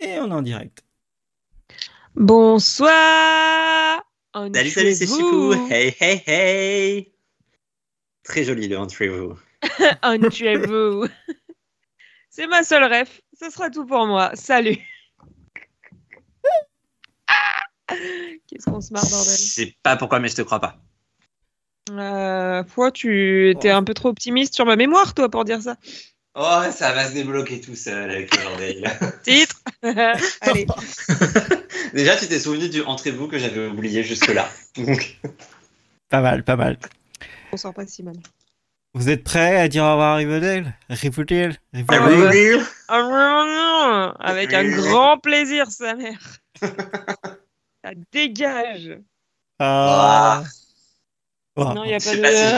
Et on est en direct. Bonsoir Salut, salut, c'est Chipou Hey, hey, hey Très joli le entrez-vous. Entrez-vous C'est ma seule ref. Ce sera tout pour moi. Salut Qu'est-ce qu'on se marre, bordel? Je sais pas pourquoi, mais je te crois pas. euh, Toi, tu étais un peu trop optimiste sur ma mémoire, toi, pour dire ça. Oh, ça va se débloquer tout seul avec le bordel. Titre Allez. Déjà, tu t'es souvenu du entrez-vous que j'avais oublié jusque-là. Donc, Pas mal, pas mal. On sort pas si mal. Vous êtes prêts à dire au revoir à Riverdale? Ah. Ah, Avec un grand plaisir, sa mère. Ça dégage. Ah. Oh. Non, il n'y a je pas de... pas si je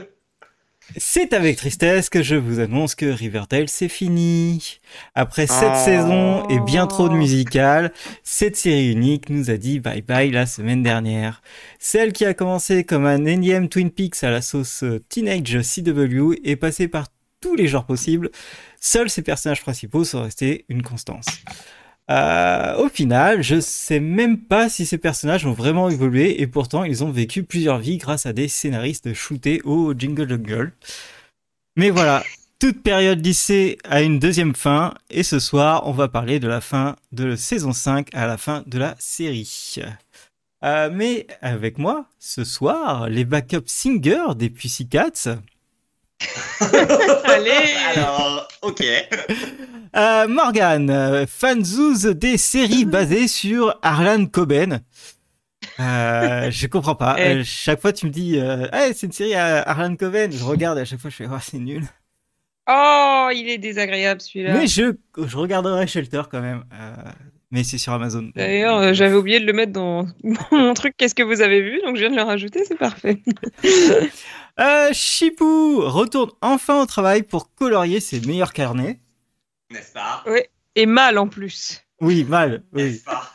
la C'est avec tristesse que je vous annonce que Riverdale c'est fini. Après sept Oh. saisons et bien trop de musicales, cette série unique nous a dit bye bye la semaine dernière. Celle qui a commencé comme un énième Twin Peaks à la sauce euh, Teenage CW est passée par tous les genres possibles. Seuls ses personnages principaux sont restés une constance. Euh, au final, je sais même pas si ces personnages ont vraiment évolué et pourtant ils ont vécu plusieurs vies grâce à des scénaristes shootés au Jingle Jungle. Mais voilà, toute période lycée a une deuxième fin et ce soir on va parler de la fin de saison 5 à la fin de la série. Euh, mais avec moi, ce soir, les backup singers des Pussycats. Allez Alors, ok. Euh, Morgan, euh, fanzouz des séries basées sur Harlan Coben. Euh, je comprends pas. Eh. Euh, chaque fois, tu me dis, euh, Hey, c'est une série à Harlan Coben. Je regarde et à chaque fois, je fais, oh, c'est nul. Oh, il est désagréable celui-là. Mais je, je regarderai Shelter quand même. Mais c'est sur Amazon. D'ailleurs, euh, j'avais oublié de le mettre dans mon truc. Qu'est-ce que vous avez vu? Donc, je viens de le rajouter, c'est parfait. Euh, Chipou retourne enfin au travail pour colorier ses meilleurs carnets. N'est-ce pas? Et mal en plus. Oui, mal. Oui. N'est-ce pas?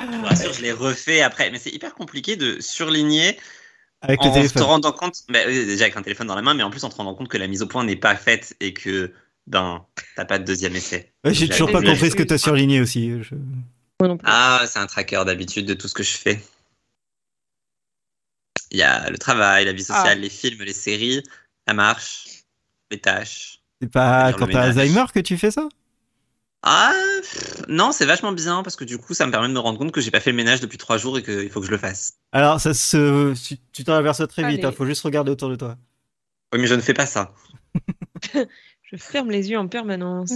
Je vous rassure, je l'ai refait après. Mais c'est hyper compliqué de surligner Avec le en te téléphone. rendant compte, bah, oui, déjà avec un téléphone dans la main, mais en plus en te rendant compte que la mise au point n'est pas faite et que ben t'as pas de deuxième essai. Ouais, J'ai toujours pas compris ce que t'as surligné aussi. Je- Moi non plus. Ah, c'est un tracker d'habitude de tout ce que je fais. Il y a le travail, la vie sociale, Ah. les films, les séries, la marche, les tâches. C'est pas quand t'as. Alzheimer que tu fais ça? Ah pff, non, c'est vachement bien parce que du coup, ça me permet de me rendre compte que j'ai pas fait le ménage depuis trois jours et qu'il faut que je le fasse. Alors, ça se, tu- tu t'en aperçois très vite. Il faut juste regarder autour de toi. Oui, mais je ne fais pas ça. Je ferme les yeux en permanence.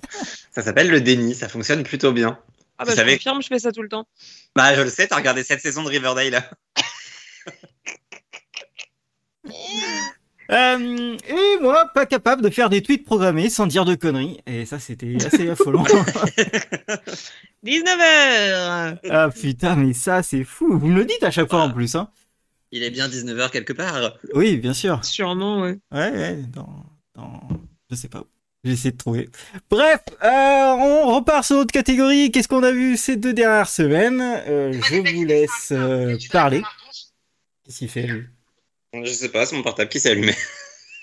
Ça s'appelle le déni, ça fonctionne plutôt bien. Ah Vous bah, je savez- confirme, je fais ça tout le temps. Bah, je le sais, t'as regardé cette saison de Riverdale. Euh, et moi, pas capable de faire des tweets programmés sans dire de conneries. Et ça, c'était assez affolant. 19h ah putain, mais ça, c'est fou. Vous me le dites à chaque fois en plus. Hein. Il est bien 19h quelque part. Oui, bien sûr. Sûrement, ouais. Ouais, ouais, dans, dans... Je sais pas où. J'ai essayé de trouver. Bref, euh, on repart sur notre catégorie. Qu'est-ce qu'on a vu ces deux dernières semaines Euh, Je vous laisse euh, parler. Qu'est-ce qu'il fait, lui? Je sais pas, c'est mon portable qui s'est allumé.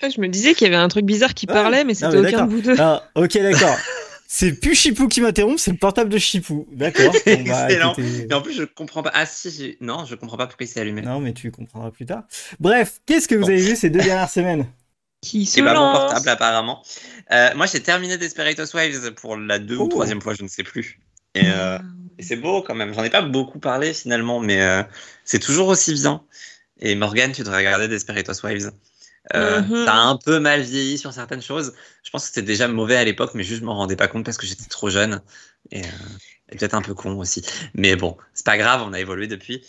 Ah, Je me disais qu'il y avait un truc bizarre qui Ouais. parlait, mais Non, c'était aucun de vous deux. Ah, ok, d'accord. C'est plus Chipou qui m'interrompt, c'est le portable de Chipou. D'accord. Bah, Excellent. Et en plus, je comprends pas. Ah si, non, je comprends pas pourquoi il s'est allumé. Non, mais tu comprendras plus tard. Bref, qu'est-ce que vous Bon. avez vu ces deux dernières semaines? Qui se C'est pas mon lance. portable apparemment. Euh, moi, j'ai terminé Desperate Housewives pour la deux Oh. ou troisième fois, je ne sais plus. Et, euh, et c'est beau quand même. J'en ai pas beaucoup parlé finalement, mais euh, c'est toujours aussi bien. Et Morgan, tu devrais regarder Desperate Housewives. Euh, Mhm. Ça a un peu mal vieilli sur certaines choses. Je pense que c'était déjà mauvais à l'époque, mais juste je m'en rendais pas compte parce que j'étais trop jeune et, et peut-être un peu con aussi. Mais bon, c'est pas grave, on a évolué depuis.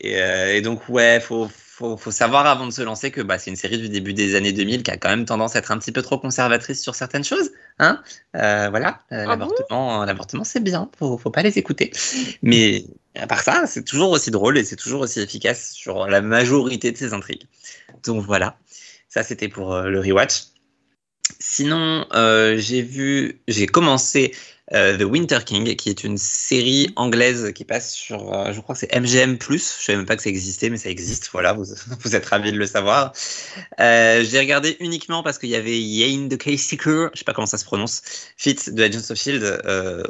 Et, euh, et donc ouais, faut, faut, faut savoir avant de se lancer que bah, c'est une série du début des années 2000 qui a quand même tendance à être un petit peu trop conservatrice sur certaines choses. Hein Euh, voilà, Euh, Ah bon? l'avortement, l'avortement c'est bien, faut, faut pas les écouter. Mais à part ça, c'est toujours aussi drôle et c'est toujours aussi efficace sur la majorité de ses intrigues. Donc voilà, ça c'était pour euh, le rewatch. Sinon, euh, j'ai vu, j'ai commencé euh, The Winter King, qui est une série anglaise qui passe sur, euh, je crois que c'est MGM+. Je savais même pas que ça existait, mais ça existe. Voilà, vous, vous êtes ravis de le savoir. Euh, j'ai regardé uniquement parce qu'il y avait Yane de Cayseeker, je sais pas comment ça se prononce, Fitz de Agents of Shield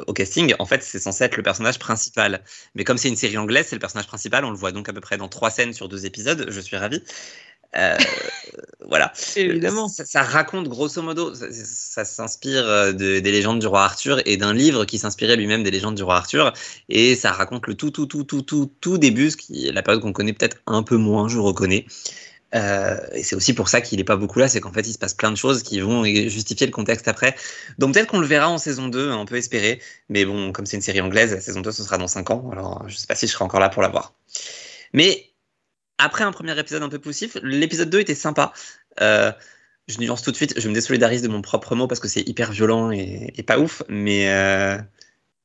au casting. En fait, c'est censé être le personnage principal, mais comme c'est une série anglaise, c'est le personnage principal. On le voit donc à peu près dans trois scènes sur deux épisodes. Je suis ravi. Euh, voilà. Évidemment. Ça, ça, raconte grosso modo, ça, ça s'inspire de, des légendes du roi Arthur et d'un livre qui s'inspirait lui-même des légendes du roi Arthur. Et ça raconte le tout, tout, tout, tout, tout, tout début, ce qui est la période qu'on connaît peut-être un peu moins, je reconnais. Euh, et c'est aussi pour ça qu'il n'est pas beaucoup là, c'est qu'en fait il se passe plein de choses qui vont justifier le contexte après. Donc peut-être qu'on le verra en saison 2, on peut espérer. Mais bon, comme c'est une série anglaise, la saison 2 ce sera dans 5 ans, alors je sais pas si je serai encore là pour la voir. Mais après un premier épisode un peu poussif, l'épisode 2 était sympa. Euh, je nuance tout de suite, je me désolidarise de mon propre mot parce que c'est hyper violent et, et, pas ouf, mais, euh,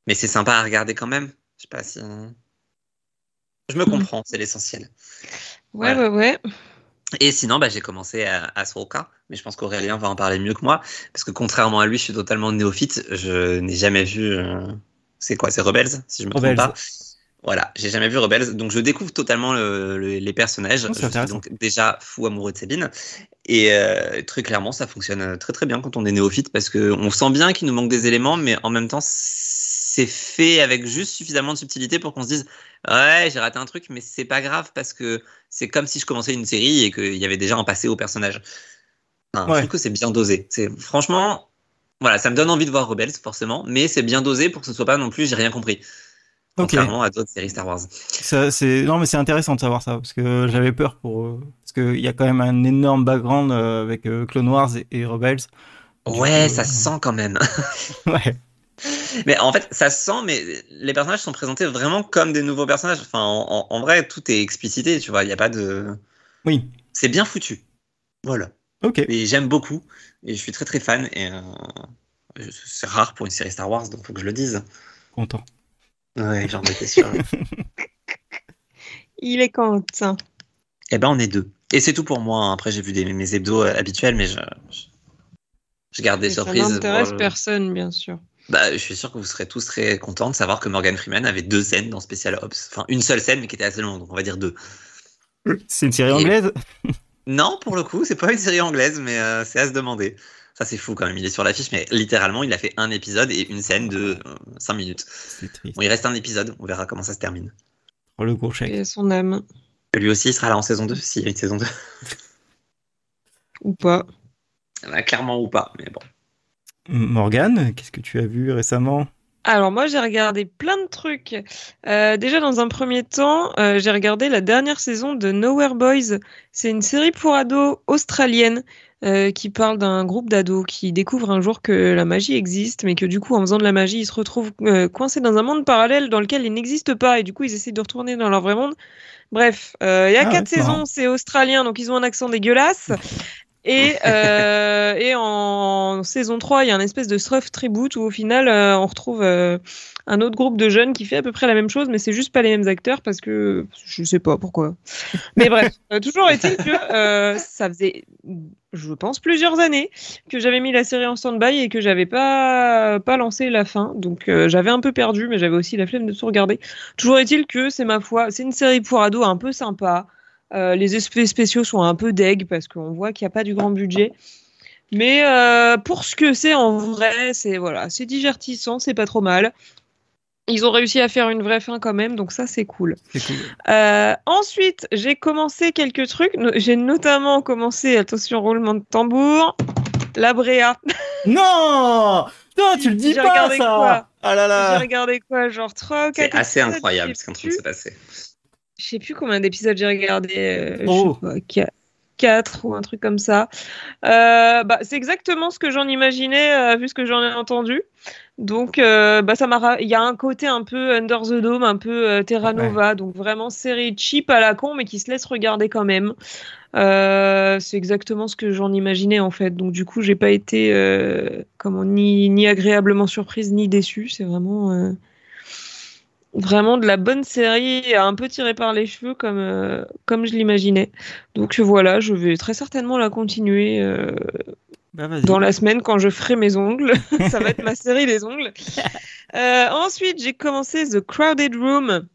mais c'est sympa à regarder quand même. Je sais pas si. Je me comprends, mmh. c'est l'essentiel. Ouais, voilà. ouais, ouais. Et sinon, bah, j'ai commencé à, à Soulka, mais je pense qu'Aurélien va en parler mieux que moi, parce que contrairement à lui, je suis totalement néophyte. Je n'ai jamais vu. Euh... C'est quoi C'est Rebels, si je me Rebels. trompe pas. Voilà, j'ai jamais vu Rebels, donc je découvre totalement le, le, les personnages. Oh, je suis donc déjà fou amoureux de Sabine. Et euh, très clairement, ça fonctionne très très bien quand on est néophyte parce que on sent bien qu'il nous manque des éléments, mais en même temps, c'est fait avec juste suffisamment de subtilité pour qu'on se dise ouais, j'ai raté un truc, mais c'est pas grave parce que c'est comme si je commençais une série et qu'il y avait déjà un passé au personnage. Enfin, ouais. Je trouve que c'est bien dosé. C'est franchement, voilà, ça me donne envie de voir Rebels forcément, mais c'est bien dosé pour que ce soit pas non plus j'ai rien compris. Contrairement okay. à d'autres séries Star Wars. Ça, c'est non mais c'est intéressant de savoir ça parce que j'avais peur pour euh, parce que il y a quand même un énorme background euh, avec euh, Clone Wars et, et Rebels. Ouais, ça se sent quand même. ouais. Mais en fait, ça se sent, mais les personnages sont présentés vraiment comme des nouveaux personnages. Enfin, en, en vrai, tout est explicité, tu vois. Il n'y a pas de. Oui. C'est bien foutu. Voilà. Ok. Et j'aime beaucoup. Et je suis très très fan. Et euh, c'est rare pour une série Star Wars, donc faut que je le dise. Content. Ouais, j'en étais sûr. Il est content. Eh ben, on est deux. Et c'est tout pour moi. Après, j'ai vu des, mes hebdos euh, habituels, mais je, je, je garde des Mais surprises. Ça n'intéresse pour... personne, bien sûr. Bah, je suis sûr que vous serez tous très contents de savoir que Morgan Freeman avait deux scènes dans Special Ops. Enfin, une seule scène, mais qui était assez longue, donc on va dire deux. C'est une série anglaise? Non, pour le coup, c'est pas une série anglaise, mais euh, c'est à se demander. Ça, c'est fou quand même. Il est sur l'affiche, mais littéralement, il a fait un épisode et une scène de euh, 5 minutes. Bon, il reste un épisode. On verra comment ça se termine. Oh, le gros chèque. Et son âme. Lui aussi, il sera là en saison 2, s'il y a une saison 2. ou pas. Bah, clairement ou pas, mais bon. Morgane, qu'est-ce que tu as vu récemment? Alors moi j'ai regardé plein de trucs. Euh, déjà dans un premier temps, euh, j'ai regardé la dernière saison de Nowhere Boys. C'est une série pour ados australienne euh, qui parle d'un groupe d'ados qui découvrent un jour que la magie existe, mais que du coup en faisant de la magie ils se retrouvent euh, coincés dans un monde parallèle dans lequel il n'existe pas et du coup ils essaient de retourner dans leur vrai monde. Bref, il y a ah, quatre saisons, c'est australien donc ils ont un accent dégueulasse. Et, euh, et en saison 3, il y a un espèce de soft tribute où au final, euh, on retrouve euh, un autre groupe de jeunes qui fait à peu près la même chose, mais c'est juste pas les mêmes acteurs parce que je sais pas pourquoi. Mais bref, toujours est-il que ça faisait, je pense, plusieurs années que j'avais mis la série en stand-by et que j'avais pas, pas lancé la fin. Donc j'avais un peu perdu, mais j'avais aussi la flemme de tout regarder. Toujours est-il que c'est ma foi, c'est une série pour ados un peu sympa. Euh, les effets spéciaux sont un peu deg parce qu'on voit qu'il n'y a pas du grand budget. Mais euh, pour ce que c'est en vrai, c'est voilà, c'est divertissant, c'est pas trop mal. Ils ont réussi à faire une vraie fin quand même, donc ça c'est cool. cool. Euh, ensuite, j'ai commencé quelques trucs. J'ai notamment commencé, attention roulement de tambour, la Bréa. Non non, tu le dis pas ça. Quoi? Ah là là. J'ai regardé quoi, genre 3 ou 4 C'est assez incroyable ce qu'un truc s'est passé je sais plus combien d'épisodes j'ai regardé, euh, oh. je sais pas, 4 ou un truc comme ça. Euh, bah, c'est exactement ce que j'en imaginais euh, vu ce que j'en ai entendu. Donc, euh, bah, ça m'a. Il y a un côté un peu Under the Dome, un peu Terra Nova, ouais. donc vraiment série cheap à la con, mais qui se laisse regarder quand même. C'est exactement ce que j'en imaginais en fait. Donc du coup, j'ai pas été comment ni ni agréablement surprise ni déçue. C'est vraiment vraiment de la bonne série, un peu tirée par les cheveux comme, euh, comme je l'imaginais. Donc voilà, je vais très certainement la continuer. Euh, Bah, dans la semaine quand je ferai mes ongles. ça va être ma série des ongles. Euh, ensuite, j'ai commencé The Crowded Room.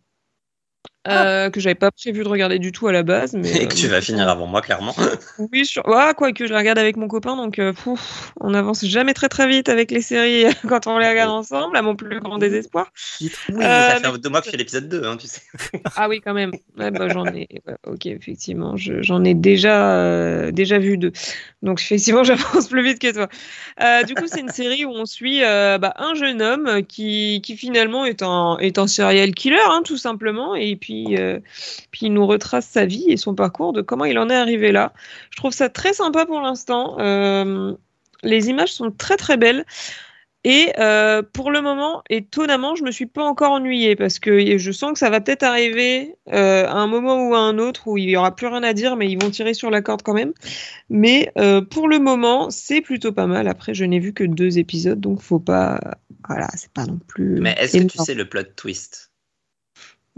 Euh, que j'avais pas prévu de regarder du tout à la base. Mais, Et euh, que tu vas finir avant moi, clairement. Oui, sur... ouais, quoi que je la regarde avec mon copain, donc euh, pouf, on avance jamais très très vite avec les séries quand on les regarde ensemble, à mon plus grand désespoir. Oui, mais Euh, ça fait mais- deux mois que je fais l'épisode 2, hein, tu sais. Ah oui, quand même. Ouais, bah, j'en ai. ouais, ok, effectivement, je- j'en ai déjà euh, déjà vu deux. Donc effectivement, j'avance plus vite que toi. Euh, du coup, c'est une série où on suit euh, bah, un jeune homme qui, qui finalement est un est un serial killer, hein, tout simplement, et puis euh, puis il nous retrace sa vie et son parcours de comment il en est arrivé là. Je trouve ça très sympa pour l'instant. Euh, les images sont très très belles. Et euh, pour le moment, étonnamment, je me suis pas encore ennuyée parce que je sens que ça va peut-être arriver euh, à un moment ou à un autre où il y aura plus rien à dire, mais ils vont tirer sur la corde quand même. Mais euh, pour le moment, c'est plutôt pas mal. Après, je n'ai vu que deux épisodes, donc faut pas. Voilà, c'est pas non plus. Mais est-ce que tu sais le plot twist?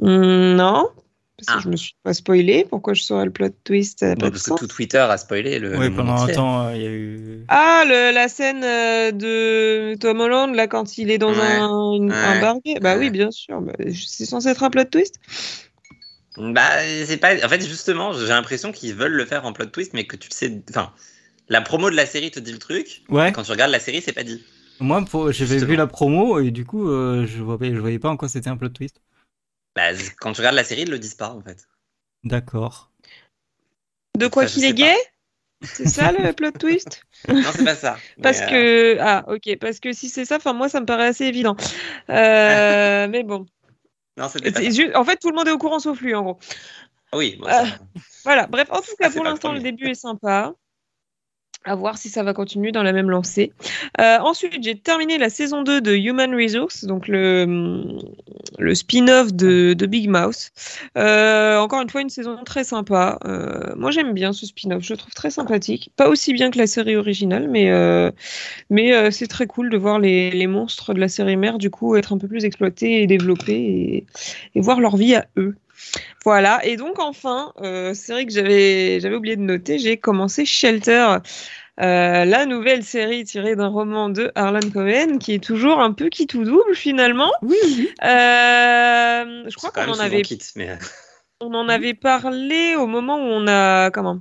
Non, parce que Ah. je me suis pas spoilé. Pourquoi je saurais le plot twist de Parce que sens. tout Twitter a spoilé le. Monde pendant un temps, euh, il y a eu. Ah, le- la scène euh, de Tom Holland, là, quand il est dans Ouais, un, une- un ouais. Bah oui, bien sûr. Bah, c'est censé être un plot twist. Bah, c'est pas. En fait, justement, j'ai l'impression qu'ils veulent le faire en plot twist, mais que tu le sais. Enfin, la promo de la série te dit le truc. Ouais. Quand tu regardes la série, c'est pas dit. Moi, j'avais vu la promo et du coup, euh, je voyais, je voyais pas en quoi c'était un plot twist. Bah, quand tu regardes la série, ils le disent pas, en fait. D'accord. De quoi qu'il est gay? C'est ça le plot twist? Non, c'est pas ça. Parce Mais, euh, que. Ah, ok. Parce que si c'est ça, enfin, moi, ça me paraît assez évident. Euh, mais bon. Non, pas juste- En fait, tout le monde est au courant sauf lui, en gros. Oui, bon, Ah. ça- Voilà, bref, en tout Ah, cas, pour l'instant, le début est sympa. À voir si ça va continuer dans la même lancée. Euh, ensuite, j'ai terminé la saison 2 de Human Resource, donc le, le spin-off de, Big Mouse. Euh, encore une fois, une saison très sympa. Euh, moi, j'aime bien ce spin-off, je le trouve très sympathique. Pas aussi bien que la série originale, mais, euh, mais c'est très cool de voir les, les monstres de la série mère, du coup, être un peu plus exploités et développés et voir leur vie à eux. Voilà, et donc enfin, euh, c'est vrai que j'avais j'avais oublié de noter, j'ai commencé Shelter, euh, la nouvelle série tirée d'un roman de Harlan Cohen, qui est toujours un peu qui tout double finalement. Oui, oui. Euh, je crois qu'on en avait quitte, mais. euh, on en avait parlé au moment où on a comment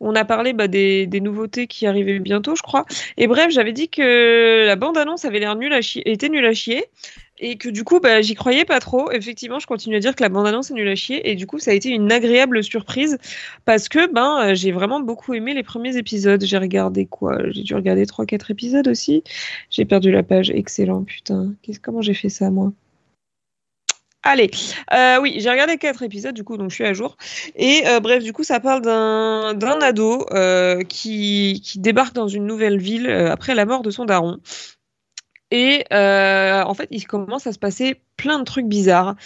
on a parlé bah, des, des nouveautés qui arrivaient bientôt, je crois. Et bref, j'avais dit que la bande-annonce avait l'air nulle à chier, était nulle à chier, et que du coup, bah, j'y croyais pas trop. Effectivement, je continue à dire que la bande-annonce est nulle à chier, et du coup, ça a été une agréable surprise parce que ben, euh, j'ai vraiment beaucoup aimé les premiers épisodes. J'ai regardé quoi? J'ai dû regarder 3-4 épisodes aussi. J'ai perdu la page. Excellent, putain. Comment j'ai fait ça, moi? Allez, euh, oui, j'ai regardé quatre épisodes du coup, donc je suis à jour. Et euh, bref, du coup, ça parle d'un ado qui, débarque dans une nouvelle ville après la mort de son daron. Et euh, en fait, il commence à se passer plein de trucs bizarres.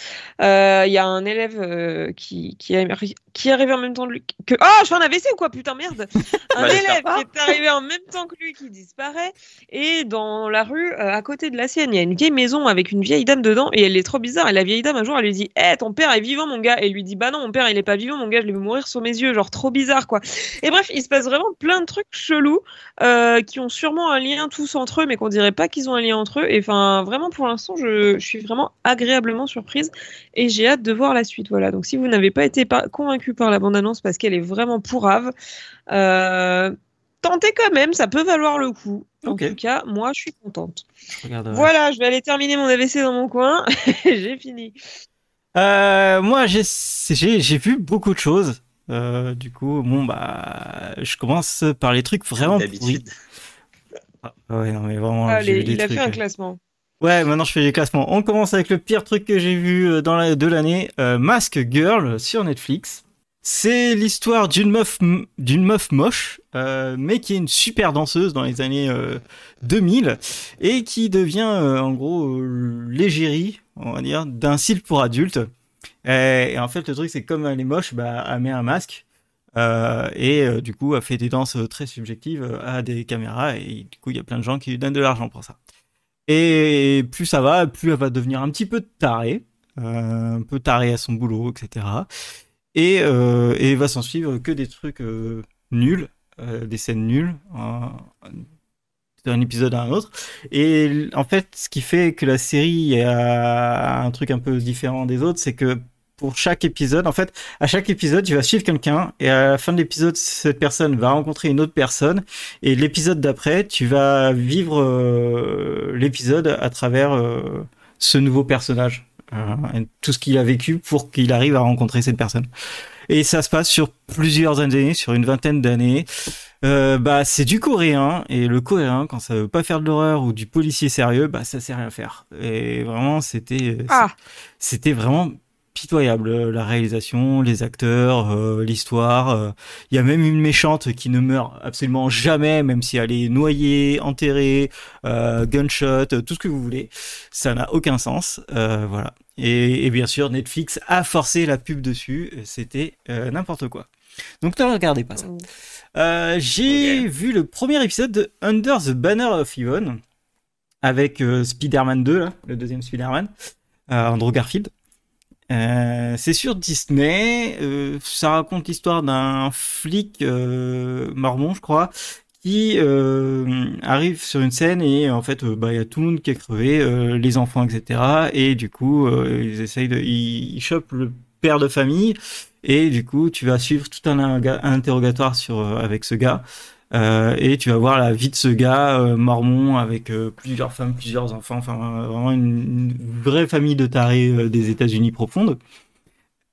Euh, Il y a un élève euh, qui, qui, est arri- qui est arrivé en même temps que lui. Que... Oh, je fais un AVC ou quoi? Putain, merde Un Bah, élève qui est arrivé en même temps que lui qui disparaît. Et dans la rue, à côté de la sienne, il y a une vieille maison avec une vieille dame dedans. Et elle est trop bizarre. Et la vieille dame, un jour, elle lui dit Hé, ton père est vivant, mon gars. Et il lui dit Bah non, mon père, il est pas vivant, mon gars, je l'ai vu mourir sur mes yeux. Genre, trop bizarre, quoi. Et bref, il se passe vraiment plein de trucs chelous qui ont sûrement un lien tous entre eux, mais qu'on dirait pas qu'ils ont un lien entre eux. Et enfin, vraiment, pour l'instant, je, je suis vraiment agréablement surprise et j'ai hâte de voir la suite. Voilà. Donc, si vous n'avez pas été par- convaincu par la bande-annonce parce qu'elle est vraiment pourrave, euh, tentez quand même, ça peut valoir le coup. En tout cas, moi, je suis contente. Je. Voilà, je vais aller terminer mon AVC dans mon coin. j'ai fini. Euh, moi, j'ai j'ai j'ai vu beaucoup de choses. Euh, du coup, bon bah, je commence par les trucs vraiment pourris. Ah, ouais, non mais vraiment, vu des il a fait un euh, classement. Ouais, maintenant je fais les classements. On commence avec le pire truc que j'ai vu euh, dans la, de l'année, euh, Mask Girl sur Netflix. C'est l'histoire d'une meuf, d'une meuf moche, euh, mais qui est une super danseuse dans les années euh, 2000 et qui devient en gros l'égérie, on va dire, d'un site pour adultes. Et, et en fait, le truc c'est comme elle est moche, bah, elle met un masque. Euh, et euh, du coup, elle fait des danses euh, très subjectives à des caméras et du coup, il y a plein de gens qui lui donnent de l'argent pour ça. Et plus ça va, plus elle va devenir un petit peu tarée, euh, un peu tarée à son boulot, etc. Et, et va s'en suivre que des trucs nuls. des scènes nulles d'un épisode à un autre. Et en fait, ce qui fait que la série a un truc un peu différent des autres, c'est que pour chaque épisode, en fait, à chaque épisode, tu vas suivre quelqu'un et à la fin de l'épisode, cette personne va rencontrer une autre personne et l'épisode d'après, tu vas vivre euh, l'épisode à travers euh, ce nouveau personnage, euh, tout ce qu'il a vécu pour qu'il arrive à rencontrer cette personne. Et ça se passe sur plusieurs années, sur une vingtaine d'années. Bah, c'est du coréen et le coréen, quand ça veut pas faire de l'horreur ou du policier sérieux, bah ça sert à rien faire. Et vraiment, c'était, ah. c'était vraiment pitoyable. La réalisation, les acteurs, euh, l'histoire. Il y a même une méchante qui ne meurt absolument jamais, même si elle est noyée, enterrée, euh, gunshot, tout ce que vous voulez. Ça n'a aucun sens. voilà. Et, et, bien sûr, Netflix a forcé la pub dessus. C'était n'importe quoi. Donc ne regardez pas ça. Euh, j'ai vu le premier épisode de Under the Banner of Heaven avec euh, Spider-Man 2, là, le deuxième Spider-Man, euh, Andrew Garfield. C'est sur Disney. ça raconte l'histoire d'un flic mormon, je crois, qui arrive sur une scène et en fait, bah, il y a tout le monde qui est crevé, les enfants, etc. Et du coup, ils essayent de, ils, ils chopent le père de famille et du coup, tu vas suivre tout un, interrogatoire sur, euh, avec ce gars. Euh, et tu vas voir la vie de ce gars euh, mormon avec plusieurs femmes, plusieurs enfants, enfin vraiment une, vraie famille de tarés des États-Unis profondes.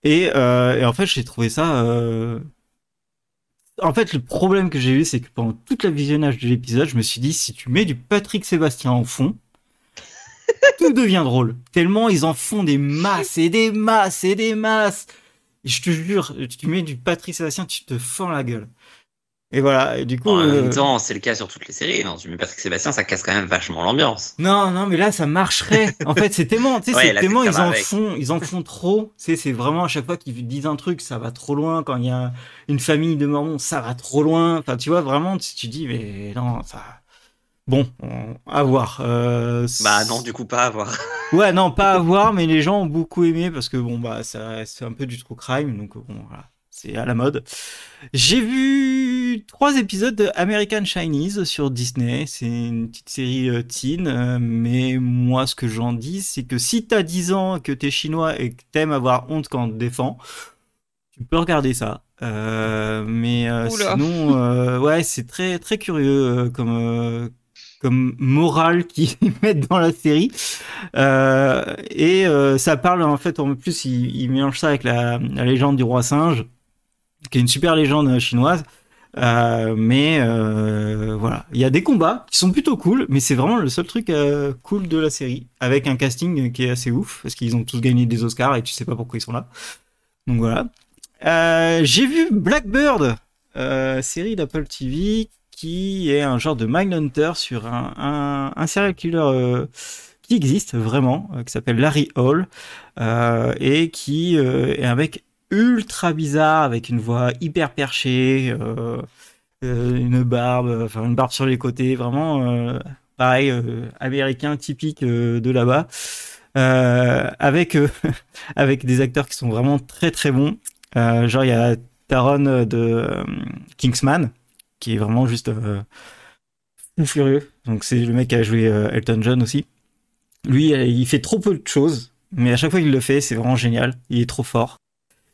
Et, et, en fait, j'ai trouvé ça. En fait, le problème que j'ai eu, c'est que pendant tout le visionnage de l'épisode, je me suis dit si tu mets du Patrick Sébastien en fond, tout devient drôle. Tellement ils en font des masses et des masses et des masses je te jure, tu mets du Patrick Sébastien, tu te fends la gueule. Et voilà, et du coup. en même euh, temps, c'est le cas sur toutes les séries. Non, tu mets Patrick Sébastien, ça casse quand même vachement l'ambiance. Non, non, mais là, ça marcherait. en fait, c'est tellement, tu sais, c'est tellement, ils en font, ils en font trop. Tu sais, c'est vraiment à chaque fois qu'ils disent un truc, ça va trop loin. Quand il y a une famille de mormons, ça va trop loin. Enfin, tu vois, vraiment, tu, tu dis, mais non, ça, Bon, à voir. Euh, bah non, du coup pas à voir. ouais, non, pas à voir, mais les gens ont beaucoup aimé parce que bon bah c'est un peu du true crime, donc bon voilà, c'est à la mode. J'ai vu trois épisodes de American Chinese sur Disney. C'est une petite série euh, teen, euh, mais moi ce que j'en dis, c'est que si t'as 10 ans, que t'es chinois et que t'aimes avoir honte quand on te défend, tu peux regarder ça. mais sinon, ouais, c'est très très curieux comme comme morale qu'ils mettent dans la série. Euh, et euh, ça parle en fait, en plus, ils, ils mélangent ça avec la, la, légende du roi singe, qui est une super légende chinoise. Euh, mais euh, voilà, il y a des combats qui sont plutôt cool, mais c'est vraiment le seul truc euh, cool de la série, avec un casting qui est assez ouf, parce qu'ils ont tous gagné des Oscars et tu sais pas pourquoi ils sont là. Donc voilà. J'ai vu Blackbird, série d'Apple TV qui est un genre de Mindhunter sur un, un, un serial killer euh, qui existe vraiment, euh, qui s'appelle Larry Hall, euh, et qui est un mec ultra bizarre avec une voix hyper perchée, une barbe, enfin une barbe sur les côtés, vraiment pareil américain typique de là-bas. avec avec des acteurs qui sont vraiment très très bons. genre il y a Taron de Kingsman qui est vraiment juste euh, furieux. Donc c'est le mec qui a joué euh, Elton John aussi. Lui, euh, il fait trop peu de choses, mais à chaque fois qu'il le fait, c'est vraiment génial. Il est trop fort.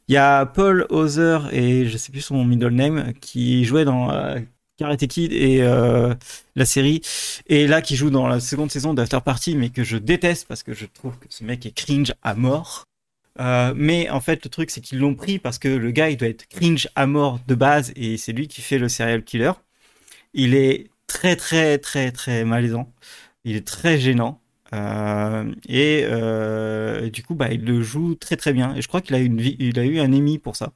Il y a Paul Hauser et je sais plus son middle name qui jouait dans Karate Kid et la série et là qui joue dans la seconde saison d'After Party mais que je déteste parce que je trouve que ce mec est cringe à mort. Euh, mais en fait, le truc, c'est qu'ils l'ont pris parce que le gars, il doit être cringe à mort de base et c'est lui qui fait le serial killer. Il est très, très, très, très malaisant. Il est très gênant. Euh, et, euh, du coup, bah, il le joue très, très bien. Et je crois qu'il a, a eu un Emmy pour ça.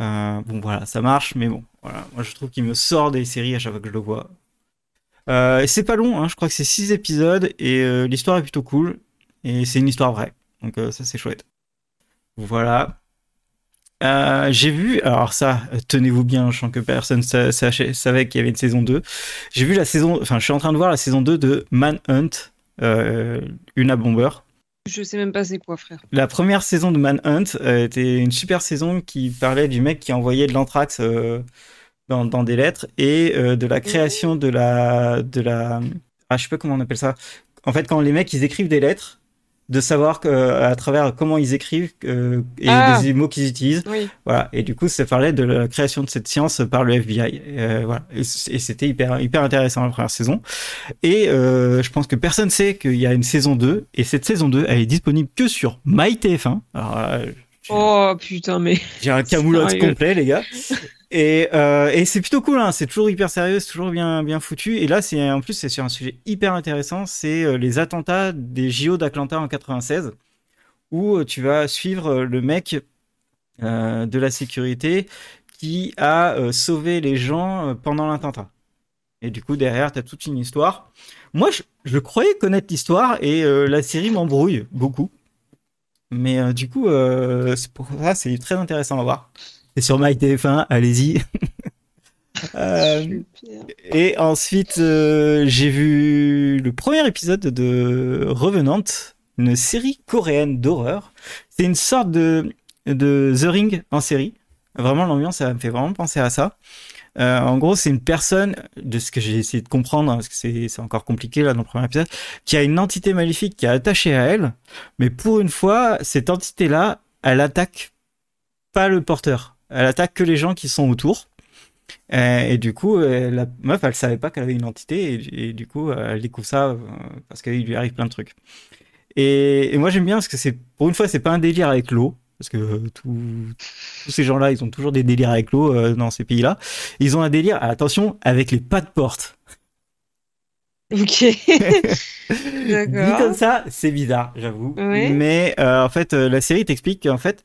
Euh, bon, voilà, ça marche, mais bon, voilà. Moi, je trouve qu'il me sort des séries à chaque fois que je le vois. C'est pas long, hein, je crois que c'est 6 épisodes et l'histoire est plutôt cool. Et c'est une histoire vraie. Donc, ça, c'est chouette. Voilà. J'ai vu, alors ça, tenez-vous bien, je sens que personne savait qu'il y avait une saison 2. J'ai vu la saison, enfin, je suis en train de voir la saison 2 de Manhunt, euh, Una Bomber. Je sais même pas c'est quoi, frère. La première saison de Manhunt euh, était une super saison qui parlait du mec qui envoyait de l'anthrax dans, dans des lettres et euh, de la création de la de la ah je sais pas comment on appelle ça. En fait, quand les mecs ils écrivent des lettres, de savoir que, à travers comment ils écrivent euh, et Ah. les mots qu'ils utilisent. Oui. Voilà. Et du coup, ça parlait de la création de cette science par le FBI. Euh, voilà. Et c'était hyper, hyper intéressant la première saison. Et euh, je pense que personne sait qu'il y a une saison 2. Et cette saison 2, elle est disponible que sur MyTF1. Alors, euh, Oh putain, mais. j'ai un camoulox Sérieux. complet, les gars. Et, euh, et c'est plutôt cool, hein. c'est toujours hyper sérieux, c'est toujours bien, bien foutu. Et là, c'est en plus, c'est sur un sujet hyper intéressant, c'est euh, les attentats des JO d'Atlanta en 96, où euh, tu vas suivre le mec de la sécurité qui a sauvé les gens pendant l'attentat. Et du coup, derrière, tu as toute une histoire. Moi, je, croyais connaître l'histoire et la série m'embrouille beaucoup. Mais du coup, c'est pour ça, c'est très intéressant à voir. C'est sur MyTF1, allez-y. Euh, et ensuite, euh, j'ai vu le premier épisode de Revenant, une série coréenne d'horreur. C'est une sorte de, de The Ring en série. Vraiment, l'ambiance, ça me fait vraiment penser à ça. Euh, en gros, c'est une personne, de ce que j'ai essayé de comprendre, hein, parce que c'est c'est encore compliqué là dans le premier épisode, qui a une entité maléfique qui est attachée à elle, mais pour une fois, cette entité-là, elle attaque pas le porteur, elle attaque que les gens qui sont autour. Euh, et du coup, euh, la meuf, elle savait pas qu'elle avait une entité, et, et du coup, euh, elle découvre ça parce qu'il lui arrive plein de trucs. Et, et moi, j'aime bien parce que c'est, pour une fois, c'est pas un délire avec l'eau, parce que euh, tout- tous ces gens-là, ils ont toujours des délires avec l'eau euh, dans ces pays-là. Ils ont un délire, attention, avec les pas de porte. Ok. Dit D'accord. comme ça, c'est bizarre, j'avoue. Ouais. Mais euh, en fait, la série t'explique qu'en fait,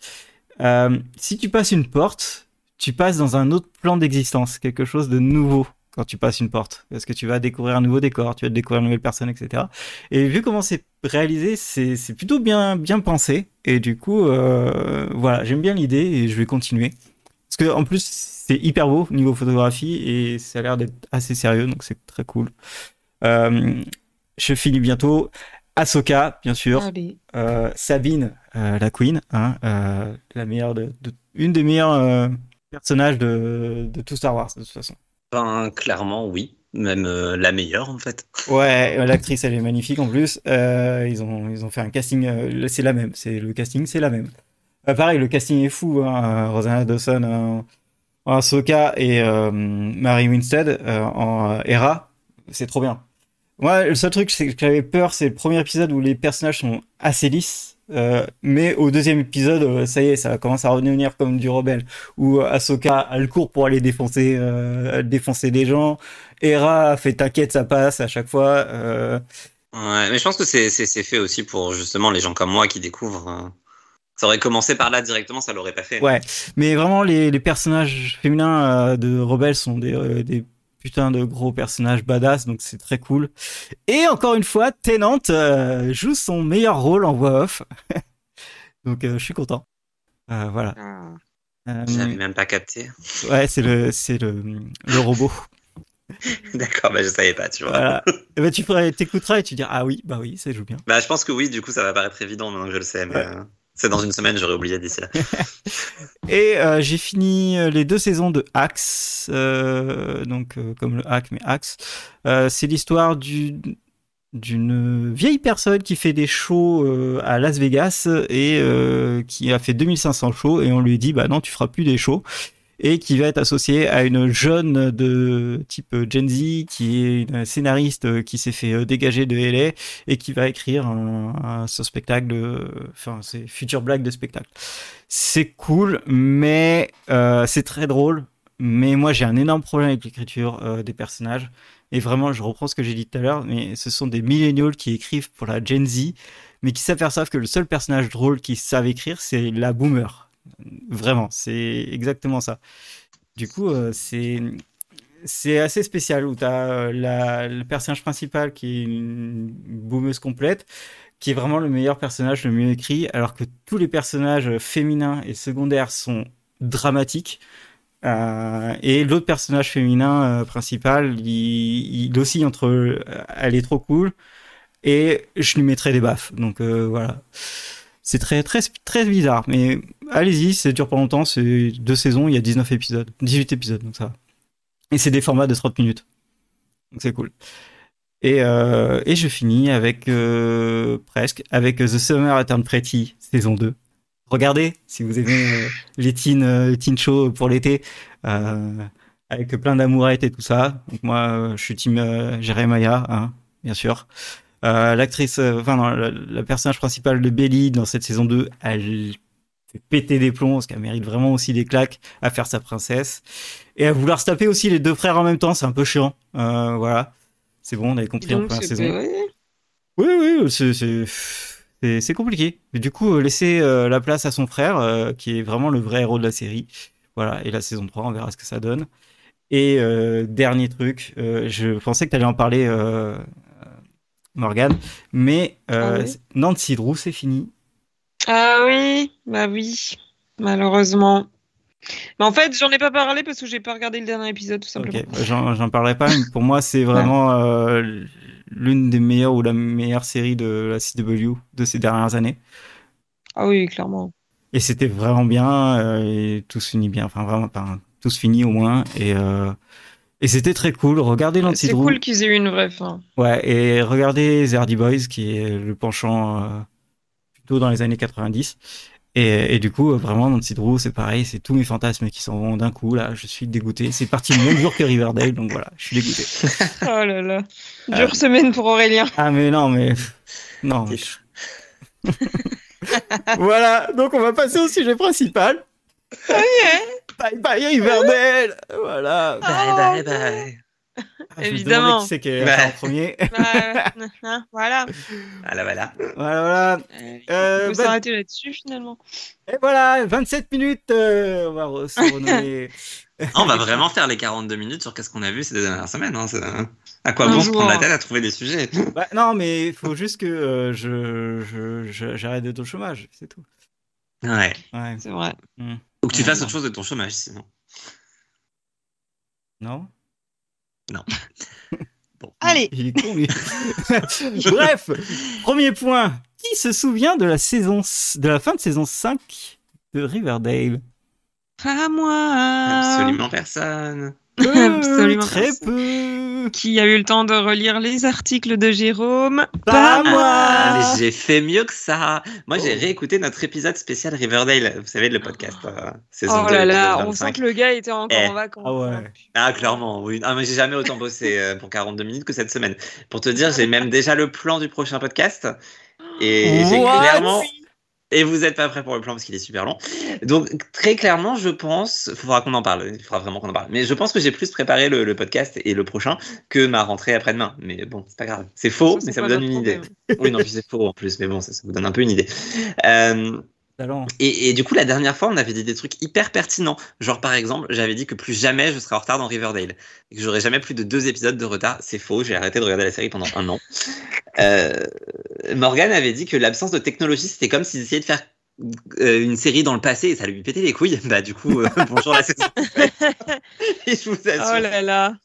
euh, si tu passes une porte, tu passes dans un autre plan d'existence, quelque chose de nouveau quand tu passes une porte, parce que tu vas découvrir un nouveau décor, tu vas découvrir une nouvelle personne, etc. Et vu comment c'est réalisé, c'est plutôt bien bien pensé. Et du coup, euh, voilà, j'aime bien l'idée et je vais continuer. Parce que en plus, c'est hyper beau niveau photographie et ça a l'air d'être assez sérieux, donc c'est très cool. Euh, je finis bientôt. Ahsoka, bien sûr. Euh, Sabine, euh, la Queen, hein, euh, la meilleure de, de- une des meilleures euh, personnages de, de tout Star Wars de toute façon. Ben, clairement, oui. Même euh, la meilleure, en fait. Ouais, l'actrice elle est magnifique en plus. Euh, ils ont ils ont fait un casting, euh, c'est la même, c'est le casting c'est la même. Euh, pareil, le casting est fou. Hein, Rosanna Dawson en, en Ahsoka et euh, Mary Winstead euh, en euh, Hera, c'est trop bien. Moi, le seul truc c'est que j'avais peur, c'est le premier épisode où les personnages sont assez lisses. euh, mais au deuxième épisode, euh, ça y est, ça commence à redevenir comme du rebelle. Où Ahsoka, elle court pour aller défoncer, euh, défoncer des gens. Hera fait t'inquiète, ça passe à chaque fois. Euh, Ouais, mais je pense que c'est fait aussi pour justement les gens comme moi qui découvrent. euh, Ça aurait commencé par là directement, ça l'aurait pas fait. Ouais, mais vraiment les, les personnages féminins de Rebelle sont des, des putains de gros personnages badass, donc c'est très cool. Et encore une fois, Tennant euh, joue son meilleur rôle en voix off, donc euh, je suis content. Euh, voilà. Ah. Euh, J'avais même pas capté. ouais, c'est le c'est le, le robot. D'accord, bah je savais pas, tu vois. Voilà. Et ben, tu ferais- t'écouteras et tu diras ah oui, bah oui, ça joue bien. Bah je pense que oui, du coup ça va paraître évident maintenant que je le sais, mais Ouais. C'est dans une semaine, j'aurais oublié d'ici là. Et euh, j'ai fini euh, les deux saisons de Axe, euh, donc comme le hack mais Axe. C'est l'histoire du d'une vieille personne qui fait des shows à Las Vegas et qui a fait 2500 shows et on lui dit bah non tu feras plus des shows et qui va être associé à une jeune de type Gen Z qui est une scénariste euh, qui s'est fait euh, dégager de LA et qui va écrire un, ce spectacle de enfin ses futures blagues de spectacle c'est cool mais euh, c'est très drôle mais moi j'ai un énorme problème avec l'écriture euh, des personnages et vraiment, je reprends ce que j'ai dit tout à l'heure, mais ce sont des millennials qui écrivent pour la Gen Z, mais qui s'aperçoivent que le seul personnage drôle qu'ils savent écrire, c'est la boomer. Vraiment, c'est exactement ça. Du coup, euh, c'est assez spécial où tu as la, le personnage principal qui est une boomeuse complète, qui est vraiment le meilleur personnage, le mieux écrit, alors que tous les personnages féminins et secondaires sont dramatiques. Euh, et l'autre personnage féminin euh, principal, il, il oscille entre euh, elle est trop cool et je lui mettrai des baffes. Donc euh, voilà. C'est très, très, bizarre. Mais allez-y, ça dure pas longtemps. C'est deux saisons, il y a 19 épisodes. 18 épisodes, donc ça. Et c'est des formats de 30 minutes. Donc c'est cool. Et, euh, et je finis avec euh, presque avec The Summer Eternal Pretty saison 2. Regardez si vous aimez euh, les teen, teen shows pour l'été avec plein d'amourettes et tout ça. Moi je suis team Jeremiah, hein, bien sûr. Euh, L'actrice, euh, enfin non, la, la personnage principal de Belly dans cette saison 2, elle fait péter des plombs parce qu'elle mérite vraiment aussi des claques à faire sa princesse et à vouloir se taper aussi les deux frères en même temps, c'est un peu chiant. Euh, voilà. C'est bon, on avait compris en Donc, première c'est- saison. Oui, oui, c'est- compliqué. Mais du coup, laisser euh, la place à son frère, euh, qui est vraiment le vrai héros de la série. Voilà, et la saison 3, on verra ce que ça donne. Et euh, dernier truc, je pensais que tu allais en parler, Morgane, mais euh, Ah oui Nancy Drew, c'est fini. Ah oui, bah oui, malheureusement. Mais en fait, j'en ai pas parlé parce que j'ai pas regardé le dernier épisode, tout simplement. Ok, bah, j'en parlerai pas, mais pour moi, c'est vraiment euh, l'une des meilleures ou la meilleure série de la CW de ces dernières années. Ah oui, clairement. Et c'était vraiment bien, euh, et tout se finit bien, enfin vraiment, enfin, tout se finit au moins, et, euh, et c'était très cool. Regardez Nancy C'est cool qu'ils aient eu une vraie fin. ouais, et regardez The Hardy Boys, qui est le penchant euh, plutôt dans les années 90. Et, et du coup, euh, vraiment, Nancy Drew, c'est pareil, c'est tous mes fantasmes qui s'en vont d'un coup, là, je suis dégoûté. C'est parti le même jour que Riverdale, donc voilà, je suis dégoûté. Oh là là. Dure semaine pour Aurélien. Ah mais non, mais... Non. mais- voilà, donc on va passer au sujet principal. Bye bye Riverdale Voilà. Bye bye bye. Ah, je me Évidemment. demandais qui c'est qui allait Bah. en premier. Bah, hein, voilà. Voilà, voilà. voilà, voilà. Euh, Euh, Il faut bah- s'arrêter là-dessus finalement. Et voilà, 27 minutes. euh, on va re- se renommer. Ah, on va vraiment faire les 42 minutes sur qu'est-ce qu'on a vu ces deux dernières semaines. hein, c'est- À quoi Un bon se jour. prendre la tête à trouver des sujets? Bah, non, mais il faut juste que euh, je, je, je- j'arrête d'être au chômage, c'est tout. Ouais. Ouais. C'est vrai. Ou que tu fasses autre chose de ton chômage, sinon. Non? Bon. Allez. Il est con, lui. Bref, premier point. Qui se souvient de la, saison, de la fin de saison 5 de Riverdale? Pas moi. Absolument personne. Peu, Absolument Très peu. Qui a eu le temps de relire les articles de Jérôme Pas moi. Ah, mais j'ai fait mieux que ça. Moi, j'ai Oh. réécouté notre épisode spécial Riverdale. Vous savez, le podcast. euh, saison Oh 2, là là, épisode on sent 25. que le gars était encore Eh. en vacances. Ah ouais. Ah, clairement, oui. Ah, mais j'ai jamais autant bossé euh, pour 42 minutes que cette semaine. Pour te dire, j'ai même déjà le plan du prochain podcast. Et j'ai clairement. Et vous n'êtes pas prêt pour le plan parce qu'il est super long. Donc, très clairement, je pense. Il faudra qu'on en parle. Il faudra vraiment qu'on en parle. Mais je pense que j'ai plus préparé le, le podcast et le prochain que ma rentrée après-demain. Mais bon, c'est pas grave. C'est faux, mais ça vous donne une idée. Oui, non, c'est faux en plus. Mais bon, ça, ça vous donne un peu une idée. Euh. Et, et du coup, la dernière fois, on avait dit des trucs hyper pertinents. Genre, par exemple, j'avais dit que plus jamais je serais en retard dans Riverdale. Et que j'aurais jamais plus de deux épisodes de retard. C'est faux, j'ai arrêté de regarder la série pendant un an. Euh, Morgan avait dit que l'absence de technologie, c'était comme s'ils essayaient de faire euh, une série dans le passé et ça lui pétait les couilles. Bah, du coup, euh, bonjour la saison. et je vous assure, Oh là là.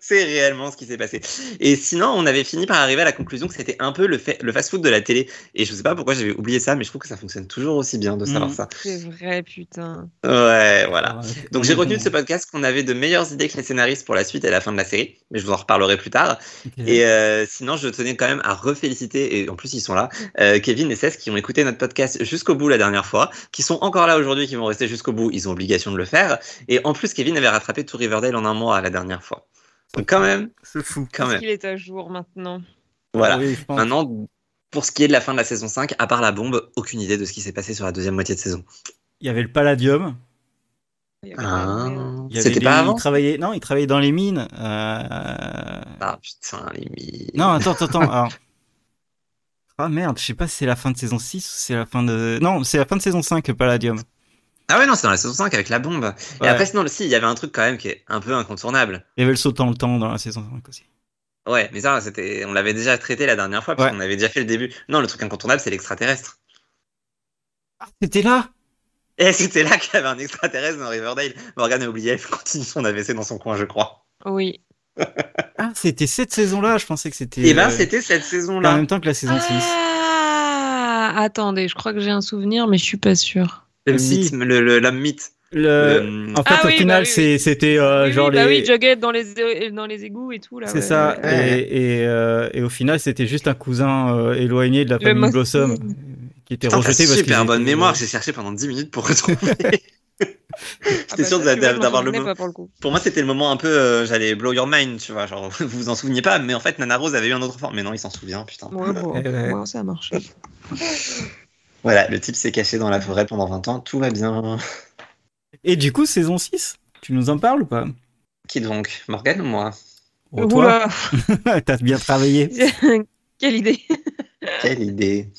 C'est réellement ce qui s'est passé. Et sinon, on avait fini par arriver à la conclusion que c'était un peu le, fast-food de la télé. Et je sais pas pourquoi j'avais oublié ça, mais je trouve que ça fonctionne toujours aussi bien de savoir Mhm. ça. C'est vrai, putain. Ouais, voilà. Ouais. Donc j'ai retenu de ce podcast qu'on avait de meilleures idées que les scénaristes pour la suite et la fin de la série, mais je vous en reparlerai plus tard. Et euh, sinon, je tenais quand même à reféliciter, et en plus ils sont là, euh, Kevin et Cess qui ont écouté notre podcast jusqu'au bout la dernière fois, qui sont encore là aujourd'hui, qui vont rester jusqu'au bout, ils ont obligation de le faire. Et en plus, Kevin avait rattrapé tout Riverdale en un mois la dernière fois. Donc quand même, C'est fou. quand même. qu'il est à jour maintenant? Voilà. Oui. Maintenant, pour ce qui est de la fin de la saison 5, à part la bombe, aucune idée de ce qui s'est passé sur la deuxième moitié de saison. Il y avait le palladium. Il y a quand même rien. Il y avait C'était pas il avant travaillait... Non, il travaillait dans les mines. Euh... Ah putain, les mi- Non, attends, attends, attends. Ah merde, je sais pas si c'est la fin de saison 6 ou c'est la fin de... Non, c'est la fin de saison 5, le Palladium. Ah ouais, non, c'est dans la saison 5 avec la bombe. Et après, sinon, si, il y avait un truc quand même qui est un peu incontournable. Il y avait le saut dans le temps dans la saison 5 aussi. Ouais, mais ça, c'était, on l'avait déjà traité la dernière fois, parce Ouais. qu'on avait déjà fait le début. Non, le truc incontournable, c'est l'extraterrestre. Ah, c'était là Et c'était là qu'il y avait un extraterrestre dans Riverdale. Morgan a oublié, elle continue son AVC dans son coin, je crois. Oui. Ah, c'était cette saison-là, je pensais que c'était... Et ben, euh, c'était cette c'était en saison-là. même temps que la saison 6. Ah, attendez, je crois que j'ai un souvenir, mais je suis pas sûre. Le Si. mythe, le, le- l'homme mythe. Le... En fait, Ah au oui, final, bah oui, c'était euh, oui, genre bah les. oui, Jughead dans les, dans les égouts et tout. là. C'est ouais, ça. ouais. Et, et, euh, et au final, c'était juste un cousin euh, éloigné de la Le famille Blossom euh, qui était Putain, t'as rejeté parce qu'il super bonne mémoire, j'ai cherché pendant 10 minutes pour retrouver. Ah J'étais bah sûr d'avoir le moment. pour le coup. Pour moi, c'était le moment un peu, euh, j'allais blow your mind, tu vois, genre, vous vous en souveniez pas, mais en fait, Nana Rose avait eu un autre forme. Mais non, il s'en souvient, putain. Ouais, bon, Eh ouais. ouais, ça a marché. Voilà, le type s'est caché dans la forêt pendant 20 ans, tout va bien. Et du coup, saison 6, tu nous en parles ou pas? Qui donc? Morgane ou moi? Oh, Toi, Oula, t'as bien travaillé. quelle idée. Quelle idée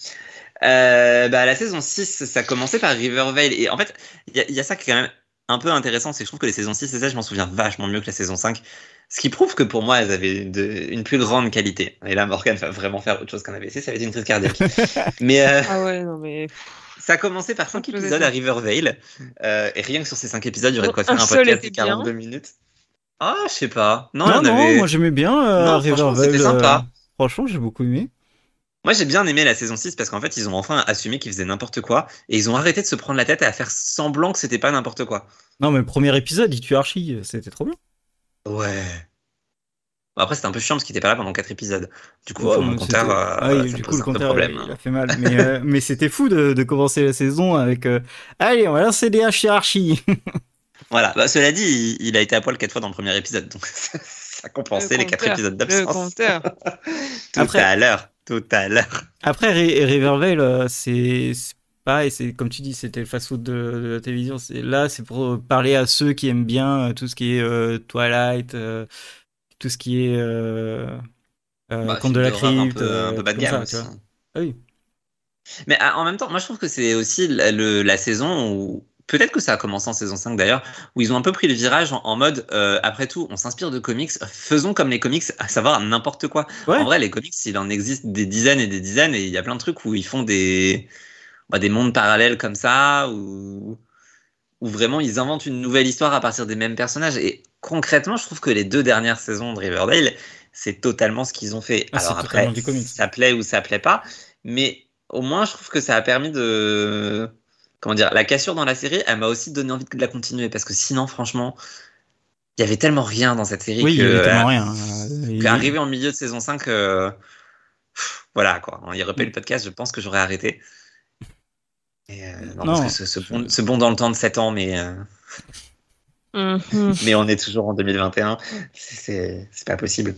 Euh, bah, La saison 6, ça commençait par Rivervale. Et en fait, il y, a- il y a ça qui est quand même un peu intéressant, c'est que je trouve que les saisons 6 et 7, je m'en souviens vachement mieux que la saison 5. Ce qui prouve que pour moi, elles avaient de- une plus grande qualité. Et là, Morgane va vraiment faire autre chose qu'un AVC, ça va être une crise cardiaque. Mais euh, Ah ouais, non mais. ça a commencé par 5 Je faisais épisodes à Rivervale. Euh, et rien que sur ces 5 épisodes, il y aurait de quoi faire Un un podcast de était bien. 42 minutes. Ah, je sais pas. Non, Non, non, avait- moi j'aimais bien euh, Rivervale. c'était sympa. euh, Franchement, j'ai beaucoup aimé. Moi, j'ai bien aimé la saison 6 parce qu'en fait, ils ont enfin assumé qu'ils faisaient n'importe quoi et ils ont arrêté de se prendre la tête à faire semblant que c'était pas n'importe quoi. Non, mais le premier épisode, il tue Archie, c'était trop bien. Ouais. Bon, après, c'était un peu chiant parce qu'il était pas là pendant 4 épisodes. Du coup, euh, mon mais compteur, c'était- euh, Ah oui, ça du coup, le un peu compteur, problème. il a fait mal. Mais, euh, mais c'était fou de, de commencer la saison avec euh, Allez, on va lancer des Archie. Voilà. Bah, cela dit, il, il a été à poil 4 fois dans le premier épisode, donc ça compensait Le les 4 compteur, épisodes Le d'absence. compteur. Tout Après- à l'heure. Tout à l'heure. Après, Ri- Rivervale, euh, c'est pareil, c'est comme tu dis, c'était le fast-food de, de la télévision. C'est là, c'est pour parler à ceux qui aiment bien euh, tout ce qui est euh, Twilight, euh, tout ce qui est euh, euh, Bah, Conte de la crypte, Un peu, un euh, peu bas de gamme ça, aussi. Ah oui. Mais ah, en même temps, moi je trouve que c'est aussi la, le- la saison où. Peut-être que ça a commencé en saison 5 d'ailleurs, où ils ont un peu pris le virage en, en mode euh, après tout, on s'inspire de comics, faisons comme les comics, à savoir n'importe quoi. Ouais. En vrai, les comics, il en existe des dizaines et des dizaines, et il y a plein de trucs où ils font des, bah, des mondes parallèles comme ça, où, où vraiment ils inventent une nouvelle histoire à partir des mêmes personnages. Et concrètement, je trouve que les deux dernières saisons de Riverdale, c'est totalement ce qu'ils ont fait. Ah, Alors après, du ça plaît ou ça plaît pas, mais au moins, je trouve que ça a permis de. Comment dire La cassure dans la série, elle m'a aussi donné envie de la continuer, parce que sinon, franchement, il y avait tellement rien dans cette série Oui, il que. y avait euh, tellement rien. Euh, il- Arrivé en milieu de saison 5, euh, pff, voilà quoi. Il aurait pas eu le podcast, je pense que j'aurais arrêté. Et, euh, non, Non. parce que ce, ce bond, ce bond dans le temps de 7 ans, mais, euh, Mhm. mais on est toujours en 2021, c'est c'est pas possible.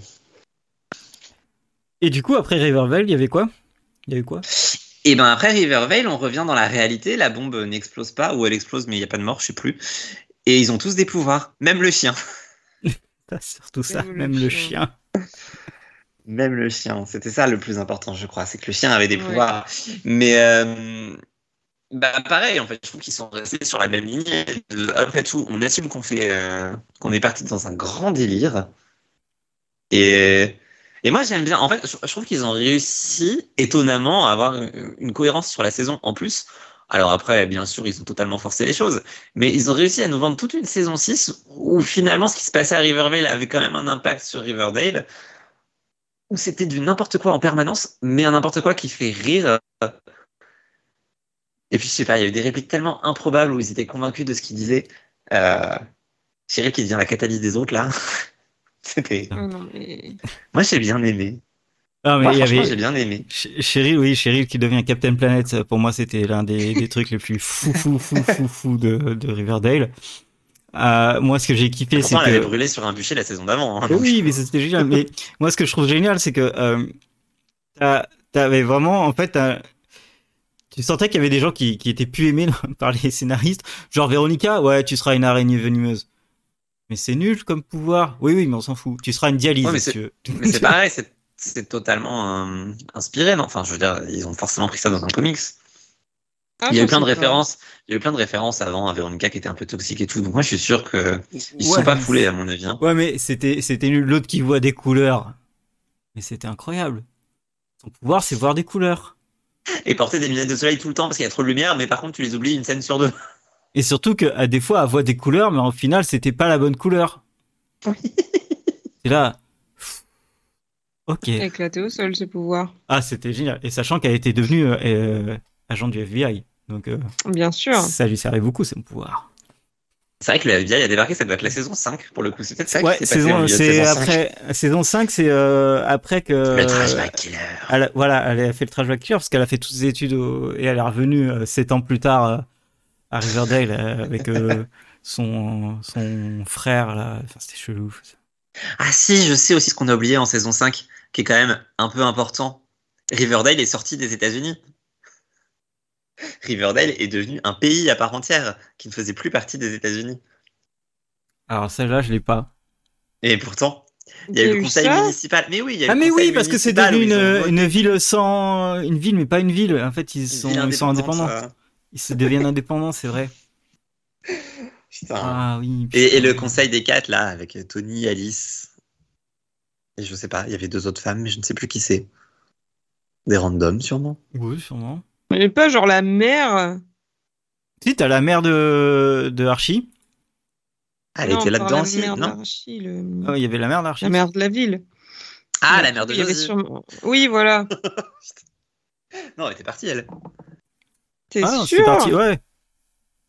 Et du coup, après Rivervale, il y avait quoi? Il y avait quoi? Et ben après Rivervale, on revient dans la réalité, la bombe n'explose pas, ou elle explose mais il n'y a pas de mort, je sais plus. Et ils ont tous des pouvoirs, même le chien. Surtout ça, Même le même le chien. chien. Même le chien, c'était ça le plus important, je crois, c'est que le chien avait des Ouais. pouvoirs. Mais euh, bah pareil, en fait, je trouve qu'ils sont restés sur la même lignée. De- Après tout, on assume qu'on fait, euh, qu'on est parti dans un grand délire. Et, et moi, j'aime bien. En fait, je, trouve qu'ils ont réussi étonnamment à avoir une cohérence sur la saison en plus. Alors après, bien sûr, ils ont totalement forcé les choses, mais ils ont réussi à nous vendre toute une saison 6 où finalement ce qui se passait à Riverdale avait quand même un impact sur Riverdale où c'était du n'importe quoi en permanence, mais un n'importe quoi qui fait rire. Et puis, je sais pas, il y a eu des répliques tellement improbables où ils étaient convaincus de ce qu'ils disaient. Euh, Cyril qui devient la catalyse des autres, là. C'était... Ah non, mais... Moi, j'ai bien aimé. Ah, mais Moi, il y avait j'ai bien aimé. Ch- Cheryl, oui, Cheryl qui devient Captain Planet. Pour moi, c'était l'un des, des trucs les plus fou, fou, fou, fou, fou de, de Riverdale. Euh, moi, ce que j'ai kiffé, c'est elle avait que brûlé sur un bûcher la saison d'avant. hein, oui, mais c'était génial. Mais moi, ce que je trouve génial, c'est que euh, t'as- t'avais vraiment, en fait, t'as- tu sentais qu'il y avait des gens qui, qui étaient plus aimés par les scénaristes? Genre Véronica, ouais, tu seras une araignée venimeuse. Mais c'est nul comme pouvoir. Oui, oui, mais on s'en fout. Tu seras une dialyse, Ouais, mais si c'est- pareil, c'est, totalement euh, inspiré, non? Enfin, je veux dire, ils ont forcément pris ça dans un comics. Ah, il y a eu plein de références. Il y a eu plein de références avant à Véronica qui était un peu toxique et tout. Donc moi, je suis sûr que ils Ouais, sont pas foulés à mon avis. hein. Ouais, mais c'était, c'était nul. L'autre qui voit des couleurs. Mais c'était incroyable. Son pouvoir, c'est voir des couleurs. Et porter des lunettes de soleil tout le temps parce qu'il y a trop de lumière, mais par contre, tu les oublies une scène sur deux. Et surtout que, à des fois, elle voit des couleurs, mais en final, c'était pas la bonne couleur. Et là. Ok. Éclaté au sol, ce pouvoir. Ah, c'était génial. Et sachant qu'elle était devenue euh, euh, agent du FBI. Donc, euh, Bien sûr. ça lui servait beaucoup, son pouvoir. C'est vrai que le FBI a débarqué, ça doit être la saison 5 pour le coup. C'est peut-être ça Ouais, saison, c'est saison 5. après, saison 5, c'est euh, après que. Le trash bag killer. elle voilà, elle a fait le trash back clear parce qu'elle a fait toutes ses études au- et elle est revenue euh, sept ans plus tard euh, à Riverdale euh, avec son, son frère là. Enfin, c'était chelou. Ah si, je sais aussi ce qu'on a oublié en saison 5, qui est quand même un peu important. Riverdale est sorti des États-Unis. Riverdale est devenu un pays à part entière, qui ne faisait plus partie des États-Unis. Alors celle-là, je l'ai pas. Et pourtant, il y a eu le conseil municipal. Mais oui, il y a eu Ah le mais oui, parce que c'est devenu une, ville sans une ville, mais pas une ville. En fait, ils sont ils indépendants. ça. Ils se deviennent indépendants, c'est vrai. Putain. Ah oui. Et, et le conseil des quatre, là, avec Tony, Alice. Et je sais pas, il y avait deux autres femmes, mais je ne sais plus qui c'est. Des randoms, sûrement. Oui, sûrement. Mais pas genre la mère. Si t'as la mère de de Archie. Ah, elle Non, était là-dedans aussi, non le- Ah, il y avait la mère d'Archie. La mère de la ville. Ah, la mère de Josie. sûrement- Oui, voilà. Non, elle était partie, elle. T'es Ah, sûr parti. Ouais.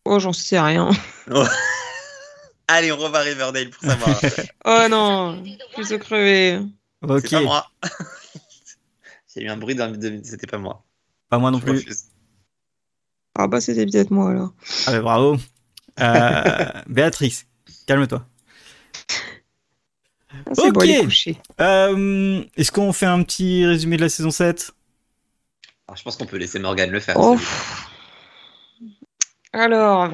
Oh, j'en sais rien. Allez, on revoit Riverdale pour savoir. Oh non, je suis au crevé. Ok. C'est pas moi. J'ai eu un bruit dans de... C'était pas moi. Pas moi non Je plus. refuse. Ah bah c'était peut-être moi alors. Ah bah, bravo. Euh, Béatrice, calme-toi. Ah, Ok. Euh, Est-ce qu'on fait un petit résumé de la saison 7 Alors, je pense qu'on peut laisser Morgane le faire. Oh. Alors,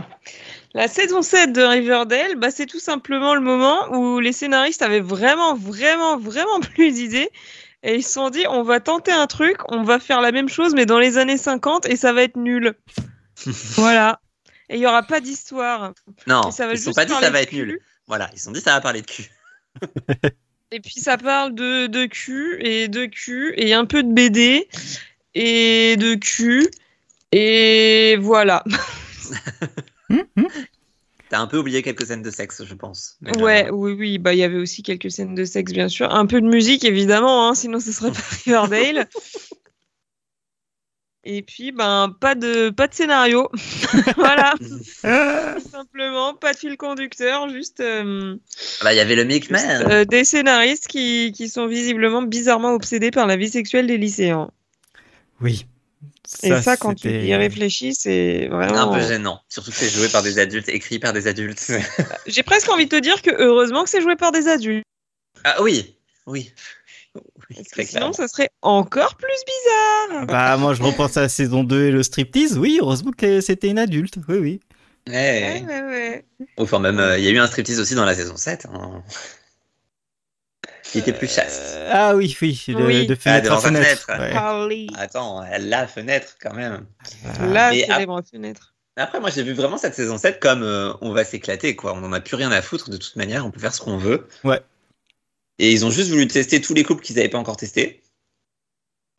la saison 7 de Riverdale, bah, c'est tout simplement le moment où les scénaristes avaient vraiment, vraiment, vraiment plus d'idées. Et ils se sont dit, on va tenter un truc, on va faire la même chose, mais dans les années 50, et ça va être nul. voilà. Et il n'y aura pas d'histoire. Non, Et ça va ils se sont pas dit ça va être cul. nul. Voilà, ils se sont dit ça va parler de cul. Et puis ça parle de, de cul et de cul et un peu de BD et de cul. Et voilà. T'as un peu oublié quelques scènes de sexe, je pense. Mais, Ouais, euh, oui, oui. Bah, il y avait aussi quelques scènes de sexe, bien sûr. Un peu de musique, évidemment, hein, sinon ce serait pas Riverdale. Et puis, ben, pas de, pas de scénario. voilà, tout simplement. Pas de fil conducteur, juste euh, Bah, il y avait le Milkman. euh, des scénaristes qui, qui sont visiblement bizarrement obsédés par la vie sexuelle des lycéens. Oui. Et ça, quand tu y réfléchis, c'est Un vraiment. peu gênant. Surtout que c'est joué par des adultes, écrit par des adultes. J'ai presque envie de te dire que heureusement que c'est joué par des adultes. ah oui, oui. Oui, Parce que très sinon, ça serait encore plus bizarre. Bah, moi, je repense à la saison 2 et le striptease. Oui, heureusement que c'était une adulte. Oui, oui. Ouais. Ouais, ouais, ouais. Enfin, même, euh, il y a eu un striptease aussi dans la saison 7. hein. Qui était plus chaste. Euh, ah oui, oui. De, Oui. de fenêtre à sa fenêtre. fenêtre. Ouais. Parlez. Attends, la fenêtre quand même. Ah. La célèbre fenêtre. Après, moi, j'ai vu vraiment cette saison 7 comme euh, on va s'éclater, quoi. On n'en a plus rien à foutre de toute manière, on peut faire ce qu'on veut. Ouais. Et ils ont juste voulu tester tous les couples qu'ils n'avaient pas encore testés.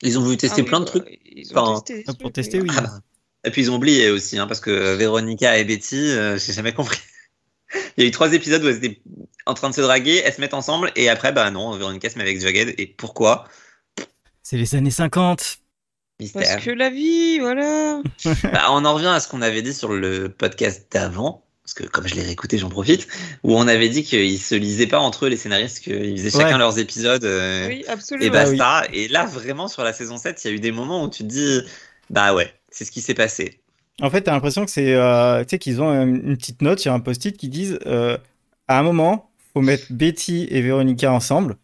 Ils ont voulu tester Ah oui, plein de trucs. Ils ont Enfin, testé des pour tester, oui. Ah bah. Et puis ils ont oublié aussi, hein, parce que Véronica et Betty, euh, j'ai jamais compris. Il y a eu trois épisodes où elles étaient en train de se draguer, elles se mettent ensemble, et après, bah non, Véronica se met avec Jughead. Et pourquoi? C'est les années 50. Mystère. Parce que la vie, voilà. Bah, on en revient à ce qu'on avait dit sur le podcast d'avant, parce que comme je l'ai réécouté, j'en profite, où on avait dit qu'ils se lisaient pas entre eux, les scénaristes, qu'ils faisaient chacun leurs épisodes, euh, Oui, et absolument. bah, basta. Et là, vraiment, sur la saison 7, il y a eu des moments où tu te dis, bah ouais, c'est ce qui s'est passé. En fait, t'as l'impression que c'est, euh, tu sais, qu'ils ont une petite note sur un post-it qui disent, euh, à un moment, faut mettre Betty et Véronica ensemble.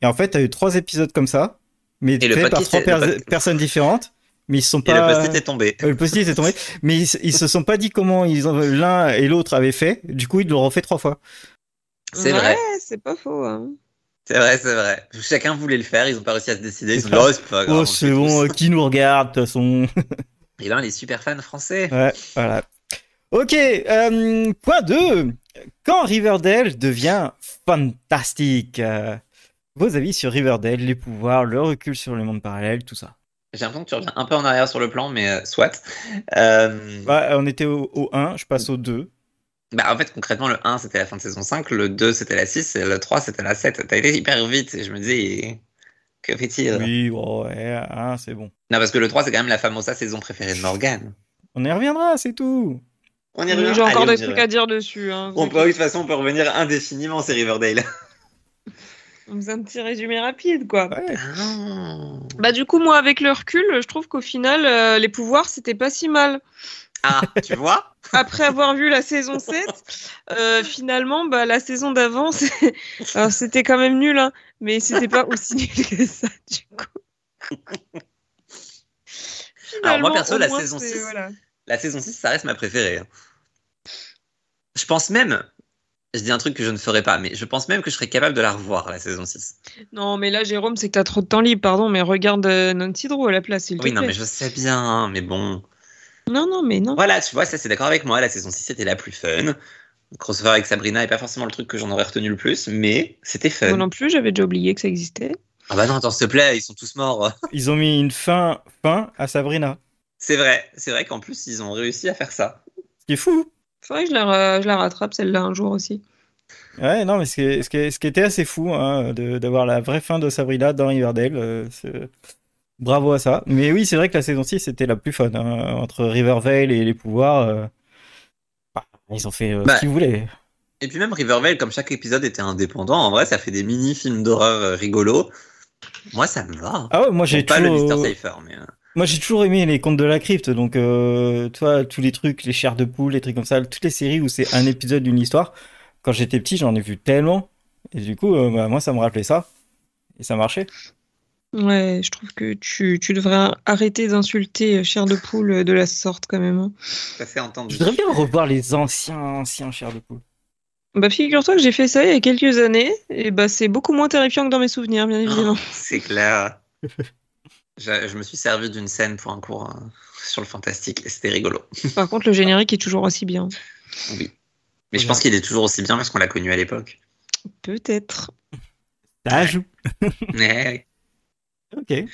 Et en fait, t'as eu trois épisodes comme ça, mais le faits par trois le personnes différentes. Mais ils se sont Et le pas. post-it est tombé. Euh, le post-it est tombé. Mais ils, se- ils se sont pas dit comment ils ont- l'un et l'autre avaient fait. Du coup, ils l'ont refait trois fois. C'est ouais, vrai. c'est pas faux. hein. C'est vrai, c'est vrai. Chacun voulait le faire, ils ont pas réussi à se décider. Ils dit, oh, c'est pas grave. Oh, le c'est fait bon, tous. euh, qui nous regarde, de toute façon. Et là, les super fans français. Ouais, voilà. Ok, euh, point 2. Quand Riverdale devient fantastique euh, Vos avis sur Riverdale, les pouvoirs, le recul sur le monde parallèle, tout ça? J'ai l'impression que tu reviens un peu en arrière sur le plan, mais euh, soit. Euh, Ouais, on était au, au 1, je passe au 2. Bah, en fait, concrètement, le 1, c'était la fin de saison 5, le 2, c'était la 6, et le 3, c'était la 7. T'as été hyper vite, et je me disais, que fait-il? Oui, ouais, hein, c'est bon. Non, parce que le 3, c'est quand même la famosa saison préférée de Morgan. On y reviendra, c'est tout. On y revient. J'ai encore Allez, des trucs à dire dessus. Hein, On peut, de toute façon, on peut revenir indéfiniment, c'est Riverdale. On faisait un petit résumé rapide, quoi. Ouais. Bah du coup, moi, avec le recul, je trouve qu'au final, euh, les pouvoirs, c'était pas si mal. Ah, tu vois? Après avoir vu la saison 7, euh, finalement, bah, la saison d'avant, c'était quand même nul, hein, mais c'était pas aussi nul que ça, du coup. Alors, moi, perso, la moins, saison c'est- 6, voilà. La saison 6, ça reste ma préférée. hein. Je pense même, je dis un truc que je ne ferai pas, mais je pense même que je serais capable de la revoir, la saison 6. Non, mais là, Jérôme, c'est que t'as trop de temps libre, pardon, mais regarde euh, Nancy Drew à la place, te Oui, non, plaît. mais je sais bien, hein, mais bon. Non, non, mais non. Voilà, tu vois, ça c'est d'accord avec moi, la saison 6 c'était la plus fun. Crossover avec Sabrina n'est pas forcément le truc que j'en aurais retenu le plus, mais c'était Moi fun. non plus, j'avais déjà oublié que ça existait. Ah bah non, attends, s'il te plaît, ils sont tous morts. Ils ont mis une fin, fin à Sabrina. C'est vrai, c'est vrai qu'en plus ils ont réussi à faire ça. Ce qui est fou. Faudrait que je la, je la rattrape, celle-là, un jour aussi. Ouais, non, mais ce qui, ce qui, ce qui était assez fou, hein, de- d'avoir la vraie fin de Sabrina dans Riverdale. euh, Bravo à ça. Mais oui, c'est vrai que la saison 6 c'était la plus fun. hein, entre Rivervale et les pouvoirs. euh, bah, ils ont fait euh, Bah, ce qu'ils voulaient. Et puis même Rivervale, comme chaque épisode était indépendant, en vrai ça fait des mini-films d'horreur rigolos. Moi ça me va. Ah ouais, moi j'ai pas le toujours, Mr. Cypher, mais... euh, moi j'ai toujours aimé les contes de la crypte. Donc, euh, toi, tous les trucs, les chairs de poule, les trucs comme ça, toutes les séries où c'est un épisode d'une histoire. Quand j'étais petit, j'en ai vu tellement. Et du coup, euh, bah, moi ça me rappelait ça. Et ça marchait. Ouais, je trouve que tu, tu devrais arrêter d'insulter Chair de Poule de la sorte, quand même. hein. Ça fait entendre. Je voudrais bien revoir les anciens, anciens chairs de poule. Bah, figure-toi que j'ai fait ça il y a quelques années, et bah, c'est beaucoup moins terrifiant que dans mes souvenirs, bien évidemment. C'est clair. je, je me suis servi d'une scène pour un cours euh, sur le fantastique et c'était rigolo. Par contre, le générique est toujours aussi bien. Oui. Mais je pense qu'il est toujours aussi bien parce qu'on l'a connu à l'époque. Peut-être. Ça ajoute. Mais Ok.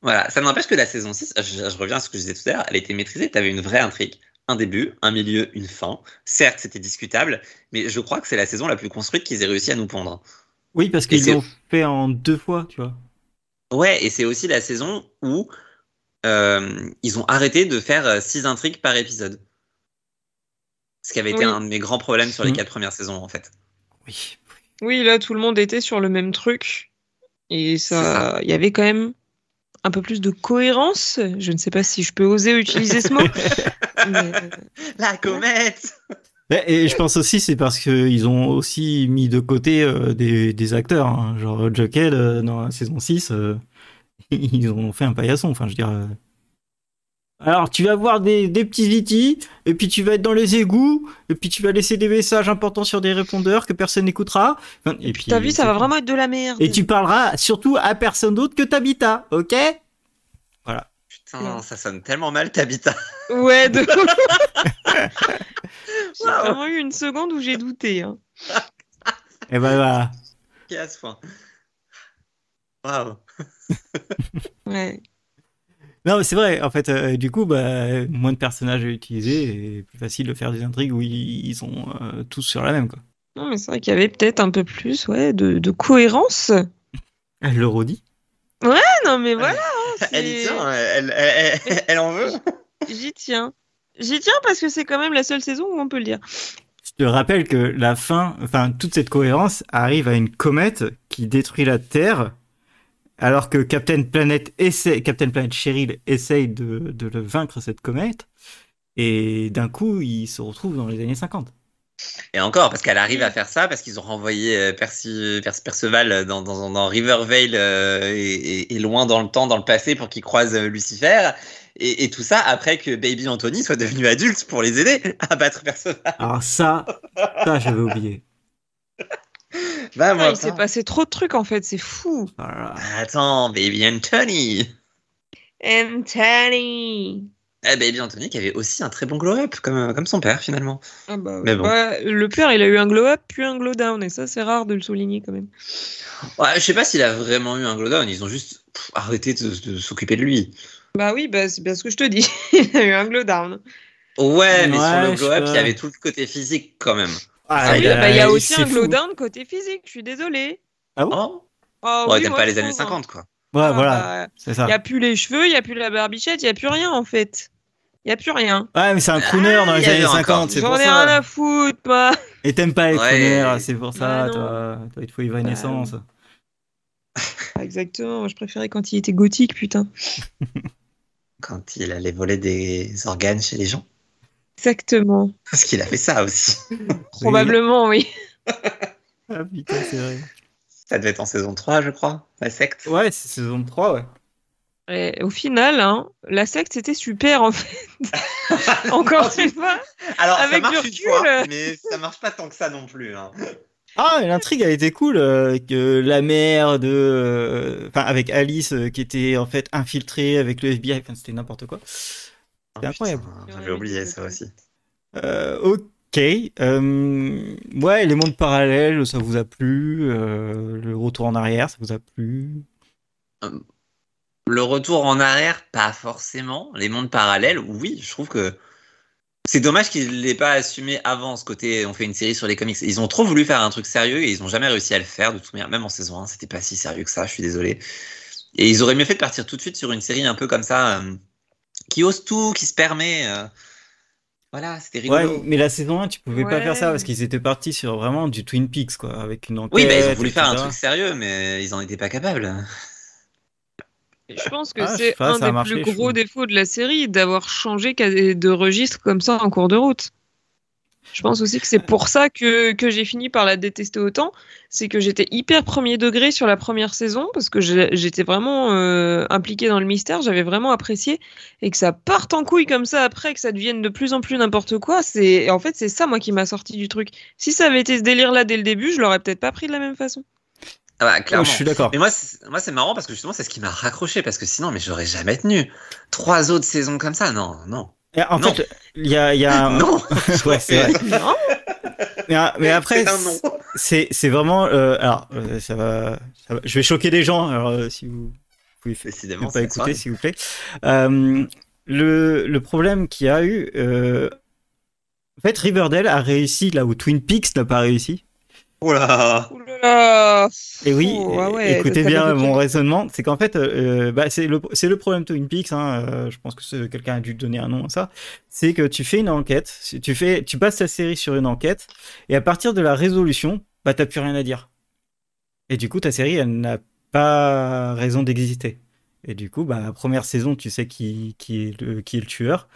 voilà, ça n'empêche que la saison 6, je, je reviens à ce que je disais tout à l'heure, elle a été maîtrisée, tu avais une vraie intrigue. Un début, un milieu, une fin. Certes, c'était discutable, mais je crois que c'est la saison la plus construite qu'ils aient réussi à nous pondre. Oui, parce qu'ils l'ont fait en deux fois, tu vois. Ouais, et c'est aussi la saison où euh, ils ont arrêté de faire euh, six intrigues par épisode. Ce qui avait été un de mes grands problèmes sur les Mhm. quatre premières saisons, en fait. Oui. Oui, là, tout le monde était sur le même truc. Et ça, il y avait quand même un peu plus de cohérence. Je ne sais pas si je peux oser utiliser ce mot. mais, euh, La comète Et je pense aussi c'est parce qu'ils ont aussi mis de côté euh, des, des acteurs, hein. genre Jughead euh, dans la saison 6, euh, ils ont fait un paillasson, enfin je veux dire... Alors tu vas voir des, des petits vitis, et puis tu vas être dans les égouts, et puis tu vas laisser des messages importants sur des répondeurs que personne n'écoutera. Et puis T'as vu, ça va vraiment être de la merde. Et tu parleras surtout à personne d'autre que Tabitha, ok? Putain, Non. ça sonne tellement mal, Tabitha. Ouais, de... J'ai vraiment eu une seconde où j'ai douté. hein. Et ben voilà. Qui est à ce point Waouh. Ouais. Non, mais c'est vrai, en fait, euh, du coup, bah, moins de personnages à utiliser et plus facile de faire des intrigues où ils, ils sont euh, tous sur la même, quoi. Non, mais c'est vrai qu'il y avait peut-être un peu plus ouais, de, de cohérence. Elle le redit. Ah non, mais voilà. hein, Elle y c'est- tient, elle, elle, elle- elle en veut. J'y tiens. J'y tiens parce que c'est quand même la seule saison où on peut le dire. Je te rappelle que la fin, enfin, toute cette cohérence arrive à une comète qui détruit la Terre, alors que Captain Planet essaie, Captain Planet Cheryl essaye de, de le vaincre, cette comète, et d'un coup, il se retrouve dans les années 50. Et encore, parce qu'elle arrive à faire ça, parce qu'ils ont renvoyé euh, Percy, Percy Perceval dans, dans, dans Rivervale euh, et, loin dans le temps, dans le passé, pour qu'il croise euh, Lucifer. Et, et tout ça après que Baby Anthony soit devenu adulte pour les aider à battre Perceval. Alors ça, ça, j'avais oublié. Ah, moi, il s'est pas. passé trop de trucs en fait, c'est fou. Voilà. Attends, Baby Anthony. Anthony. Eh, Baby Anthony qui avait aussi un très bon glow-up, comme, comme son père finalement. Ah bah, Mais bon. bah, le père, il a eu un glow up puis un glow down et ça c'est rare de le souligner quand même. Ouais, je sais pas s'il a vraiment eu un glow-down, ils ont juste pff, arrêté de, de s'occuper de lui. Bah oui, bah, c'est bien ce que je te dis. il a eu un glow down. Ouais, mais Ouais, sur le glow-up, il y avait tout le côté physique quand même. Ah, Ah oui, il bah, il y a aussi un glow down côté physique, je suis désolée. Ah bon Oh, Ah ouais, oui, moi, pas les années trouve, hein. 50 quoi. Ouais, Ah, voilà, bah, c'est ça. Il n'y a plus les cheveux, il n'y a plus la barbichette, il n'y a plus rien en fait. Il n'y a plus rien. Ouais, mais c'est un crooner dans les années avait 50, encore. c'est J'en pour ai ça. rien à foutre, moi. Et t'aimes pas les Ouais. crooners, c'est pour ça, Bah toi. Toi, il te faut Ivan Bah Essence. Exactement, moi, je préférais quand il était gothique, putain. Quand il allait voler des organes chez les gens. Exactement. Parce qu'il a fait ça aussi. Probablement, oui. Ah putain, c'est vrai. Ça devait être en saison 3, je crois, la secte. Ouais, c'est saison 3, ouais. Et au final, hein, la secte, c'était super, en fait. Encore une fois. Alors, Avec ça du marche une recul. fois, mais ça marche pas tant que ça non plus. hein. Ah, l'intrigue a été cool, euh, que la mère de, euh, enfin, avec Alice euh, qui était en fait infiltrée avec le FBI, enfin, c'était n'importe quoi. Ah, incroyable. J'avais oublié ça aussi. Euh, ok, euh, ouais, les mondes parallèles, ça vous a plu euh, Le retour en arrière, ça vous a plu? Le retour en arrière, pas forcément. Les mondes parallèles, oui, je trouve que c'est dommage qu'ils l'aient pas assumé avant ce côté. On fait une série sur les comics. Ils ont trop voulu faire un truc sérieux et ils ont jamais réussi à le faire de toute manière. Même en saison 1, c'était pas si sérieux que ça. Je suis désolé. Et ils auraient mieux fait de partir tout de suite sur une série un peu comme ça, euh, qui ose tout, qui se permet. euh, Voilà, c'était Ouais, rigolo. mais la saison 1, tu pouvais pas faire ça parce qu'ils étaient partis sur vraiment du Twin Peaks, quoi, avec une enquête. Oui, bah, ils ont voulu faire un truc sérieux, mais ils en étaient pas capables. Et je pense que Ah, c'est un des marché, plus gros trouve. défauts de la série, d'avoir changé de registre comme ça en cours de route. Je pense aussi que c'est pour ça que, que j'ai fini par la détester autant. C'est que j'étais hyper premier degré sur la première saison, parce que j'étais vraiment euh, impliquée dans le mystère, j'avais vraiment apprécié. Et que ça parte en couille comme ça après, que ça devienne de plus en plus n'importe quoi, c'est et en fait c'est ça moi qui m'a sorti du truc. Si ça avait été ce délire-là dès le début, je l'aurais peut-être pas pris de la même façon. Ah bah, clairement. je suis d'accord. Mais moi, c'est- moi, c'est marrant parce que justement, c'est ce qui m'a raccroché parce que sinon, mais j'aurais jamais tenu. Trois autres saisons comme ça, non, non. En Non. fait, il y a, il y a un- Non. ouais, c'est vrai. Non Mais, mais après, C'est vraiment. euh, alors, euh, ça va, ça va- Je vais choquer des gens. Alors, euh, si vous pouvez faire pas écouter, s'il vous plaît. Euh, le, le problème qu'il y a eu. euh, En fait, Riverdale a réussi là où Twin Peaks n'a pas réussi. Oula. Là. Là Et oui, Oh, ah ouais, écoutez bien mon raisonnement, c'est qu'en fait, euh, bah, c'est le, problème Twin Peaks, hein, euh, je pense que quelqu'un a dû donner un nom à ça, c'est que tu fais une enquête, tu, fais, tu passes ta série sur une enquête, et à partir de la résolution, bah, t'as plus rien à dire. Et du coup, ta série, elle n'a pas raison d'exister. Et du coup, bah, la première saison, tu sais qui, qui, est, le, qui est le tueur,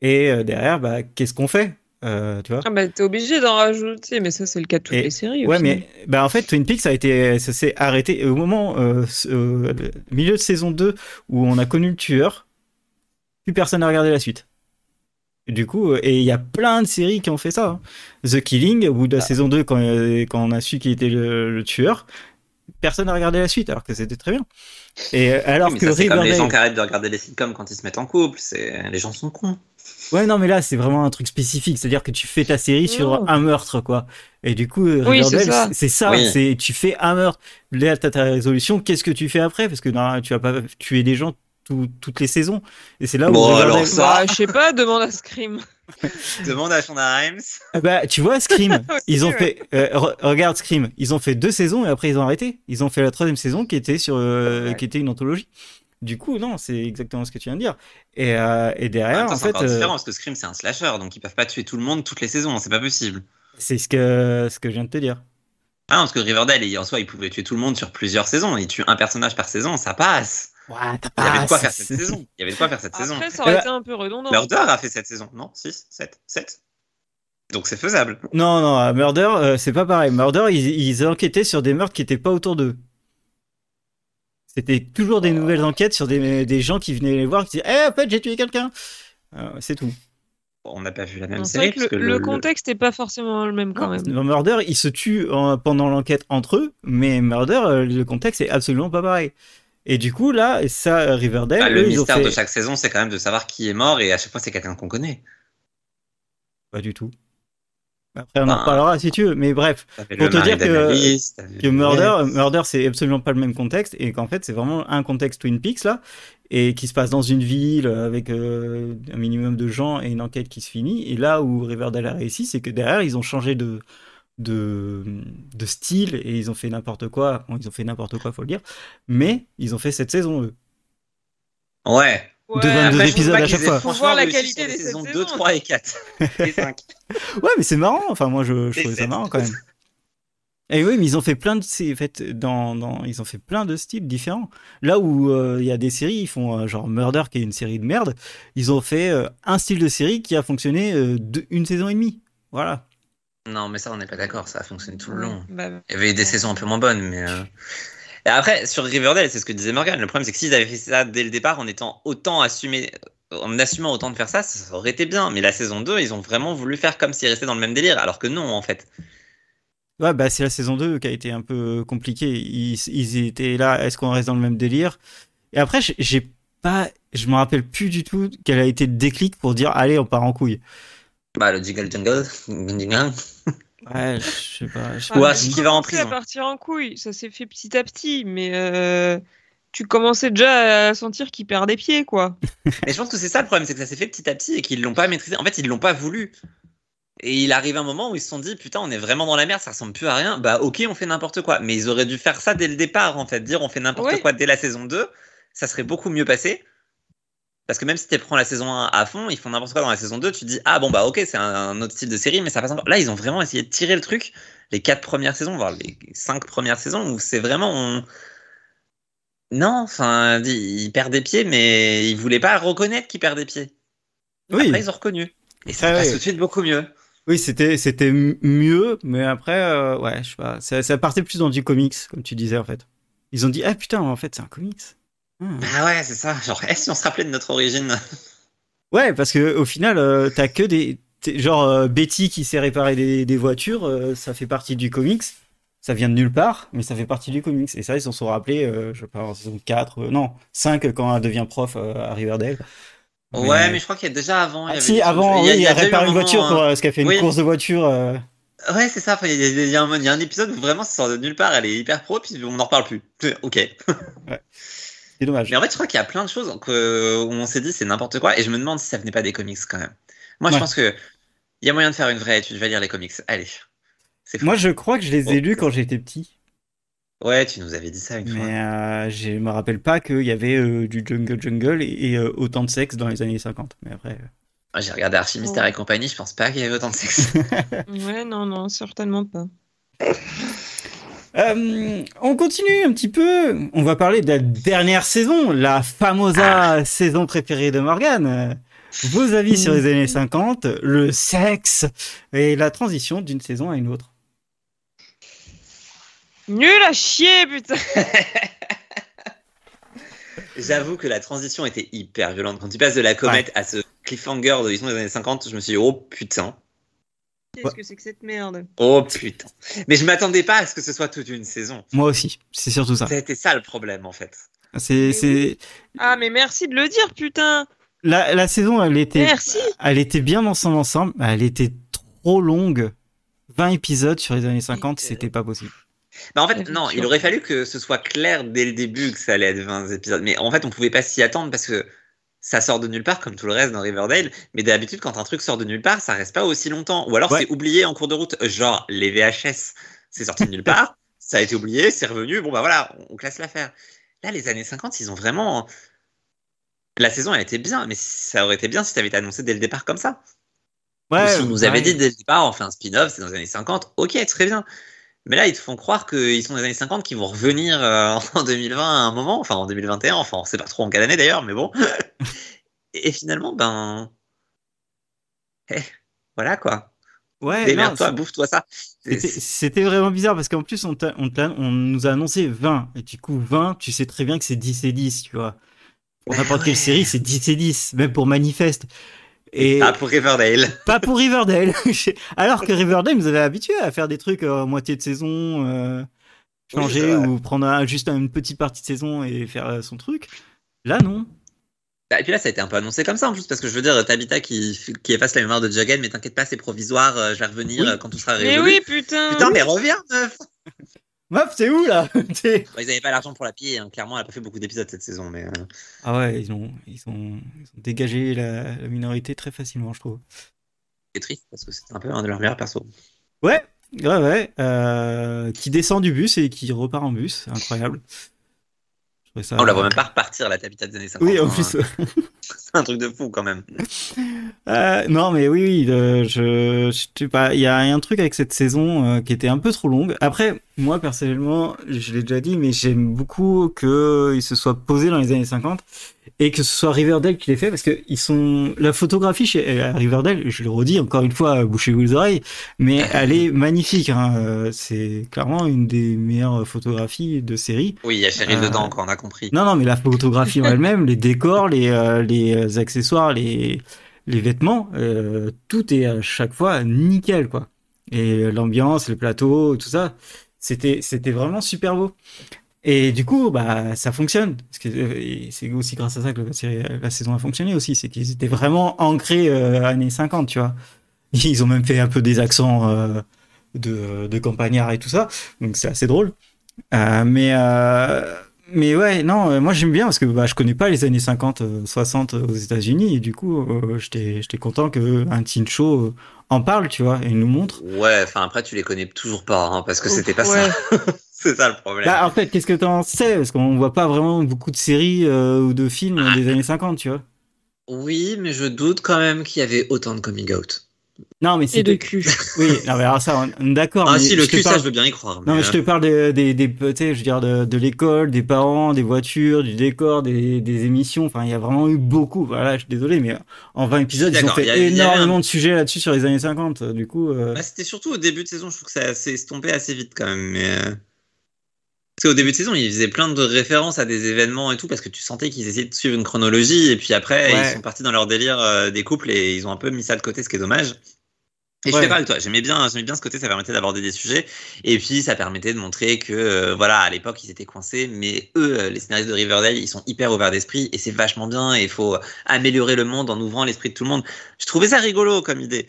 et euh, derrière, bah, qu'est-ce qu'on fait? Euh, tu vois Ah bah t'es obligé d'en rajouter, mais ça c'est le cas de toutes Et- les séries. Ouais, mais bah, en fait, Twin Peaks a été, ça s'est arrêté au moment, euh, euh, milieu de saison 2, où on a connu le tueur, plus personne n'a regardé la suite. Et du coup, euh, et il y a plein de séries qui ont fait ça. hein. The Killing, au bout de la saison 2, quand, quand on a su qui était le, le tueur, personne n'a regardé la suite, alors que c'était très bien. Et alors Oui, mais que ça, c'est comme les gens qui arrêtent de regarder les sitcoms quand ils se mettent en couple. C'est les gens sont cons. Ouais, non, mais là, c'est vraiment un truc spécifique. C'est-à-dire que tu fais ta série sur Non. un meurtre, quoi. Et du coup, euh, Oui, c'est ça. Oui. C'est tu fais un meurtre. Là, t'as ta résolution. Qu'est-ce que tu fais après? Parce que non, tu vas pas tuer des gens tout- toutes les saisons. Et c'est là où Bon, alors ça- Bah, je sais pas, demande à Scream. Demande à Shonda Rhimes. Ah Bah, tu vois, Scream. Ils ont fait. euh, re- regarde Scream. Ils ont fait deux saisons et après ils ont arrêté. Ils ont fait la troisième saison qui était sur, euh, Ouais. qui était une anthologie. Du coup, non, c'est exactement ce que tu viens de dire. Et, euh, et derrière, temps, en c'est fait, encore euh, différent parce que Scream c'est un slasher, donc ils peuvent pas tuer tout le monde toutes les saisons. C'est pas possible. c'est ce que ce que je viens de te dire. Ah, parce que Riverdale, il- en soi, il pouvait tuer tout le monde sur plusieurs saisons. Il tue un personnage par saison, ça passe. Ouais, t'as Il y avait pas- de quoi c'est- faire cette c'est- saison. Il y avait de quoi faire cette saison. Après, ça aurait Eh ben- été un peu redondant. Murder a fait cette saison, non 6, 7, 7 Donc c'est faisable. Non, non, à Murder, euh, c'est pas pareil. Murder, ils, ils enquêtaient sur des meurtres qui étaient pas autour d'eux. C'était toujours des nouvelles enquêtes sur des, des gens qui venaient les voir, qui disaient Eh, en fait, j'ai tué quelqu'un Euh, C'est tout. On n'a pas vu la même Non, série. vrai que le, parce que le contexte est pas forcément le même quand même. Dans Murder, ils se tuent en- pendant l'enquête entre eux, mais Murder, euh, le contexte est absolument pas pareil. Et du coup, là, ça, Riverdale, Bah, le eux, mystère fait... de chaque saison, c'est quand même de savoir qui est mort et à chaque fois, c'est quelqu'un qu'on connaît. Pas du tout. Après, on en reparlera si tu veux, mais bref. Pour te dire que- que Murder, Murder c'est absolument pas le même contexte et qu'en fait c'est vraiment un contexte Twin Peaks là et qui se passe dans une ville avec euh, un minimum de gens et une enquête qui se finit. Et là où Riverdale a réussi c'est que derrière ils ont changé de de, de style et ils ont fait n'importe quoi. Bon ils ont fait n'importe quoi faut le dire. Mais ils ont fait cette saison eux Ouais. De 22 Après, je épisodes à chaque fois. Faut franchement voir la qualité des saisons sept 2, saisons. 3 et 4 et 5. Ouais, mais c'est marrant. Enfin, moi, je, trouvais ça marrant quand même. Et oui, mais ils ont fait plein de, en fait, dans, dans, ils ont fait plein de styles différents. Là où euh, il y a des séries, ils font euh, genre Murder, qui est une série de merde. Ils ont fait euh, un style de série qui a fonctionné euh, deux- une saison et demie. Voilà. Non, mais ça, on n'est pas d'accord, ça a fonctionné tout le long. Bah, Il y avait eu des saisons un peu moins bonnes, mais. Et après, sur Riverdale, c'est ce que disait Morgan. Le problème, c'est que s'ils avaient fait ça dès le départ, en étant autant assumé, en assumant autant de faire ça, ça aurait été bien. Mais la saison 2, ils ont vraiment voulu faire comme s'ils restaient dans le même délire, alors que non, en fait. Ouais, bah c'est la saison 2 qui a été un peu compliquée. Ils, ils étaient là, est-ce qu'on reste dans le même délire? Et après, j'ai- pas, je me rappelle plus du tout quel a été le déclic pour dire allez, on part en couille. Bah, le Jiggle Jungle. Ouais, je sais pas. je sais Ou pas. à ce va en commençaient à prison. partir en couille, ça s'est fait petit à petit, mais euh, tu commençais déjà à sentir qu'il perd des pieds, quoi. Mais je pense que c'est ça le problème, c'est que ça s'est fait petit à petit et qu'ils l'ont pas maîtrisé. En fait, ils l'ont pas voulu. Et il arrive un moment où ils se sont dit, putain, on est vraiment dans la merde, ça ressemble plus à rien. Bah, ok, on fait n'importe quoi. Mais ils auraient dû faire ça dès le départ, en fait. Dire, on fait n'importe Ouais. quoi dès la saison 2, ça serait beaucoup mieux passé. Parce que même si tu prends la saison 1 à fond, ils font n'importe quoi dans la saison 2, tu te dis, ah bon, bah ok, c'est un, un autre style de série, mais ça passe encore. Là, ils ont vraiment essayé de tirer le truc, les quatre premières saisons, voire les cinq premières saisons, où c'est vraiment. on- Non, enfin, ils perdent des pieds, mais ils voulaient pas reconnaître qu'ils perdent des pieds. Oui, Après, ils ont reconnu. Et ça Ah passe tout de suite beaucoup mieux. oui, c'était, c'était mieux, mais après, euh, ouais, je sais pas. Ça, ça partait plus dans du comics, comme tu disais en fait. Ils ont dit, ah putain, en fait, c'est un comics. Hmm. Ah ouais, c'est ça. Genre, eh, si on se rappelait de notre origine? Ouais, parce que au final, euh, t'as que des. Genre, euh, Betty qui sait réparer des, des voitures, euh, ça fait partie du comics. Ça vient de nulle part, mais ça fait partie du comics. Et ça, ils s'en sont rappelés, je sais pas, en saison 4, euh, non, 5 quand elle devient prof à Riverdale. Ouais, mais je crois qu'il y a déjà avant. il y Ah, avait si, avant, choses- il y a- oui, il déjà eu répare un une voiture hein. pour, parce qu'elle fait une course de voiture. Ouais, c'est ça. Il y, a- il y un, il y a un épisode où vraiment ça sort de nulle part. Elle est hyper pro, puis on n'en reparle plus. Ok. C'est dommage. Mais en fait, je crois qu'il y a plein de choses que, où on s'est dit c'est n'importe quoi. Et je me demande si ça venait pas des comics quand même. Moi, je pense que il y a moyen de faire une vraie étude. Je vais lire les comics. Allez. Moi, je crois que je les ai lus quand j'étais petit. Ouais, tu nous avais dit ça une fois. Mais euh, je me rappelle pas qu'il y avait euh, du Jungle Jungle et, et, euh, autant de sexe dans les années 50. Mais après. euh, Moi, J'ai regardé Archie Mystère et compagnie. Je pense pas qu'il y avait autant de sexe. Ouais, non, non, certainement pas. Euh, on continue un petit peu. On va parler de la dernière saison, la famosa saison préférée de Morgan. Vos avis sur les années 50, le sexe et la transition d'une saison à une autre. Nul à chier, putain J'avoue que la transition était hyper violente. Quand tu passes de la comète à ce cliffhanger de l'histoire des années 50, je me suis dit, oh putain. Qu'est-ce que c'est que cette merde? Oh putain. Mais je m'attendais pas à ce que ce soit toute une saison. Moi aussi, c'est surtout ça. C'était ça le problème en fait. C'est, c'est Ah, mais merci de le dire, putain la, la saison, elle était, Merci elle était bien dans son ensemble. Elle était trop longue. 20 épisodes sur les années 50, c'était pas possible. Bah en fait, non, il aurait fallu que ce soit clair dès le début que ça allait être 20 épisodes. Mais en fait, on pouvait pas s'y attendre parce que ça sort de nulle part comme tout le reste dans Riverdale. Mais d'habitude, quand un truc sort de nulle part, ça reste pas aussi longtemps. Ou alors Ouais. c'est oublié en cours de route. Genre les VHS, c'est sorti de nulle part, ça a été oublié, c'est revenu. Bon bah voilà, on, classe l'affaire. Là, les années 50, ils ont vraiment. La saison, elle était bien, mais ça aurait été bien si ça avait été annoncé dès le départ comme ça. Ou si on nous avait ouais. dit dès le départ, on fait un spin-off, c'est dans les années 50, ok, très bien. Mais là, ils te font croire qu'ils sont les années 50, qu'ils vont revenir euh, en 2020 à un moment, enfin en 2021, enfin on sait pas trop en quelle année d'ailleurs, mais bon. Et finalement, ben. Eh, voilà quoi. Ouais, c'est- bouffe-toi ça. C'était- vraiment bizarre parce qu'en plus, on, on, on nous a annoncé 20. Et du coup, 20, tu sais très bien que c'est 10 et 10, tu vois. Pour n'importe Ouais. quelle série, c'est 10 et 10, même pour Manifeste. Et Ah, pour Riverdale. pas pour Riverdale. Alors que Riverdale nous avait habitué à faire des trucs euh, en moitié de saison, euh, changer ou prendre juste une petite partie de saison et faire euh, son truc. Là, non. Bah, et puis là, ça a été un peu annoncé comme ça en plus, parce que je veux dire, Tabitha qui, qui efface la mémoire de Jughead, mais t'inquiète pas, c'est provisoire, euh, je vais revenir Oui. euh, quand tout sera Mais résolu. oui, putain Putain, mais reviens, meuf Meuf, c'est où là? Bah, Ils avaient pas l'argent pour la payer, hein. clairement, elle a pas fait beaucoup d'épisodes cette saison, mais. euh, Ah ouais, ils ont, ils ont, ils ont dégagé la, la minorité très facilement, je trouve. c'est triste, parce que c'était un peu un de leurs meilleurs persos. Ouais, ouais, ouais. euh, qui descend du bus et qui repart en bus, c'est incroyable. Ça... On la voit même pas repartir, la Tabitha des années 50. Oui, en hein. plus. C'est un truc de fou quand même. Euh, non, mais oui, oui, euh, je, je sais pas, il y a un truc avec cette saison euh, qui était un peu trop longue. Après, moi personnellement, je l'ai déjà dit, mais j'aime beaucoup que il se soit posé dans les années 50 et que ce soit Riverdale qui l'ait fait parce que ils sont la photographie chez euh, Riverdale, je le redis encore une fois, bouchez-vous les oreilles, mais elle est magnifique. Hein, euh, c'est clairement une des meilleures photographies de série. Oui, il y a Cheryl Euh, dedans, quoi, on a compris. Non, non, mais la photographie en elle-même, les décors, les, euh, les accessoires, les, les vêtements, euh, tout est à chaque fois nickel, quoi. Et l'ambiance, les plateaux, tout ça, c'était, c'était vraiment super beau. Et du coup, bah, ça fonctionne. Parce que euh, c'est aussi grâce à ça que la, série- la saison a fonctionné aussi. C'est qu'ils étaient vraiment ancrés euh, années 50, tu vois. Ils ont même fait un peu des accents euh, de, de campagnards et tout ça. Donc c'est assez drôle. Euh, mais, euh, mais ouais, non, moi j'aime bien parce que bah, je connais pas les années 50, euh, 60 aux États-Unis. Et du coup, euh, j'étais j'étais content qu'un teen show euh, en parle, tu vois, et nous montre. Ouais, enfin après, tu les connais toujours pas, hein, parce que c'était pas ouais. ça. c'est ça le problème. Bah, en fait, qu'est-ce que t'en sais? Parce qu'on voit pas vraiment beaucoup de séries euh, ou de films des années 50, tu vois. Oui, mais je doute quand même qu'il y avait autant de coming out. Non, mais Et de cul. Oui, non, mais alors ça, on est d'accord. Ah mais si, le cul, ça, je veux bien y croire. Non, mais je te euh, parle des, des, des, tu sais, je veux dire, de, de l'école, des parents, des voitures, du décor, des, des émissions. Enfin, il y a vraiment eu beaucoup. Voilà, je suis désolé, mais en 20 épisodes, ils ont fait a- énormément un- de sujets là-dessus sur les années 50. Du coup, euh, bah, c'était surtout au début de saison, je trouve que ça s'est estompé assez vite quand même. Mais... Parce qu'au début de saison, ils faisaient plein de références à des événements et tout, parce que tu sentais qu'ils essayaient de suivre une chronologie, et puis après, Ouais. ils sont partis dans leur délire euh, des couples, et ils ont un peu mis ça de côté, ce qui est dommage. Et je Ouais. suis d'accord avec toi, j'aimais bien, j'aimais bien ce côté, ça permettait d'aborder des sujets, et puis ça permettait de montrer que, euh, voilà, à l'époque, ils étaient coincés, mais eux, euh, les scénaristes de Riverdale, ils sont hyper ouverts d'esprit, et c'est vachement bien, et il faut améliorer le monde en ouvrant l'esprit de tout le monde. Je trouvais ça rigolo comme idée.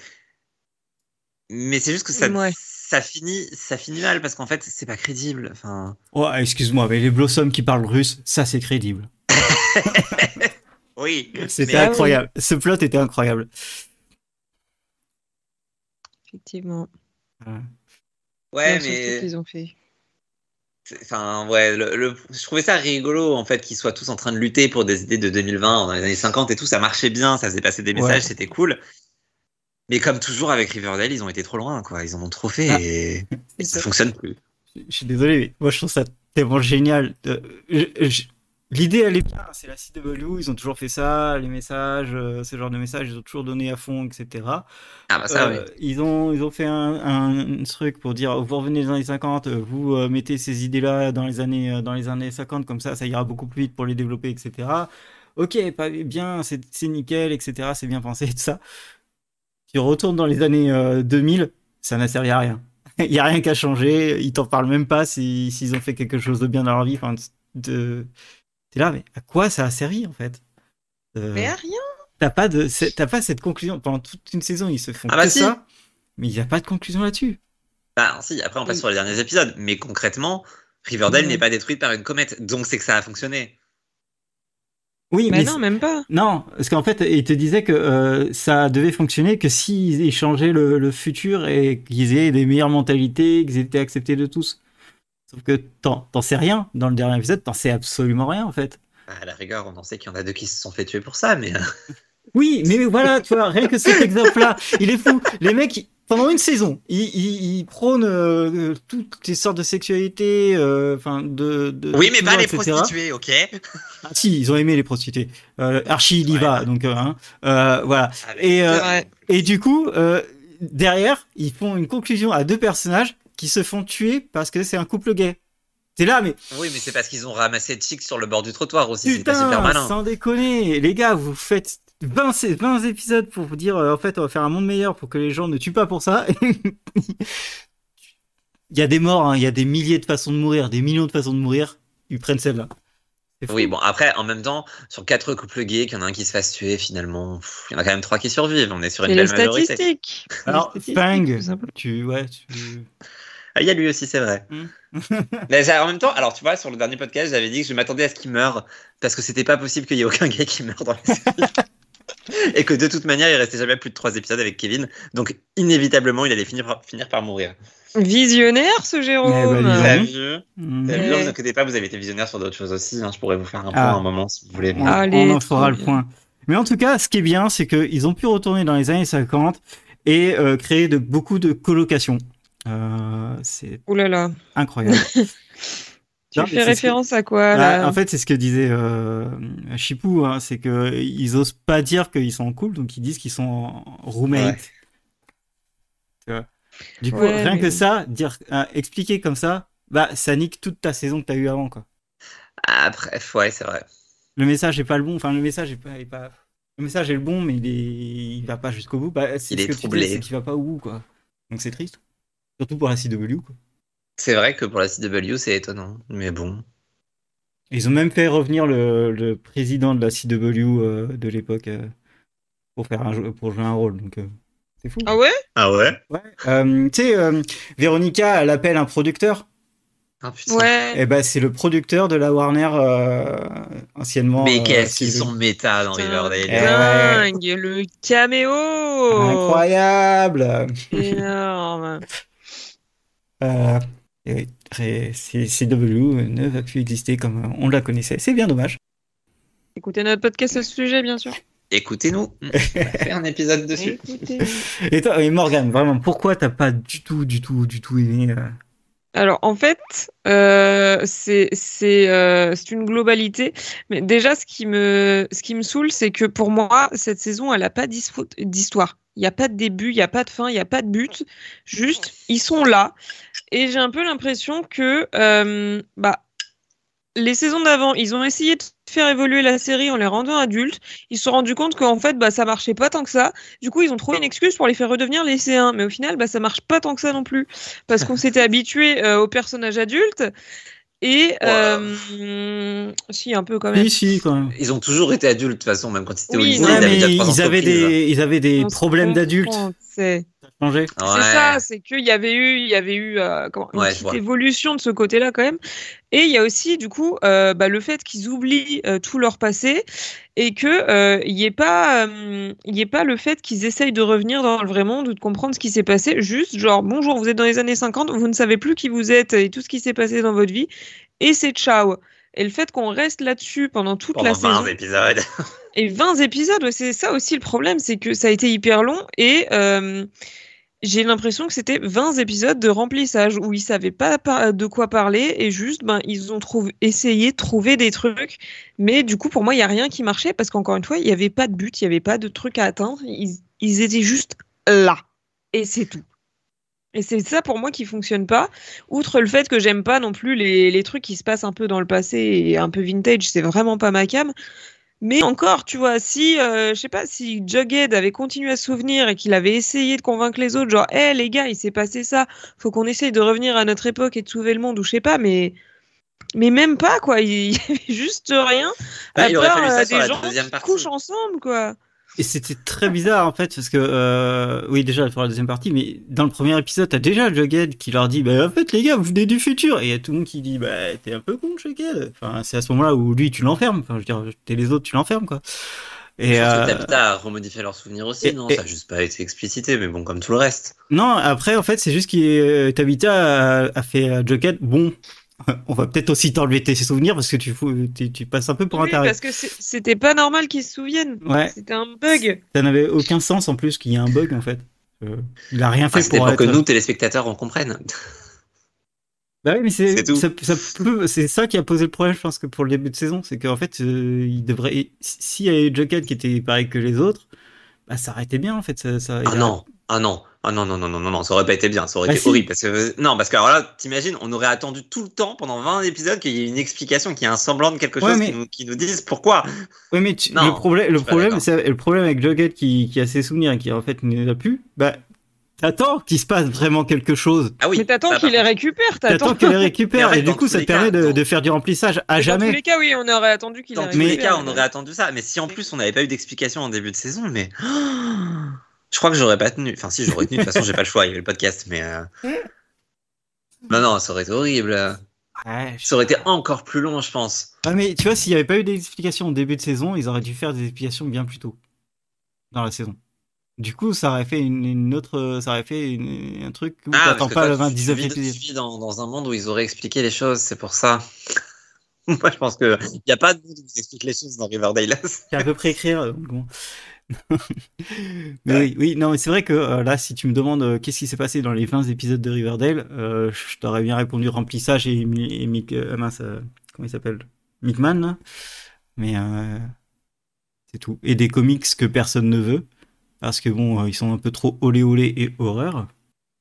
Mais c'est juste que ça, Ouais. Ça finit, ça finit mal parce qu'en fait, c'est pas crédible. Enfin, oh, excuse-moi, mais les Blossoms qui parlent russe, ça c'est crédible. oui. C'était oui. incroyable. Ce plot était incroyable. Effectivement. Ouais, surtout mais qu'ils ont fait. enfin, ouais, le, le- je trouvais ça rigolo en fait qu'ils soient tous en train de lutter pour des idées de 2020 dans les années 50 et tout. Ça marchait bien, ça faisait passer des messages, Ouais. c'était cool. Mais comme toujours avec Riverdale, ils ont été trop loin, quoi. Ils en ont trop fait Ah. et, et ça fonctionne plus. Je suis désolé, mais moi je trouve ça tellement génial. Euh, je- L'idée elle est bien, c'est la CW, ils ont toujours fait ça, les messages, euh, ce genre de messages, ils ont toujours donné à fond, etc. Ah bah ça, Euh, oui. ils ont ils ont fait un, un truc pour dire vous revenez des années 50, euh, vous euh, mettez ces idées-là dans les années dans les années 50 comme ça ça ira beaucoup plus vite pour les développer etc. Ok pas bien c'est c'est nickel etc c'est bien pensé tout ça. Tu retournes dans les années euh, 2000 ça n'a servi à rien. Il y a rien qu'à changer ils t'en parlent même pas si- s'ils ont fait quelque chose de bien dans leur vie. Enfin de t'es là mais à quoi ça a servi en fait? Euh, Mais à rien. T'as pas de, t'as pas cette conclusion pendant toute une saison, ils se font Ah bah que si. ça, mais il n'y a pas de conclusion là-dessus. Bah si, après on passe Oui. sur les derniers épisodes, mais concrètement, Riverdale n'est pas détruite par une comète, donc c'est que ça a fonctionné. Oui, mais non, même pas. non, parce qu'en fait, ils te disaient que euh, ça devait fonctionner que s'ils échangeaient le, le futur et qu'ils aient des meilleures mentalités, qu'ils étaient acceptés de tous. Sauf que t'en, sais rien dans le dernier épisode, t'en sais absolument rien en fait. À la rigueur, on en sait qu'il y en a deux qui se sont fait tuer pour ça, mais euh, Oui, mais voilà, tu vois, rien que cet exemple-là, il est fou. Les mecs, pendant une saison, ils, ils, ils prônent euh, toutes les sortes de sexualité, euh, enfin de, de. oui, mais pas les etc. prostituées, ok Ah, si, ils ont aimé les prostituées. Euh, Archie, il y Ouais. va, donc euh, hein, euh, voilà. Avec- Et, euh, du coup, euh, derrière, ils font une conclusion à deux personnages qui se font tuer parce que c'est un couple gay. T'es là, mais Oui, mais c'est parce qu'ils ont ramassé de chicks sur le bord du trottoir aussi, c'est pas super putain, malin. sans déconner, les gars, vous faites 20, sé- 20 épisodes pour vous dire, euh, en fait, on va faire un monde meilleur pour que les gens ne tuent pas pour ça. Il y a des morts, hein, il y a des milliers de façons de mourir, des millions de façons de mourir. Ils prennent celle-là. Oui, bon, après, en même temps, sur quatre couples gays, qu'il y en a un qui se fasse tuer, finalement, pff, il y en a quand même trois qui survivent, on est sur une Et les belle majorité. statistiques. Alors, Les statistiques, Fang, tu, ouais, tu. Ah, il y a lui aussi, c'est vrai. Hmm. Mais en même temps, alors tu vois, sur le dernier podcast, j'avais dit que je m'attendais à ce qu'il meure, parce que c'était pas possible qu'il y ait aucun gay qui meure dans la série. et que de toute manière, il restait jamais plus de trois épisodes avec Kevin. Donc, inévitablement, il allait finir par, finir par mourir. Visionnaire, ce Jérôme. Eh ben, Vous disons. avez vu. Vous avez vu, Ne vous inquiétez pas, vous avez été visionnaire sur d'autres choses aussi. hein. Je pourrais vous faire un point Ah. à un moment si vous voulez. On, Allez, on en fera le point. Mais en tout cas, ce qui est bien, c'est qu'ils ont pu retourner dans les années 50 et euh, créer de, beaucoup de colocations. Euh, c'est là là. incroyable. Tu Non, fais que- référence à quoi Ah, en fait, c'est ce que disait euh, Chipou, hein, c'est que ils osent pas dire qu'ils sont en couple, donc ils disent qu'ils sont en roommate. Ouais. Tu. Du coup, Ouais, rien mais- que ça, dire, euh, expliquer comme ça, bah, ça nique toute ta saison que t'as eu avant, quoi. Ah, bref, ouais, c'est vrai. Le message est pas le bon, enfin, le message est pas, est pas... le message est le bon, mais il est, il va pas jusqu'au bout. Bah, c'est Il ce est que tu troublé. dis, c'est qu'il va pas au bout, quoi. Donc c'est triste. Surtout pour la CW, quoi. C'est vrai que pour la CW, c'est étonnant. Mais bon. Ils ont même fait revenir le, le président de la CW euh, de l'époque euh, pour faire un jeu- pour jouer un rôle. Donc euh, c'est fou. Ah ouais? Ah ouais? Ouais. Euh, tu sais, euh, Véronica, elle appelle un producteur. Ah putain. Ouais. Et ben c'est le producteur de la Warner euh, anciennement. Mais euh, qu'est-ce qu'ils sont méta dans Putain, Riverdale. Eh ouais. Dingue, le caméo. Incroyable. Énorme. Euh, et CW ne va plus exister comme on la connaissait. C'est bien dommage. Écoutez notre podcast à ce sujet, bien sûr. Écoutez-nous. On va faire un épisode dessus. Et toi, et Morgan, vraiment, pourquoi t'as pas du tout, du tout, du tout aimé euh, Alors en fait, euh, c'est c'est euh, c'est une globalité. Mais déjà, ce qui me ce qui me saoule, c'est que pour moi, cette saison, elle a pas d'histoire. Il n'y a pas de début, il n'y a pas de fin, il n'y a pas de but. Juste, ils sont là. Et j'ai un peu l'impression que euh, bah, les saisons d'avant, ils ont essayé de faire évoluer la série en les rendant adultes. Ils se sont rendus compte qu'en fait, bah, ça marchait pas tant que ça. Du coup, ils ont trouvé une excuse pour les faire redevenir lycéens. Mais au final, bah, ça marche pas tant que ça non plus. Parce qu'on s'était habitué euh, aux personnages adultes. Et euh, si, un peu quand même. Si, si, quand même. Ils ont toujours été adultes de toute façon, même quand ils étaient au Oui, lycée, non, Ouais, ils avaient ils avaient des, ils avaient des On se problèmes d'adultes. C'est- Changé. Ouais. C'est ça, c'est qu'il y avait eu, il y avait eu euh, comment, une Ouais, petite évolution de ce côté-là quand même. Et il y a aussi du coup euh, bah, le fait qu'ils oublient euh, tout leur passé et que euh, il y ait pas, euh, il y ait pas le fait qu'ils essayent de revenir dans le vrai monde ou de comprendre ce qui s'est passé. Juste genre bonjour, vous êtes dans les années 50, vous ne savez plus qui vous êtes et tout ce qui s'est passé dans votre vie et c'est ciao. Et le fait qu'on reste là-dessus pendant toute Pendant la 20 saison. épisodes. Et 20 épisodes, c'est ça aussi le problème, c'est que ça a été hyper long et euh, j'ai l'impression que c'était 20 épisodes de remplissage où ils savaient pas de quoi parler et juste ben ils ont essayé de trouver des trucs, mais du coup pour moi il y a rien qui marchait parce qu'encore une fois il y avait pas de but, il y avait pas de truc à atteindre, ils, ils étaient juste là et c'est tout. Et c'est ça pour moi qui fonctionne pas. Outre le fait que j'aime pas non plus les, les trucs qui se passent un peu dans le passé et un peu vintage, c'est vraiment pas ma cam. Mais encore, tu vois, si, euh, je sais pas, si Jughead avait continué à se souvenir et qu'il avait essayé de convaincre les autres, genre, hé les gars, il s'est passé ça, faut qu'on essaye de revenir à notre époque et de sauver le monde, ou je sais pas, mais. Mais même pas, quoi, il y avait juste rien. À il part, euh, sur des gens qui couchent ensemble, quoi. Et c'était très bizarre en fait parce que euh, oui déjà pour la deuxième partie mais dans le premier épisode t'as déjà Jughead qui leur dit bah en fait les gars vous venez du futur. Et il y a tout le monde qui dit bah t'es un peu con Jughead enfin c'est à ce moment-là où lui tu l'enfermes. Enfin je veux dire t'es les autres tu l'enfermes quoi. Et euh, a remodifié leurs souvenirs aussi, et- non? et- Ça a juste pas été explicité, mais bon, comme tout le reste. non après en fait c'est juste que Tabitha a, a fait à Jughead bon on va peut-être aussi t'enlever tes souvenirs parce que tu, fous, tu, tu passes un peu pour un Oui, taré parce que c'était pas normal qu'ils se souviennent. ouais C'était un bug. ça n'avait aucun sens en plus qu'il y ait un bug en fait Euh, il a rien Enfin, fait C'était pour, pour que être- nous, téléspectateurs, on comprenne. Bah oui, mais c'est ça, qui a posé le problème, je pense que pour le début de saison, c'est qu'en fait, euh, il devrait, s'il y avait Jughead qui était pareil que les autres, bah ça aurait été bien en fait. Ça, ça- Ah a- non, ah non, ah non, non, non, non, non, non, ça aurait pas été bien, ça aurait Bah été si. horrible. Parce que, non, parce que alors là, t'imagines, on aurait attendu tout le temps, pendant 20 épisodes, qu'il y ait une explication, qu'il y ait un semblant de quelque Ouais, chose mais- qui, nous, qui nous dise pourquoi. Oui, mais tu- Non, le problème, le problème, le problème avec Jughead qui, qui a ses souvenirs et qui en fait n'a plus. Bah t'attends qu'il se passe vraiment quelque chose. Ah oui. mais t'attends qu'il les récupère, T'attends qu'elle les récupère en fait, et du dans coup ça les te permet cas, de, dans- de faire du remplissage à Dans jamais. tous les cas, oui, on aurait attendu qu'il Dans les tous les récupère. cas, on aurait attendu ça. Mais si en plus on n'avait pas eu d'explication en début de saison, mais je crois que j'aurais pas tenu. Enfin, si j'aurais tenu. De toute façon, j'ai pas le choix. Il y avait le podcast, mais euh, non, non, ça aurait été horrible. Ouais, je- Ça aurait été encore plus long, je pense. Ah, mais tu vois, s'il n'y avait pas eu d'explication au début de saison, ils auraient dû faire des explications bien plus tôt. dans la saison. Du coup, ça aurait fait une, une autre, ça aurait fait une- un truc où Ah, t'attends pas toi, le tu- 29 tu vis- épisode. Dans, dans un monde où ils auraient expliqué les choses, c'est pour ça. Moi, je pense qu'il n'y a pas de monde où ils expliquent les choses dans Riverdale. C'est à peu près écrire. bon. Oui, non, c'est vrai que euh, là, si tu me demandes euh, qu'est-ce qui s'est passé dans les 20 épisodes de Riverdale, euh, je t'aurais bien répondu remplissage et, Mi- et Mick, euh, mince, comment il s'appelle? Mickman, là. Mais c'est tout. Et des comics que personne ne veut, parce que bon, ils sont un peu trop olé olé et horreur.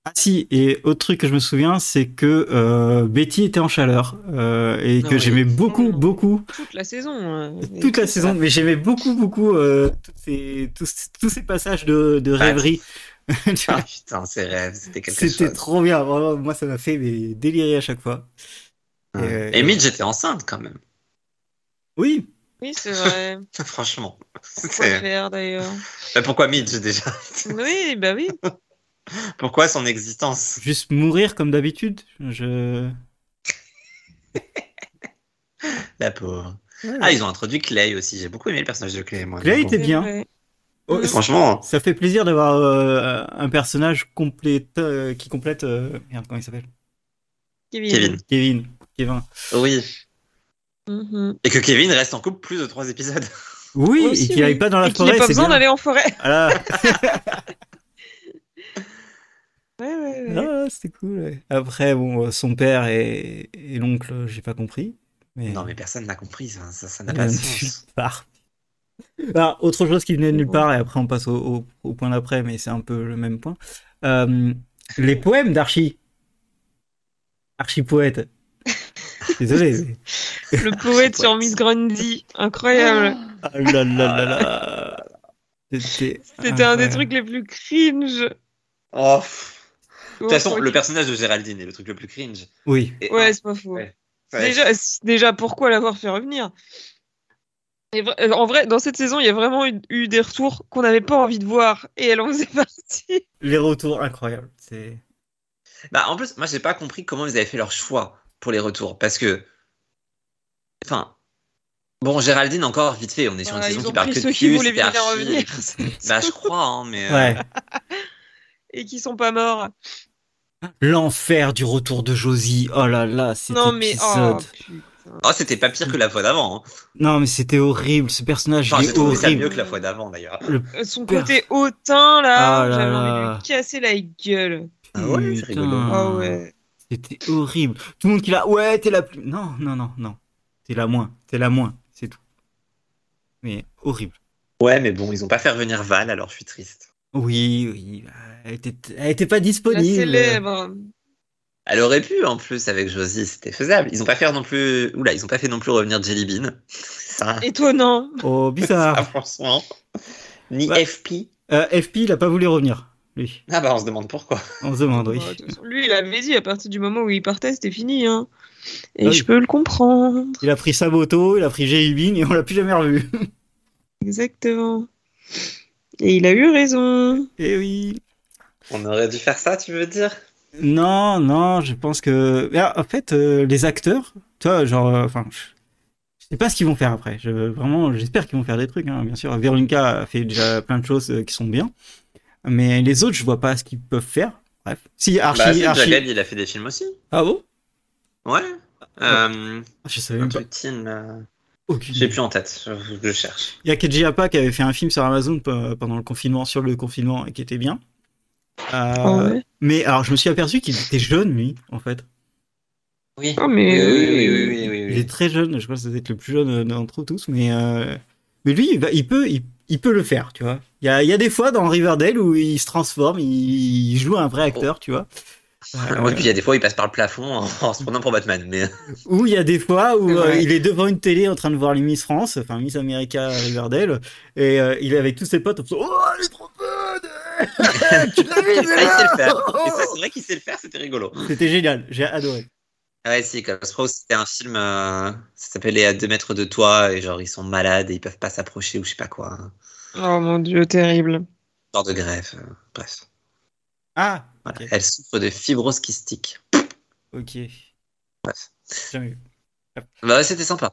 Ah si, et autre truc que je me souviens, c'est que euh, Betty était en chaleur euh, et Ah que oui. j'aimais beaucoup, beaucoup Toute la saison. euh, toute la saison, ça. mais j'aimais beaucoup, beaucoup euh, tous, ces, tous, tous ces passages de, de Ah, rêverie. Vois, Ah, putain, ces rêves, c'était quelque C'était chose. trop bien, vraiment, moi ça m'a fait mais, délirer à chaque fois. Et Midge était enceinte quand même. Oui, Oui, c'est vrai. Franchement. Pourquoi faire d'ailleurs? Bah, pourquoi Midge déjà? Oui, bah oui. Pourquoi son existence? Juste mourir comme d'habitude. Je... La pauvre. Ah, ils ont introduit Clay aussi. J'ai beaucoup aimé le personnage de Clay, moi. Clay bon. était bien. Oh, Franchement, Ça fait plaisir d'avoir euh, un personnage euh, qui complète. euh, Merde, comment il s'appelle? Kevin. Kevin. Kevin. Kevin. Oui. Mhm. Et que Kevin reste en couple plus de trois épisodes. Oui, Aussi, et qu'il aille oui. pas dans la Et forêt. n'ait pas c'est besoin d'aller en forêt. Voilà. Ouais, ouais, ouais. Ah, c'était cool. ouais. Après, bon, son père et, et l'oncle, j'ai pas compris. Mais... Non, mais personne n'a compris. Ça ça- ça n'a pas de sens. part. Alors, autre chose qui venait de nulle part, et après on passe au, au- au point d'après, mais c'est un peu le même point. Euh, les poèmes d'Archie. Archie poète. Désolé. mais- Le poète sur Miss Grundy. Incroyable. Ah là là là là. C'était C'était un des trucs les plus cringe. Oh, toute façon, le personnage de Géraldine est le truc le plus cringe. Oui. Et- Ouais, c'est pas faux. Ouais. Ouais. Déjà, déjà, pourquoi l'avoir fait revenir? Et euh, En vrai, dans cette saison, il y a vraiment eu, eu des retours qu'on n'avait pas envie de voir. Et elle en faisait partie. Les retours incroyables. C'est. Bah, en plus, moi, j'ai pas compris comment ils avaient fait leur choix pour les retours. Parce que. Enfin. Bon, Géraldine, encore vite fait. On est sur une saison qui parle que de ceux qui cul, voulaient bien revenir. Bah, je crois, hein, mais. euh, Ouais. Et qui sont pas morts. L'enfer du retour de Josie. Oh là là, cet Non, mais. Oh, épisode. Oh, c'était pas pire que la fois d'avant. hein. Non, mais c'était horrible. Ce personnage Enfin, est ça horrible. mieux que la fois d'avant, d'ailleurs. Son côté hautain, là, Ah là j'avais envie de lui casser la gueule. Ah ouais, c'est rigolo. Ah ouais. C'était horrible. Tout le monde qui l'a. Ouais, t'es la plus. Non, non, non, non. T'es la moins. T'es la moins. C'est tout. Mais horrible. Ouais, mais bon, ils ont pas fait revenir Val, alors je suis triste. Oui, oui. bah, Elle était, elle était pas La disponible. célèbre. Elle aurait pu, en plus, avec Josie, c'était faisable. Ils ont pas fait non plus. Oula, ils ont pas fait non plus revenir Jelly Bean. Ça, Étonnant. Oh, ça, bizarre. franchement. Ni. FP. Euh, FP, il a pas voulu revenir. Lui. Ah bah, on se demande pourquoi. On se demande, oui. Bah, lui, il avait dit à partir du moment où il partait, c'était fini. Hein. Et oui. je peux le comprendre. Il a pris sa moto, il a pris J.U.B. et on l'a plus jamais revu. Exactement. Et il a eu raison. Eh oui. On aurait dû faire ça, tu veux dire? Non, non, je pense que. Ah, En fait, euh, les acteurs, toi, genre, euh, enfin, je je sais pas ce qu'ils vont faire après. Je, vraiment, j'espère qu'ils vont faire des trucs, hein, bien sûr. Veronica a fait déjà plein de choses euh, qui sont bien, mais les autres, je vois pas ce qu'ils peuvent faire. Bref, si Archie, Bah, si, Archie. Jagged, il a fait des films aussi. Ah bon? Ouais. Euh, Je savais même. Poutine. Aucune. J'ai plus en tête, je, cherche. Il y a Keiji Apa qui avait fait un film sur Amazon pe- pendant le confinement, sur le confinement, et qui était bien. Euh, Ah ouais. Mais alors, je me suis aperçu qu'il était jeune, lui, en fait. Oui. Ah, mais oui, oui, oui, oui, oui, oui, Il est très jeune, je crois que être le plus jeune euh, d'entre eux tous, mais, euh, mais lui, il, va- il peut, il, il peut le faire, tu vois. Il y a, il y a des fois dans Riverdale où il se transforme, il, il joue un vrai acteur, tu vois. Euh, Ouais, puis il y a des fois, il passe par le plafond en, en se prenant pour Batman. Mais Ou il y a des fois où euh, il est devant une télé en train de voir les Miss France, enfin Miss America Riverdale, et euh, il est avec tous ses potes en faisant Oh, elle est trop bonne Tu l'as vu, ça, il sait le faire. celle-là Et ça, c'est vrai qu'il sait le faire, c'était rigolo. C'était génial, j'ai adoré. Ouais, si, comme c'était un film, euh, ça s'appelle Les à 2 mètres de toi, et genre, ils sont malades et ils peuvent pas s'approcher ou je sais pas quoi. Oh mon dieu, terrible. Genre de grève, euh, bref. Ah, Voilà. Elle souffre de fibrose kystique. ok. Bref. Jamais. Bah, c'était sympa.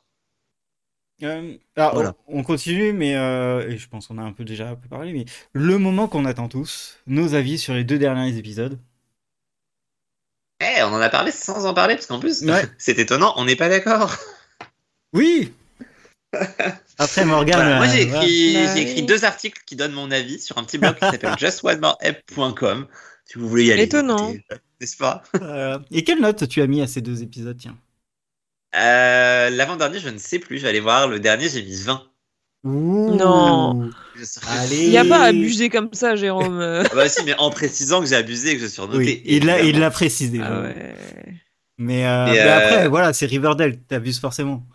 Euh, alors, Voilà. on continue, mais euh, et je pense qu'on a un peu déjà un peu parlé, mais le moment qu'on attend tous, nos avis sur les deux derniers épisodes. Eh, on en a parlé sans en parler, parce qu'en plus, Ouais. c'est étonnant, on n'est pas d'accord. Oui. Après Morgan. Voilà, moi, euh, j'ai écrit, deux articles qui donnent mon avis sur un petit blog qui s'appelle justonemoreapp.com. Si vous voulez y aller. Étonnant. écoutez, N'est-ce pas? Euh, et quelle note tu as mis à ces deux épisodes, tiens? Euh, L'avant-dernier, je ne sais plus, je vais aller voir. Le dernier, j'ai mis 20. Ouh. Non. Il n'y a pas à abuser comme ça, Jérôme. euh. Ah bah si, mais en précisant que j'ai abusé et que je suis surnoté. Oui, il l'a, il évidemment. l'a précisé. Ah ouais. Mais, euh, euh, après, voilà, c'est Riverdale, t'abuses forcément.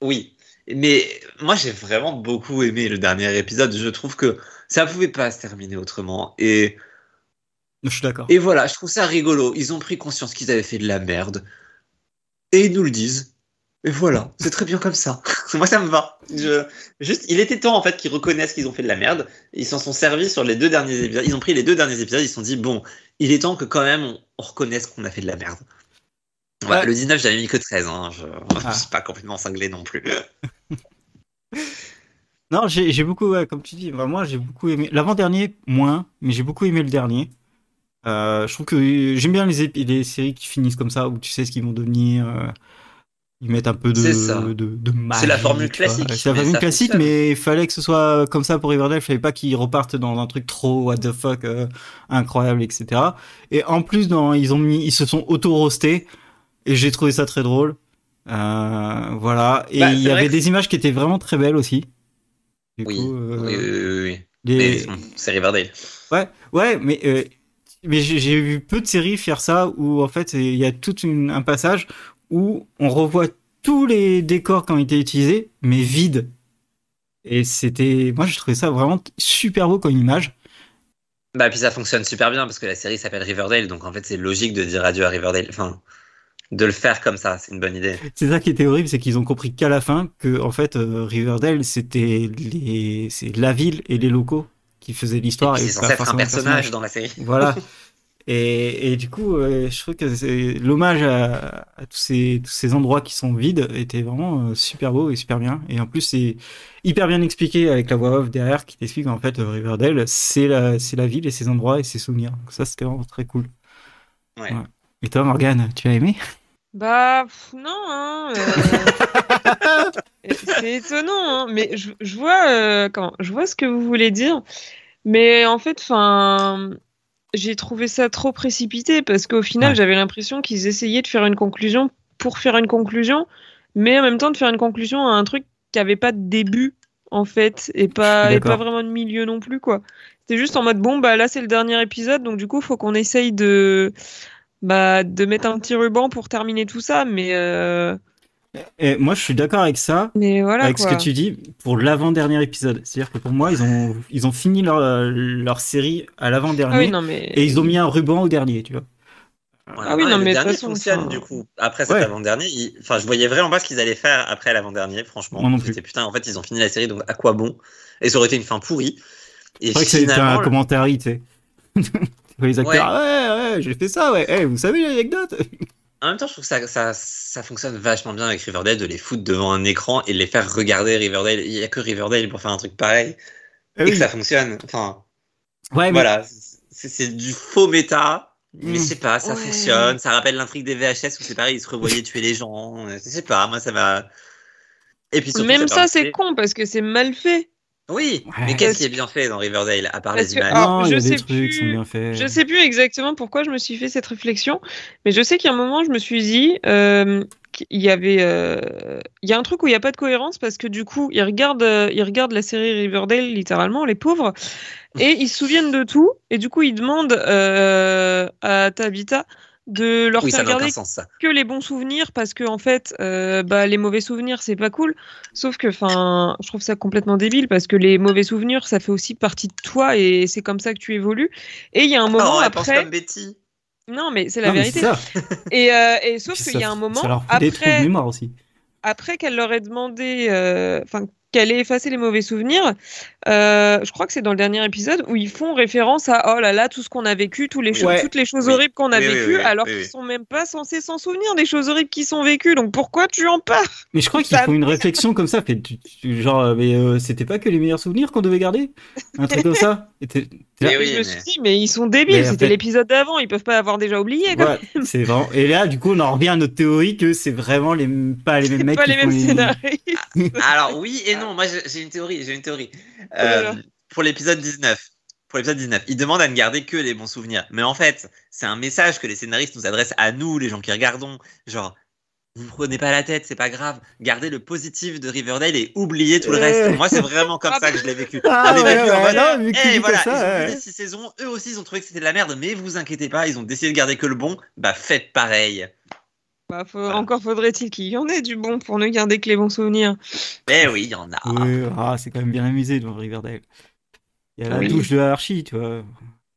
Oui, mais moi j'ai vraiment beaucoup aimé le dernier épisode. Je trouve que ça pouvait pas se terminer autrement. Et, Je suis d'accord. et voilà, je trouve ça rigolo. Ils ont pris conscience qu'ils avaient fait de la merde. Et ils nous le disent. Et voilà, c'est très bien comme ça. moi ça me va. Je, juste, il était temps en fait qu'ils reconnaissent qu'ils ont fait de la merde. Ils s'en sont servis sur les deux derniers épisodes. Ils ont pris les deux derniers épisodes. Ils se sont dit bon, il est temps que quand même on, on reconnaisse qu'on a fait de la merde. Ouais. Le 19, j'avais mis que 13. Hein. Je, Ah. je suis pas complètement cinglé non plus. Non, j'ai, j'ai beaucoup, ouais, comme tu dis, bah, moi j'ai beaucoup aimé. L'avant-dernier, moins, mais j'ai beaucoup aimé le dernier. Euh, je trouve que j'aime bien les, séries qui finissent comme ça, où tu sais ce qu'ils vont devenir. euh, ils mettent un peu de, de, C'est la formule classique, C'est la formule classique, mais il fallait que ce soit comme ça pour Riverdale. Je savais pas qu'ils repartent dans un truc trop what the fuck euh, incroyable, etc. Et en plus, dans, ils ont mis, ils se sont auto-roastés, et j'ai trouvé ça très drôle. Voilà. Et Bah, il y avait des images qui étaient vraiment très belles aussi. Du Oui, coup, oui, oui, oui, oui. les- c'est Riverdale. Ouais, ouais, mais, mais j'ai vu peu de séries faire ça où en fait il y a tout une- un passage où on revoit tous les décors qui ont été utilisés, mais vides. Et c'était, moi je trouvais ça vraiment super beau comme image. Bah, puis ça fonctionne super bien parce que la série s'appelle Riverdale, donc en fait, c'est logique de dire adieu à Riverdale. Enfin, de le faire comme ça, c'est une bonne idée. C'est ça qui était horrible, c'est qu'ils ont compris qu'à la fin que en fait euh, Riverdale c'était les, c'est la ville et les locaux qui faisaient Et l'histoire. et c'est pas censé être un personnage dans la série. Voilà. Et, et du coup, euh, je trouve que c'est l'hommage à, à tous, ces, tous ces endroits qui sont vides était vraiment euh, super beau et super bien. Et en plus, c'est hyper bien expliqué avec la voix off derrière qui t'explique qu'en fait, euh, Riverdale, c'est la, c'est la ville et ses endroits et ses souvenirs. Donc ça, c'était vraiment très cool. Ouais. Ouais. Et toi, Morgane, tu as aimé? Bah pff, non, hein, euh, c'est étonnant, hein, mais je, je vois euh, comment, je vois ce que vous voulez dire, mais en fait, enfin, j'ai trouvé ça trop précipité parce qu'au final, Ouais. j'avais l'impression qu'ils essayaient de faire une conclusion pour faire une conclusion, mais en même temps de faire une conclusion à un truc qui avait pas de début en fait et pas et pas vraiment de milieu non plus quoi. C'était juste en mode bon bah là c'est le dernier épisode donc du coup faut qu'on essaye de bah, de mettre un petit ruban pour terminer tout ça, mais, euh, Et moi, je suis d'accord avec ça. mais voilà avec quoi. ce que tu dis pour l'avant-dernier épisode. C'est-à-dire que pour moi, ils ont, ils ont fini leur, leur série à l'avant-dernier. Ah oui, non, mais. Et ils ont mis un ruban au dernier, tu vois. Voilà, Ah oui, et non, le mais de dernier façon, fonctionne du coup. Après cet Ouais. avant-dernier, il- enfin, je voyais vraiment pas ce qu'ils allaient faire après l'avant-dernier, franchement. Moi non plus. Putain, en fait, ils ont fini la série, donc à quoi bon? Et ça aurait été une fin pourrie. Et C'est vrai que c'était un commentaire, tu sais. les acteurs, Ouais. ouais, ouais, j'ai fait ça, ouais. Eh, vous savez l'anecdote? En même temps, je trouve que ça, ça, ça fonctionne vachement bien avec Riverdale de les foutre devant un écran et de les faire regarder Riverdale. Il y a que Riverdale pour faire un truc pareil Eh et oui. que ça fonctionne. Enfin, Ouais, mais voilà, c'est c'est du faux méta. Mais Mm. c'est pas, ça Ouais. fonctionne. Ça rappelle l'intrigue des VHS où c'est pareil, ils se revoyaient tuer les gens. Je sais pas, moi ça m'a. Et puis surtout, Même ça, c'est con parce que c'est mal fait. Oui, Ouais. mais qu'est-ce qui est bien fait dans Riverdale à part Parce les que- images? alors, non, il y a je sais trucs qui sont plus- bien faits. Je sais plus exactement pourquoi je me suis fait cette réflexion, mais je sais qu'à un moment, je me suis dit euh, qu'il y avait. euh, Il y a un truc où il n'y a pas de cohérence parce que du coup, ils regardent, euh, ils regardent la série Riverdale littéralement, les pauvres, et ils se souviennent de tout, et du coup, ils demandent euh, à Tabitha de leur Oui, faire garder sens que les bons souvenirs parce que en fait euh, bah, les mauvais souvenirs c'est pas cool sauf que enfin je trouve ça complètement débile parce que les mauvais souvenirs ça fait aussi partie de toi et c'est comme ça que tu évolues et il y a un moment Oh, elle pense après comme Betty. non mais c'est la Non, vérité c'est ça. et, euh, et sauf qu'il y a un moment Ça leur fait des trous de après mémoire aussi. après qu'elle leur ait demandé, euh, qu'elle effacer les mauvais souvenirs. Euh, je crois que c'est dans le dernier épisode où ils font référence à oh là là tout ce qu'on a vécu, tous les toutes les choses horribles qu'on a vécues, alors qu'ils sont même pas censés s'en souvenir des choses horribles qui sont vécues. Donc pourquoi tu en parles? Mais je crois qu'ils font une réflexion comme ça. Fait, genre, mais euh, c'était pas que les meilleurs souvenirs qu'on devait garder, un truc comme ça? Mais je me suis dit, mais ils sont débiles. C'était l'épisode d'avant. Ils peuvent pas avoir déjà oublié. c'est vraiment. Et là, du coup, on en revient à notre théorie que c'est vraiment les pas les mêmes mecs. pas les mêmes scénaristes. Alors oui et non. Moi, j'ai une théorie. J'ai une théorie. Euh, pour l'épisode 19. Pour l'épisode 19, ils demandent à ne garder que les bons souvenirs. Mais en fait, c'est un message que les scénaristes nous adressent à nous, les gens qui regardons. Genre, vous prenez pas la tête, c'est pas grave. Gardez le positif de Riverdale et oubliez tout le reste. Moi, c'est vraiment comme ça que je l'ai vécu. Ah, vécu voilà, ça, ils ont six saisons. Eux aussi, ils ont trouvé que c'était de la merde, mais vous inquiétez pas, ils ont décidé de garder que le bon. Bah, faites pareil. Bah, Encore faudrait-il qu'il y en ait du bon pour ne garder que les bons souvenirs. Eh oui, il y en a. ah, c'est quand même bien amusé devant Riverdale. Il y a la touche de Archie, tu vois.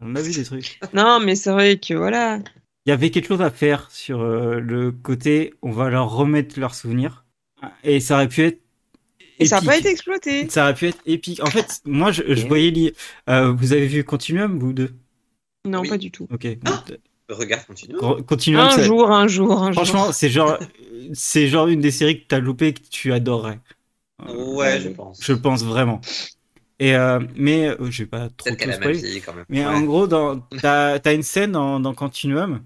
On a vu des trucs. non, mais c'est vrai que voilà. Il y avait quelque chose à faire sur euh, le côté, on va leur remettre leurs souvenirs. Et ça aurait pu être. Et ça n'a pas été exploité. Ça aurait pu être épique. En fait, moi, je, voyais. Euh, vous avez vu Continuum, vous deux? Non, pas du tout. Ok. Ah Regarde, continue. Continue. Un jour, un jour, un Franchement, c'est genre, c'est genre une des séries que tu as loupé que tu adorerais. Ouais, je pense. Je pense vraiment. Et euh, mais euh, je vais pas trop. Quand même. Mais en gros, t'as as une scène dans, dans Continuum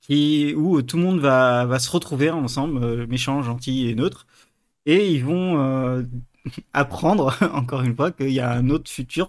qui où tout le monde va va se retrouver ensemble, euh, méchant, gentil et neutre, et ils vont euh, apprendre encore une fois qu'il y a un autre futur,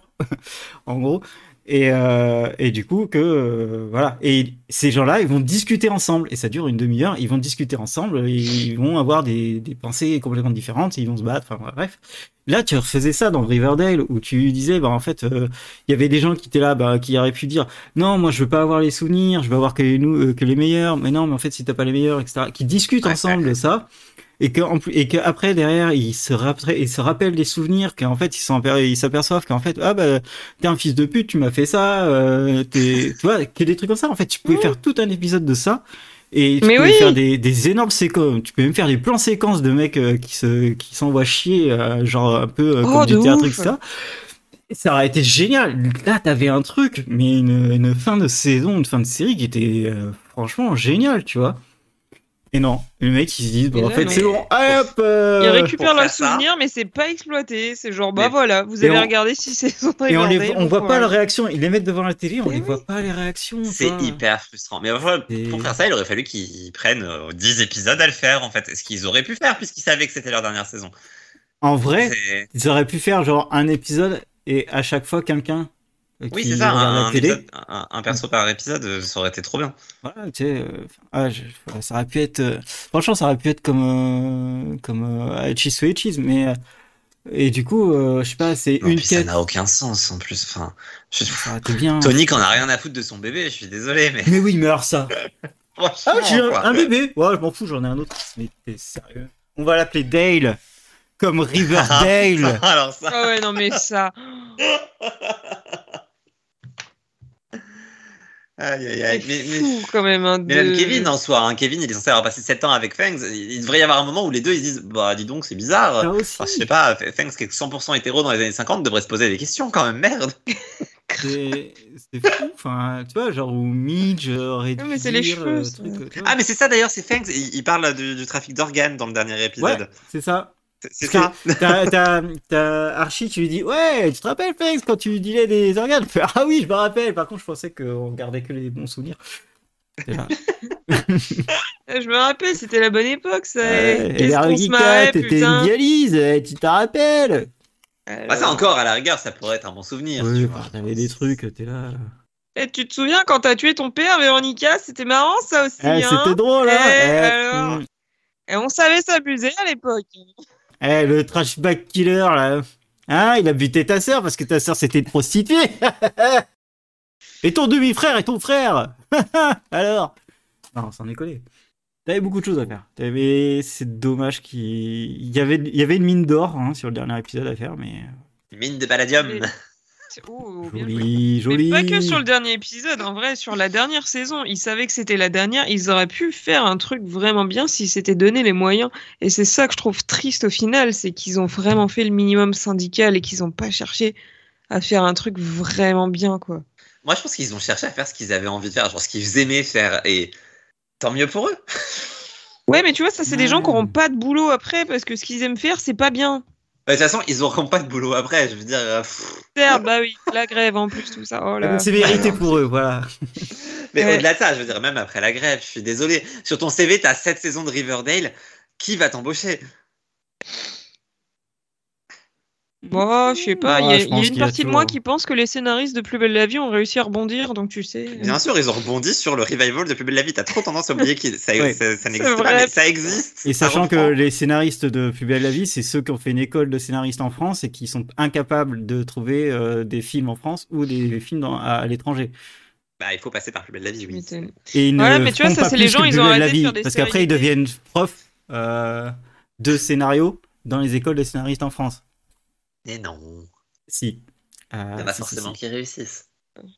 en gros, et, euh, et du coup, que euh, voilà. Et ces gens-là, ils vont discuter ensemble. Et ça dure une demi-heure. Ils vont discuter ensemble. Et ils vont avoir des, des pensées complètement différentes. Ils vont se battre. Enfin, bref. Là, tu refaisais ça dans Riverdale où tu disais, bah, en fait, euh, il y avait des gens qui étaient là, bah, qui auraient pu dire, non, moi, je veux pas avoir les souvenirs. Je veux avoir que les, nous, que les meilleurs. Mais non, mais en fait, si t'as pas les meilleurs, etc. Qui discutent ensemble de ça et que et que après derrière ils se rappellent se rappellent des souvenirs qu'en fait ils s'aperçoivent qu'en fait ah bah t'es un fils de pute tu m'as fait ça euh, tu vois que des trucs comme ça. En fait tu pouvais faire tout un épisode de ça et tu pouvais faire des, des énormes séquences tu peux même faire des plans séquences de mecs euh, qui se qui s'envoient chier euh, genre un peu euh, comme oh, du théâtre etc ça aurait été génial. Là, t'avais un truc, mais une, une, fin de saison, une fin de série qui était franchement génial, tu vois. Et non, le mec il se dit bon, en fait c'est bon, hop euh, Ils récupèrent leurs souvenirs mais c'est pas exploité, c'est genre bah voilà, vous avez regardé si c'est son Et on, les, on voit pas leurs réactions, ils les mettent devant la télé, on les voit pas les réactions. C'est hyper frustrant. Mais pour faire ça, il aurait fallu qu'ils prennent 10 euh, épisodes à le faire en fait, ce qu'ils auraient pu faire puisqu'ils savaient que c'était leur dernière saison. En vrai, ils auraient pu faire genre un épisode et à chaque fois quelqu'un oui, c'est ça, un, perso par épisode, euh, ça aurait été trop bien. Voilà, tu sais, euh, ah, ça aurait pu être. Euh, franchement, ça aurait pu être comme. comme euh, Cheese Cheese, mais. et du coup, je sais pas, c'est une Ça n'a aucun sens en plus. Enfin, je... bien. Tony, qu'on a rien à foutre de son bébé, je suis désolé, mais. Mais oui, mais alors ça. ah, j'ai un, bébé. Ouais, je m'en fous, j'en ai un autre. Mais t'es sérieux. On va l'appeler Dale, comme Riverdale. alors ça. Ah ouais, non mais ça. Aïe, aïe, aïe. Mais, fou, quand même. Hein, mais même Kevin en soi, hein. Kevin il est censé avoir passé 7 ans avec Fangs. Il devrait y avoir un moment où les deux ils disent Bah dis donc, c'est bizarre. je sais pas, Fangs qui est 100% hétéro dans les années 50 devrait se poser des questions quand même, merde. C'est fou, enfin, tu vois, genre où Midge aurait dû. mais c'est les cheveux. Euh, ah, mais c'est ça d'ailleurs, c'est Fangs. Il, parle du, trafic d'organes dans le dernier épisode. Ouais, c'est ça. C'est ça. T'as Archie, tu lui dis Ouais, tu te rappelles, Fex, quand tu disais des organes? Ah oui, je me rappelle. Par contre, je pensais qu'on gardait que les bons souvenirs. je me rappelle, c'était la bonne époque, ça. Ouais, et la t'étais une dialyse, eh, tu te rappelles? Bah, ça encore, à la rigueur, ça pourrait être un bon souvenir. Oui, bah, t'avais des trucs, t'es là. Et eh, tu te souviens quand t'as tué ton père, Véronica? C'était marrant, ça aussi. Eh, hein c'était drôle, hein et, hmm. et on savait s'abuser à l'époque. Eh, le trashback killer, là. Hein, il a buté ta sœur parce que ta sœur c'était une prostituée. et ton demi-frère et ton frère. Alors. Non, c'en est collé. T'avais beaucoup de choses à faire. T'avais... C'est dommage qu'il y avait... Il y avait une mine d'or hein, sur le dernier épisode à faire, mais. Mine de palladium. Oh. Joli, pas que sur le dernier épisode, en vrai, sur la dernière saison, ils savaient que c'était la dernière, ils auraient pu faire un truc vraiment bien s'ils s'étaient donné les moyens. Et c'est ça que je trouve triste au final, c'est qu'ils ont vraiment fait le minimum syndical et qu'ils n'ont pas cherché à faire un truc vraiment bien, quoi. Moi, je pense qu'ils ont cherché à faire ce qu'ils avaient envie de faire, genre ce qu'ils aimaient faire, et tant mieux pour eux. Ouais, mais tu vois, ça, c'est des gens qui n'auront pas de boulot après parce que ce qu'ils aiment faire, c'est pas bien. Bah, De toute façon, ils n'auront pas de boulot après, je veux dire. euh, pff. Bah oui, la grève en plus, tout ça. Oh là. C'est vérité pour eux, voilà. Mais Ouais. au-delà de ça, je veux dire, même après la grève, je suis désolé. Sur ton CV, t'as 7 saisons de Riverdale. Qui va t'embaucher? Bon, je sais pas, il y a, il y une partie de moi toujours- qui pense que les scénaristes de Plus Belle la Vie ont réussi à rebondir, donc tu sais. Bien sûr, ils ont rebondi sur le revival de Plus belle la vie. T'as trop tendance à oublier que ça, Ouais. ça, ça n'existe C'est pas, vrai. mais ça existe. Et ça sachant que les scénaristes de Plus belle la vie, c'est ceux qui ont fait une école de scénaristes en France et qui sont incapables de trouver euh, des films en France ou des films dans- à, à l'étranger. Bah, il faut passer par Plus belle la vie, oui. Et ils Voilà, ne mais tu vois, font ça, pas c'est les plus gens, ils Plus ont belle la arrêté de vie, faire des parce qu'après ils deviennent profs euh, de scénario dans les écoles de scénaristes en France. Mais non, Si. Euh, il y en a si, forcément si. qui réussissent.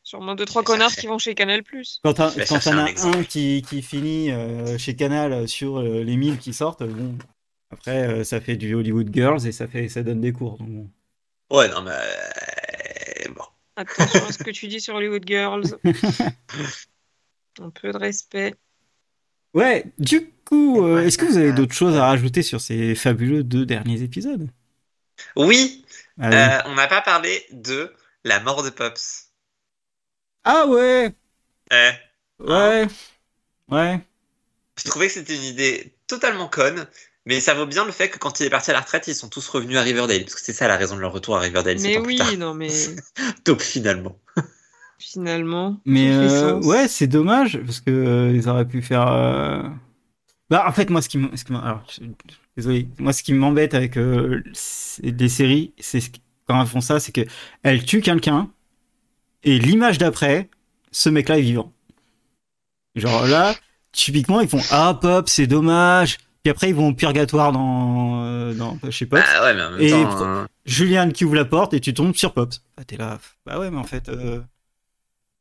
Sûrement deux, trois connards qui vont chez Canal+. Quand t'en un as exemple. un qui, qui finit euh, chez Canal sur euh, les 1000 qui sortent, bon, après euh, ça fait du Hollywood Girls et ça, fait, ça donne des cours. donc bon. Ouais, non, mais. Bon. Attention à ce que tu dis sur Hollywood Girls. Un peu de respect. Ouais, du coup, euh, est-ce que vous avez d'autres choses à rajouter sur ces fabuleux deux derniers épisodes? Oui, Allez. euh, on n'a pas parlé de la mort de Pops. Ah ouais Euh, Ouais Ouais je trouvais que c'était une idée totalement conne, mais ça vaut bien le fait que quand il est parti à la retraite, ils sont tous revenus à Riverdale, parce que c'est ça la raison de leur retour à Riverdale. Mais oui, tard. non, mais Donc finalement. finalement. Mais euh, ouais, c'est dommage parce que euh, ils auraient pu faire. Bah, en fait, moi, ce qui, m- ce qui m- alors, je- désolé, moi, ce qui m'embête avec euh, les séries, c'est ce quand elles font ça, c'est que elles tuent quelqu'un et l'image d'après, ce mec-là est vivant. Genre là, typiquement, ils font ah pop, c'est dommage. Puis après, ils vont au purgatoire dans, euh, dans je sais pas. Ouais, mais en même Et temps. hein, Julianne qui ouvre la porte et tu tombes sur Pops. Ah, t'es là. Bah ouais, mais en fait, euh,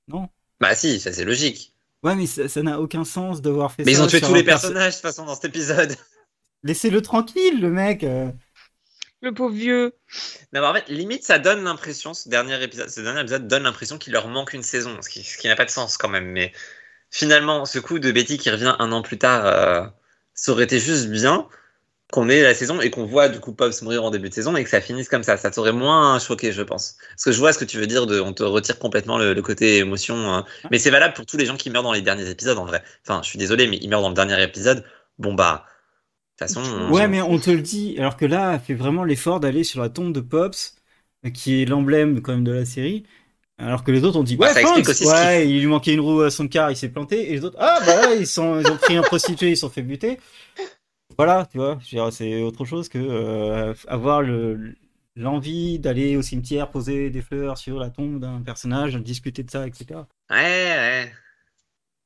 non. Bah si, ça c'est logique. Ouais, mais ça n'a aucun sens d'avoir fait Mais ça. ils ont tué tous les perso- personnages de toute façon dans cet épisode. Laissez-le tranquille, le mec. euh. Le pauvre vieux. Non, mais en fait, limite, ça donne l'impression, ce dernier épisode, ce dernier épisode donne l'impression qu'il leur manque une saison, ce qui, ce qui n'a pas de sens quand même. Mais finalement, ce coup de Betty qui revient un an plus tard, euh, ça aurait été juste bien qu'on ait la saison et qu'on voit du coup Pops mourir en début de saison et que ça finisse comme ça. Ça t'aurait moins choqué, je pense. Parce que je vois ce que tu veux dire, de, on te retire complètement le, le côté émotion. hein. Mais c'est valable pour tous les gens qui meurent dans les derniers épisodes, en vrai. Enfin, je suis désolé, mais ils meurent dans le dernier épisode. Bon, bah, de toute façon. on- Ouais, mais on te le dit. Alors que là, fait vraiment l'effort d'aller sur la tombe de Pops, euh, qui est l'emblème quand même de la série. Alors que les autres ont dit ouais, ça explique Ponce aussi ce ouais, il lui manquait une roue à son car, il s'est planté. Et les autres ah bah là, ils sont, ils ont pris un prostitué, ils se sont fait buter. Voilà, tu vois, c'est autre chose que euh, avoir le l'envie d'aller au cimetière poser des fleurs sur la tombe d'un personnage, discuter de ça, etc. Ouais, ouais.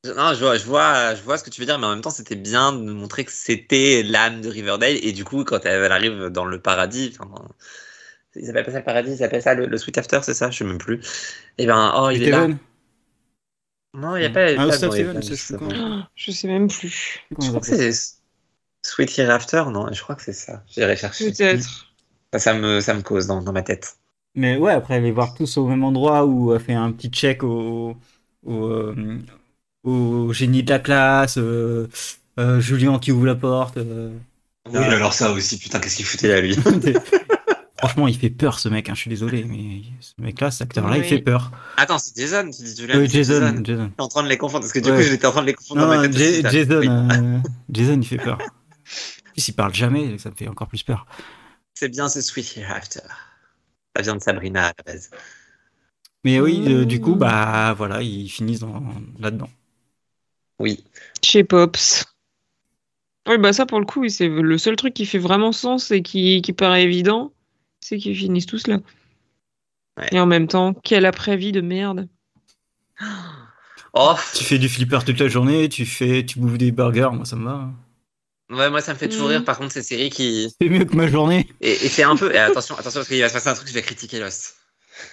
Je- Non, je vois, je, vois, je vois ce que tu veux dire, mais en même temps, c'était bien de montrer que c'était l'âme de Riverdale. Et du coup, quand elle, arrive dans le paradis, enfin, ils appellent pas ça le paradis, ils appellent ça le, le Sweet After, c'est ça? Je sais même plus. Et ben, oh, il est là. Non, il n'y a pas. Ah, pas je sais. Oh, je sais même plus. Je crois que c'est Sweet Hereafter, non Je crois que c'est ça. J'irai chercher. Peut-être. Ça, ça me, ça me cause dans, dans ma tête. Mais ouais, après aller voir tous au même endroit où elle fait un petit check au, au, euh, au génie de la classe, euh, euh, Julien qui ouvre la porte. euh. Oui, alors ça aussi, putain, qu'est-ce qu'il foutait là, lui? Franchement, il fait peur ce mec, hein, je suis désolé, mais ce mec-là, cet acteur-là, il fait peur. Attends, c'est Jason, tu dis Julian Oui, Jason, Jason. Jason. Je suis en train de les confondre, parce que du Ouais. coup, j'étais en train de les confondre Non, dans ma non, tête. Jason, Oui. euh, Jason, il fait peur. Plus, il parle jamais, ça me fait encore plus peur. C'est bien ce Sweet Hereafter. Ça vient de Sabrina à la base. Mais oui, euh, du coup, bah voilà, ils finissent dans- là-dedans. Oui. Chez Pops. Oui, bah ça pour le coup, c'est le seul truc qui fait vraiment sens et qui, qui paraît évident, c'est qu'ils finissent tous là. Ouais. Et en même temps, quel après-vie de merde. Oh, Tu fais du flipper toute la journée, tu fais, tu bouffes des burgers, moi ça me va. Ouais, moi ça me fait toujours Mm. rire. Par contre, ces séries qui. C'est mieux que ma journée. Et, et c'est un peu. Et attention, attention, parce qu'il va se passer un truc, je vais critiquer Lost.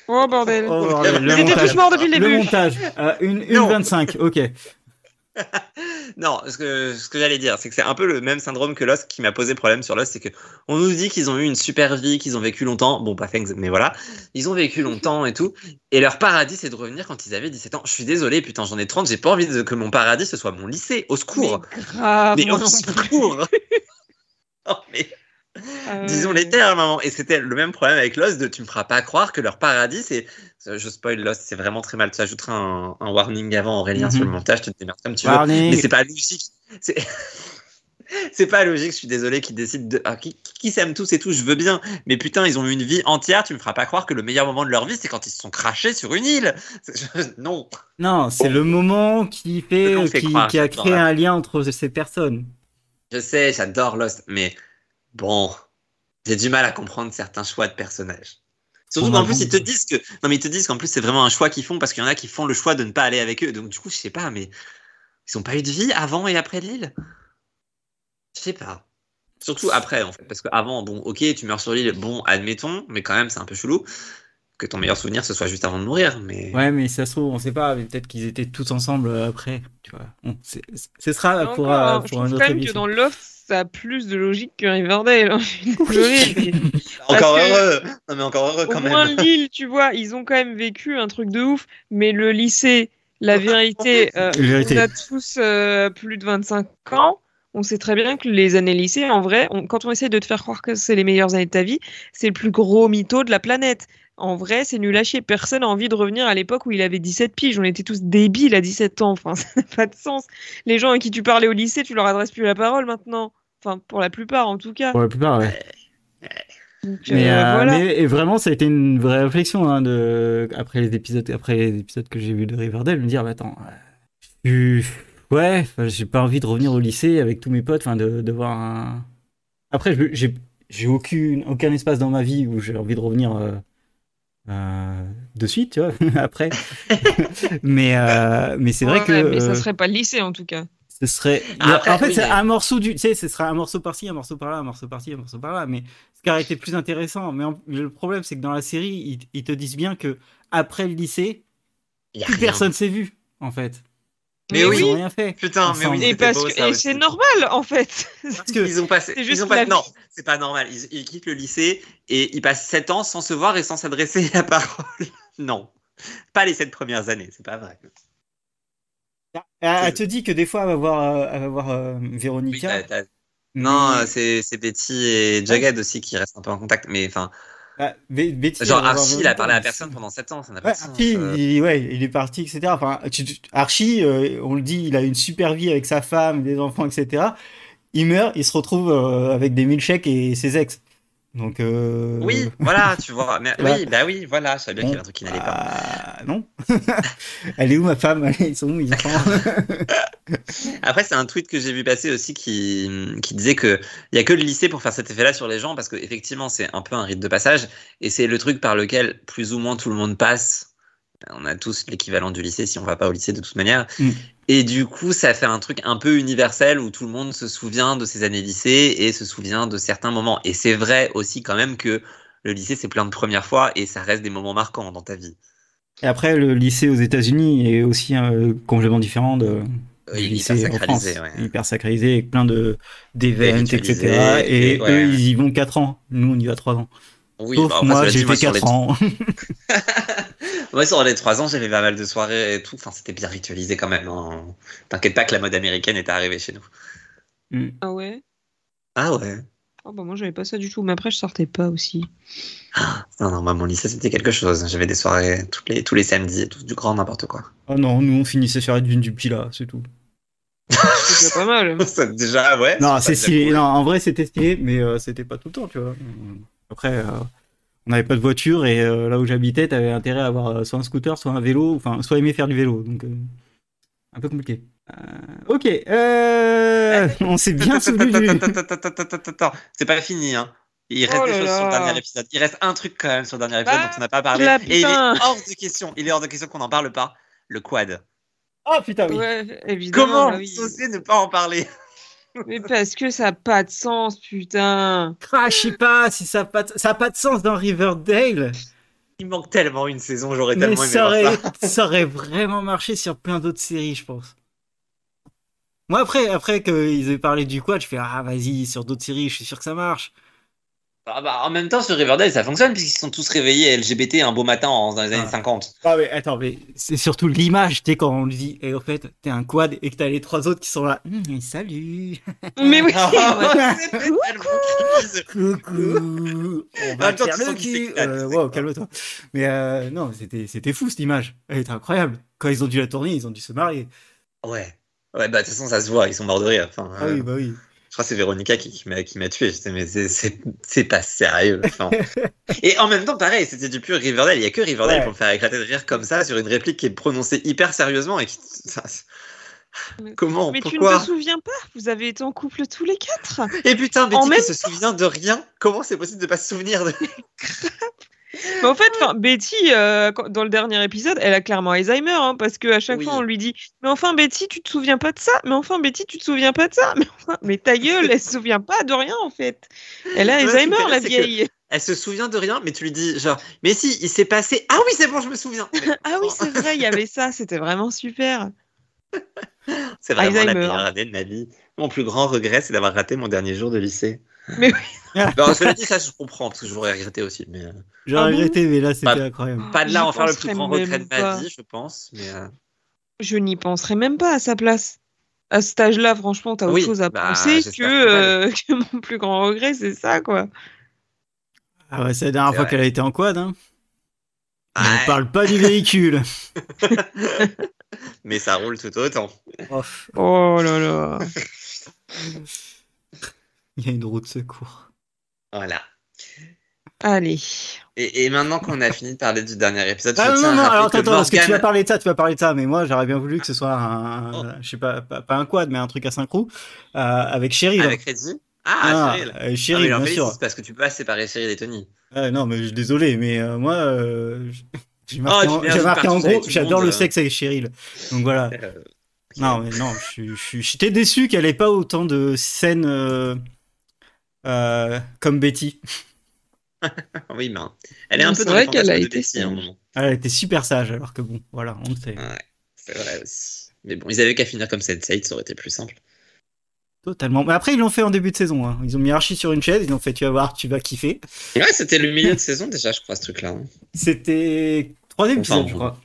Oh bordel. Oh, bordel, le Ils étaient montage. tous morts depuis le Le début. montage. Euh, une, une Non. 25, ok. Non, ce que, ce que j'allais dire, c'est que c'est un peu le même syndrome que Lost qui m'a posé problème sur Lost, c'est que on nous dit qu'ils ont eu une super vie, qu'ils ont vécu longtemps. Bon, pas thanks, mais voilà. Ils ont vécu longtemps et tout. Et leur paradis, c'est de revenir quand ils avaient 17 ans. Je suis désolé, putain, j'en ai 30, j'ai pas envie de, que mon paradis, ce soit mon lycée. Au secours. Mais grave. Mais moi au secours. Mais Euh, disons les termes, maman. Et c'était le même problème avec Lost de tu me feras pas croire que leur paradis, c'est. Je spoil Lost, c'est vraiment très mal. Tu ajouteras un, un warning avant, Aurélien, Mhm. sur le montage, tu te démerdes comme tu veux. Mais c'est pas logique. C'est. Pas logique, je suis désolé qu'ils décident de. Ah, qui, qui s'aiment tous et tout, je veux bien. Mais putain, ils ont eu une vie entière, tu me feras pas croire que le meilleur moment de leur vie, c'est quand ils se sont crachés sur une île. Non. Non, c'est le moment qui fait, qui, croire, qui a créé un lien entre ces personnes. Je sais, j'adore Lost, mais bon, j'ai du mal à comprendre certains choix de personnages. Surtout qu'en plus, ils te disent que. Non, mais ils te disent qu'en plus, c'est vraiment un choix qu'ils font parce qu'il y en a qui font le choix de ne pas aller avec eux. Donc, du coup, je sais pas, mais ils ont pas eu de vie avant et après l'île Je sais pas. Surtout après, en fait. Parce qu'avant, bon, ok, tu meurs sur l'île, bon, admettons, mais quand même, c'est un peu chelou que ton meilleur souvenir ce soit juste avant de mourir. Mais. Ouais, mais ça se trouve, on sait pas, mais peut-être qu'ils étaient tous ensemble euh, après, tu vois. Bon, c'est- ce sera pour, euh, je pour trouve un quand autre même que dans Loft, ça a plus de logique que Riverdale. hein. Désolée, mais Encore que- heureux Non, mais encore heureux Au quand moins même. Lille, tu vois, ils ont quand même vécu un truc de ouf. Mais le lycée, la vérité, euh, vérité. on a tous euh, plus de 25 ans. On sait très bien que les années lycée, en vrai, on- quand on essaie de te faire croire que c'est les meilleures années de ta vie, c'est le plus gros mytho de la planète. En vrai, c'est nul à chier. Personne n'a envie de revenir à l'époque où il avait 17 piges. On était tous débiles à 17 ans. Enfin, ça n'a pas de sens. Les gens à qui tu parlais au lycée, tu leur adresses plus la parole maintenant. Enfin, pour la plupart, en tout cas. Pour la plupart, ouais. Donc, Mais, euh, euh, voilà. mais- et vraiment, ça a été une vraie réflexion hein, de, après les épisodes, après les épisodes que j'ai vus de Riverdale, me dire, mais attends, euh, je- ouais, j'ai pas envie de revenir au lycée avec tous mes potes, enfin, de, de voir un. Après, j'ai, j'ai aucune, aucun espace dans ma vie où j'ai envie de revenir euh, euh, de suite, tu vois, après. mais, euh, mais c'est vrai que. Mais ça serait pas le lycée, en tout cas. ce serait. Après, en fait, oui, c'est mais- un morceau du. Tu sais, ce sera un morceau par-ci, un morceau par-là, un morceau par-ci, un morceau par-là. Mais ce qui aurait été plus intéressant. Mais, en- le problème, c'est que dans la série, ils, ils te disent bien que après le lycée, plus rien. personne s'est vu, en fait. Mais Ils oui. ont rien fait. Putain, mais Ensemble. oui, Et, c'était parce beau, que, ça et aussi. c'est normal, en fait. Parce que Ils ont passé. C'est juste ils ont pas-. Non, c'est pas normal. Ils, ils quittent le lycée et ils passent 7 ans sans se voir et sans s'adresser la parole. Non. Pas les 7 premières années, c'est pas vrai. elle, elle te dit que des fois, elle va voir, elle va voir euh, Oui, Véronica. mais- Non, c'est Betty et Jughead aussi qui restent un peu en contact. Mais enfin, bah, Betty, genre Archie, il a parlé à personne pendant 7 ans, ça n'a Ouais, pas de sens. Archie, euh. il, ouais, il est parti, etc. Enfin, tu- tu- Archie, euh, on le dit, il a une super vie avec sa femme, des enfants, etc. Il meurt, il se retrouve euh, avec des milkshakes et ses ex. Donc, euh, Oui, voilà, tu vois. Mais, Voilà. Oui, bah oui, voilà, je savais bien qu'il y avait un truc qui n'allait pas. Ah, non. Elle est où ma femme? Ils sont où mes enfants Après, c'est un tweet que j'ai vu passer aussi qui, qui disait que il y a que le lycée pour faire cet effet-là sur les gens parce que effectivement, c'est un peu un rite de passage et c'est le truc par lequel plus ou moins tout le monde passe. On a tous l'équivalent du lycée si on va pas au lycée de toute manière. Mm. Et du coup, ça fait un truc un peu universel où tout le monde se souvient de ses années lycée et se souvient de certains moments. Et c'est vrai aussi quand même que le lycée, c'est plein de premières fois et ça reste des moments marquants dans ta vie. Et après, le lycée aux États-Unis est aussi euh, complètement différent de, Euh, du il est lycée hyper en France. ouais. Hyper sacralisé avec plein de d'événements, etc. Et et- ouais. eux, ils y vont 4 ans. Nous, on y va 3 ans. Oui, Sauf bah, moi, j'ai fait sur 4 les- ans. Moi, sur les trois ans, j'avais pas mal de soirées et tout. Enfin, c'était bien ritualisé quand même. hein. T'inquiète pas que la mode américaine est arrivée chez nous. Mm. Ah ouais? Ah ouais. Oh bah moi j'avais pas ça du tout, mais après je sortais pas aussi. Non, non, moi, mon lycée, c'était quelque chose. J'avais des soirées toutes les, tous les samedis, tout du grand n'importe quoi. Oh non, nous, on finissait sur une du Pila, c'est tout. C'est déjà pas mal. Déjà, ouais. Non, c'est stylé. cool. Non, en vrai, c'était stylé, mais euh, c'était pas tout le temps, tu vois. Après, euh, on n'avait pas de voiture et euh, là où j'habitais, t'avais intérêt à avoir euh, soit un scooter, soit un vélo, enfin, soit aimer faire du vélo. Donc, euh, un peu compliqué. Euh, ok, euh, on s'est bien souvenu du... C'est pas fini, hein. Il reste Oh des là choses sur le dernier épisode. Il reste un truc quand même sur le dernier épisode Ah, dont on n'a pas parlé. Et il est hors de question. Il est hors de question qu'on n'en parle pas. Le quad. Oh putain, oui. Ouais, évidemment. Comment bah oui. saucer ne pas en parler? Mais parce que ça a pas de sens, putain. Ah, je sais pas si ça a pas de... ça a pas de sens dans Riverdale. Il manque tellement une saison, j'aurais tellement aimé ça voir aurait, ça. ça aurait vraiment marché sur plein d'autres séries, je pense. Moi, après, après qu'ils aient parlé du quad, je fais Ah, vas-y, sur d'autres séries, je suis sûr que ça marche. Ah bah, en même temps, sur Riverdale, ça fonctionne puisqu'ils sont tous réveillés LGBT un beau matin en- dans les années Ah. 50. Ah, mais attends, mais c'est surtout l'image, tu sais, quand on lui dit Et au fait, t'es un quad et que t'as les trois autres qui sont là. Hum, salut Mais oui. Ah. Coucou On va Attends, faire le cul Euh, c'est Wow, calme-toi. Mais euh, non, c'était c'était fou cette image. Elle était incroyable. Quand ils ont dû la tourner, ils ont dû se marier. Ouais. Ouais, bah de toute façon, ça se voit, ils sont morts de rire. Enfin, Ah euh, oui, bah oui. Je crois que c'est Véronica qui, qui m'a qui m'a tué. J'étais, mais c'est- c'est c'est pas sérieux. Enfin. Et en même temps, pareil, c'était du pur Riverdale. Il y a que Riverdale Ouais. pour me faire éclater de rire comme ça sur une réplique qui est prononcée hyper sérieusement et qui. ça- Mais- Comment Mais tu ne te souviens pas? Vous avez été en couple tous les quatre Et putain, Betty qui se souvient de rien? Comment c'est possible de pas se souvenir de Mais en fait, enfin, Betty, euh, quand- dans le dernier épisode, elle a clairement Alzheimer, hein, parce qu'à chaque Oui. fois, on lui dit Mais enfin, Betty, tu te souviens pas de ça? Mais enfin, Betty, tu te souviens pas de ça? Mais enfin, mais ta gueule, elle se souvient pas de rien, en fait. Elle a Alzheimer, la vieille. Elle se souvient de rien, mais tu lui dis genre, mais si, il s'est passé. Ah oui, c'est bon, je me souviens. Ah oui, c'est vrai, il y avait ça, c'était vraiment super. C'est vraiment la Alzheimer. meilleure année de ma vie. Mon plus grand regret, c'est d'avoir raté mon dernier jour de lycée. Mais Bon, cela dit, ça, je comprends, parce que je voudrais regretter aussi. Mais euh, J'aurais Ah bon regretté, mais là, c'était Pas- incroyable. pas de là en faire le plus grand regret de ma vie, je pense. Mais euh, Je n'y penserais même pas à sa place. À cet âge-là, franchement, t'as autre Oui, chose à bah, penser que, euh, que mon plus grand regret, c'est ça, quoi. Ah ouais, c'est la dernière fois vrai. qu'elle a été en quad. Hein. On ouais, parle pas du véhicule. mais ça roule tout autant. Oh, Oh là là. Il y a une roue de secours. Voilà. Allez. Et, et maintenant qu'on a fini de parler du dernier épisode, Ah je non, tiens non, non, alors attends, attends, parce que tu vas parler de ça, tu vas parler de ça, mais moi j'aurais bien voulu que ce soit un, Oh. je sais pas, pas, pas un quad, mais un truc à 5 roues, euh, avec Cheryl. Avec Reddy Ah, Ah, Cheryl. euh, Ah, bien sûr. c'est parce que tu peux pas séparer Cheryl et Tony. Euh, non, mais je- désolé, mais euh, moi, euh, j'ai Oh, marqué, tu en, marqué en gros, j'adore le euh. sexe avec Cheryl. Donc voilà. Euh, Non, mais non, j'étais déçu qu'elle ait pas autant de scènes euh, comme Betty. Oui, mais hein, elle est un peu c'est dans vrai qu'elle a été Betty à un sage. moment. Elle était super sage, alors que bon, voilà, on le sait. Ouais, c'est vrai aussi. Mais bon, ils avaient qu'à finir comme Sense8, ça aurait été plus simple. Totalement. Mais après, ils l'ont fait en début de saison. hein. Ils ont mis Archie sur une chaise, ils ont fait, tu vas voir, tu vas kiffer. Ouais, c'était le milieu de saison déjà, je crois, ce truc-là. hein. C'était troisième Enfin, épisode, je crois.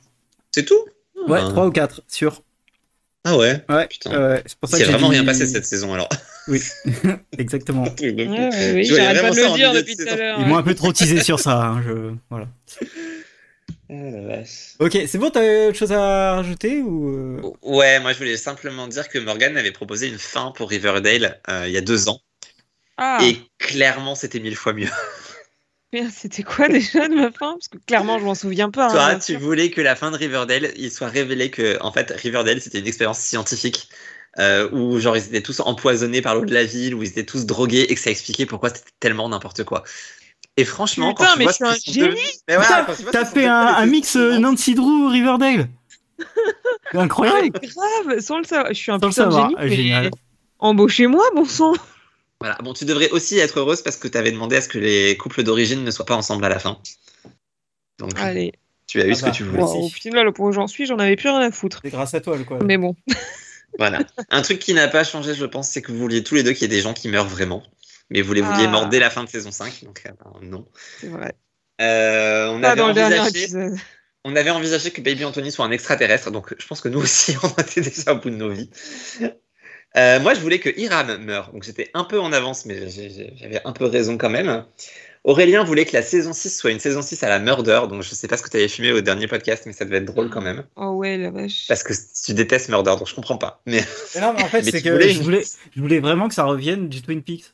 C'est tout? Ouais, Ah. trois ou quatre, sûr. Ah ouais? Ouais, Putain. euh, c'est pour ça Il que vraiment dit- rien passé cette saison alors. Oui, exactement. Ouais, oui, j'arrête pas de le dire depuis tout à l'heure. Ils m'ont un peu trop teasé sur ça. hein, je... voilà. Ah. Ok, c'est bon, t'as autre chose à rajouter ou euh, Ouais, moi je voulais simplement dire que Morgan avait proposé une fin pour Riverdale euh, il y a deux ans. Ah, Et clairement, c'était mille fois mieux. merde, c'était quoi déjà de ma fin? Parce que clairement, je m'en souviens pas. Toi, hein. tu voulais que la fin de Riverdale, il soit révélé que, en fait, Riverdale, c'était une expérience scientifique euh, où, genre, ils étaient tous empoisonnés par l'eau de la ville, où ils étaient tous drogués et que ça expliquait pourquoi c'était tellement n'importe quoi. Et franchement, Putain, quand tu mais vois je suis un génie devenus- ce T'as fait un, mix euh. Nancy Drew Riverdale Ah, Incroyable grave, sans le savoir. Je suis un Sans le putain de savoir, génie. ah, mais génial. Embauchez-moi, bon sang. Voilà. Bon, tu devrais aussi être heureuse parce que tu avais demandé à ce que les couples d'origine ne soient pas ensemble à la fin. Donc, Allez. tu as eu Ah ce bah, que tu voulais. Putain, là, le point où j'en suis, j'en avais plus rien à foutre. C'est grâce à toi, le quoi. Mais bon. Voilà. Un truc qui n'a pas changé, je pense, c'est que vous vouliez tous les deux qu'il y ait des gens qui meurent vraiment. Mais vous les vouliez Ah. morts dès la fin de saison 5, donc euh, ben, non. C'est vrai. Euh, on, Pas avait dans envisagé, épisode. on avait envisagé que Baby Anthony soit un extraterrestre, donc je pense que nous aussi, on était déjà au bout de nos vies. Euh, moi, je voulais que Hiram meure, donc j'étais un peu en avance, mais j'avais un peu raison quand même. Aurélien voulait que la saison 6 soit une saison 6 à la Murder, donc je sais pas ce que tu avais fumé au dernier podcast, mais ça devait être drôle quand même. Oh ouais, la vache. Parce que tu détestes Murder, donc je comprends pas. Mais... Mais non, mais en fait, c'est que voulais- je, voulais, je voulais vraiment que ça revienne du Twin Peaks.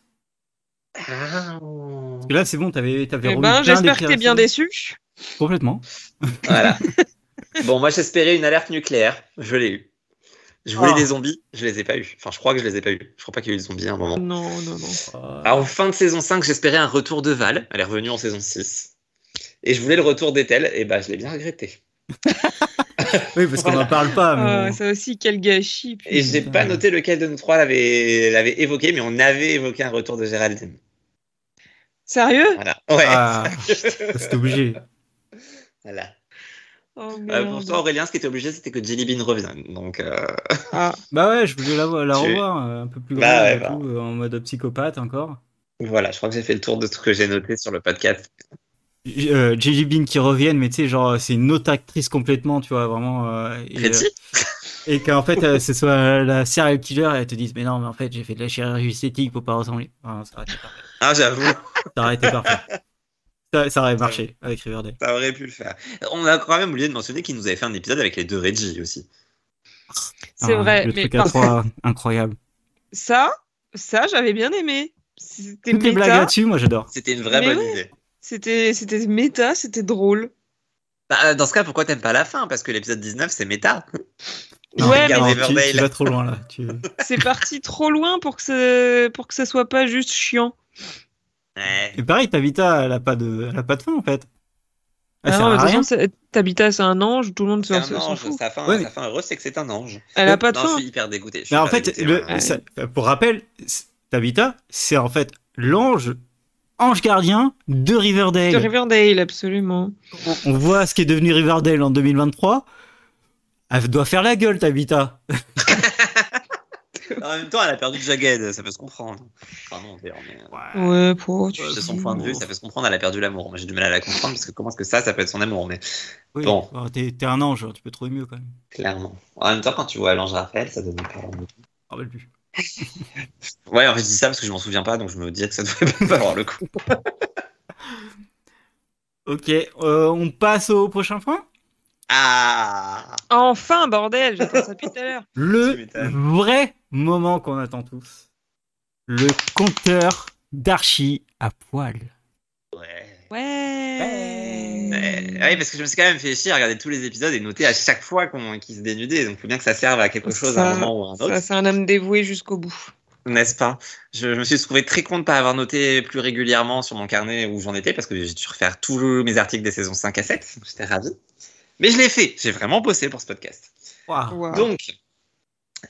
Ah. Parce que là, c'est bon, t'avais, t'avais Eh remis ben, j'espère que t'es bien déçu. Complètement. Voilà. bon, moi j'espérais une alerte nucléaire, je l'ai eu. Je voulais Oh. des zombies, je les ai pas eu. Enfin, je crois que je les ai pas eu. Je crois pas qu'il y a eu de zombies à un moment. Non, non, non. Euh, Alors, en fin de saison 5, j'espérais un retour de Val. Elle est revenue en saison 6. Et je voulais le retour d'Ethel, et bah je l'ai bien regretté. oui, parce qu'on n'en parle pas. Mais Ah, ça aussi, quel gâchis. Et j'ai Putain. pas noté lequel de nous trois l'avait l'avait évoqué, mais on avait évoqué un retour de Géraldine. Sérieux? Voilà. Ouais. Ah, c'est obligé. Voilà. Oh, Euh, pour toi, Aurélien, ce qui était obligé, c'était que Jelly Bean revienne. Donc, euh, Ah, Bah ouais, je voulais la, la Tu- revoir euh, un peu plus Bah grande, ouais, bah. tout, en mode psychopathe encore. voilà, je crois que j'ai fait le tour de ce que j'ai noté sur le podcast. J- Euh, J.J. Bean qui revienne, mais tu sais, genre, c'est une autre actrice complètement, tu vois, vraiment. euh, et, qu'en fait, euh, ce soit la serial killer, et elle te dise, mais non, mais en fait, j'ai fait de la chirurgie esthétique pour pas ressembler. Enfin, ça aurait été parfait. Ah, j'avoue, Ça aurait été parfait. Ça, ça aurait marché avec Riverdale. ça aurait pu le faire. On a quand même oublié de mentionner qu'il nous avait fait un épisode avec les deux Reggie aussi. c'est Ah, vrai. Le Mais truc à trois, incroyable. ça, ça, j'avais bien aimé. C'était Toutes les blagues méta. là-dessus, moi j'adore. C'était une vraie Mais bonne ouais. idée. C'était, c'était méta, c'était drôle. Bah, dans ce cas, pourquoi t'aimes pas la fin? Parce que l'épisode 19, c'est méta. Non, Ouais, mais tu, Riverdale. tu vas trop loin là. Tu... c'est parti trop loin pour que ça, pour que ça soit pas juste chiant. Ouais. Et pareil, Tabitha, elle a pas de, elle a pas de fin en fait. Elle Ah sert non, à rien. façon, Tabitha, c'est un ange, tout le monde C'est s'en un s'en ange, fout. sa fin, Ouais, mais- sa fin heureuse, c'est que c'est un ange. Elle a pas de non, fin. je suis hyper dégoûté. je suis Mais en fait, dégoûté, le, vraiment. ça- pour rappel, Tabitha, c'est en fait l'ange, ange gardien de Riverdale. De Riverdale, absolument. on, on voit ce qui est devenu Riverdale en 2023. Elle doit faire la gueule, Tabitha. En même temps, elle a perdu Jagged, ça peut se comprendre. Enfin, non, d'ailleurs, mais. euh, Ouais, pour. tu De sais. son point de vue, ça peut se comprendre, elle a perdu l'amour. Moi, j'ai du mal à la comprendre parce que comment est-ce que ça, ça peut être son amour Mais Oui, Bon. oh, t'es t'es un ange, tu peux trouver mieux quand même. clairement. En même temps, quand tu vois l'ange Raphaël, ça donne pas envie. Me rappelle plus. Ouais, en fait, je dis ça parce que je m'en souviens pas, donc je me dis que ça devrait pas avoir le coup. Ok, euh, on passe au prochain point? Ah Enfin, bordel, j'attends ça depuis tout à l'heure. Le vrai moment qu'on attend tous. Le compteur d'Archie à poil. Ouais. Ouais. Ouais, ouais, parce que je me suis quand même fait chier à regarder tous les épisodes et noter à chaque fois qu'on qu'il se dénudait. Donc, il faut bien que ça serve à quelque chose à un moment ou à un autre. Ça, c'est un homme dévoué jusqu'au bout. N'est-ce pas? Je, je me suis trouvé très con de pas avoir noté plus régulièrement sur mon carnet où j'en étais parce que j'ai dû refaire tous mes articles des saisons 5 à 7. J'étais ravi. Mais je l'ai fait. J'ai vraiment bossé pour ce podcast. Wow. Donc,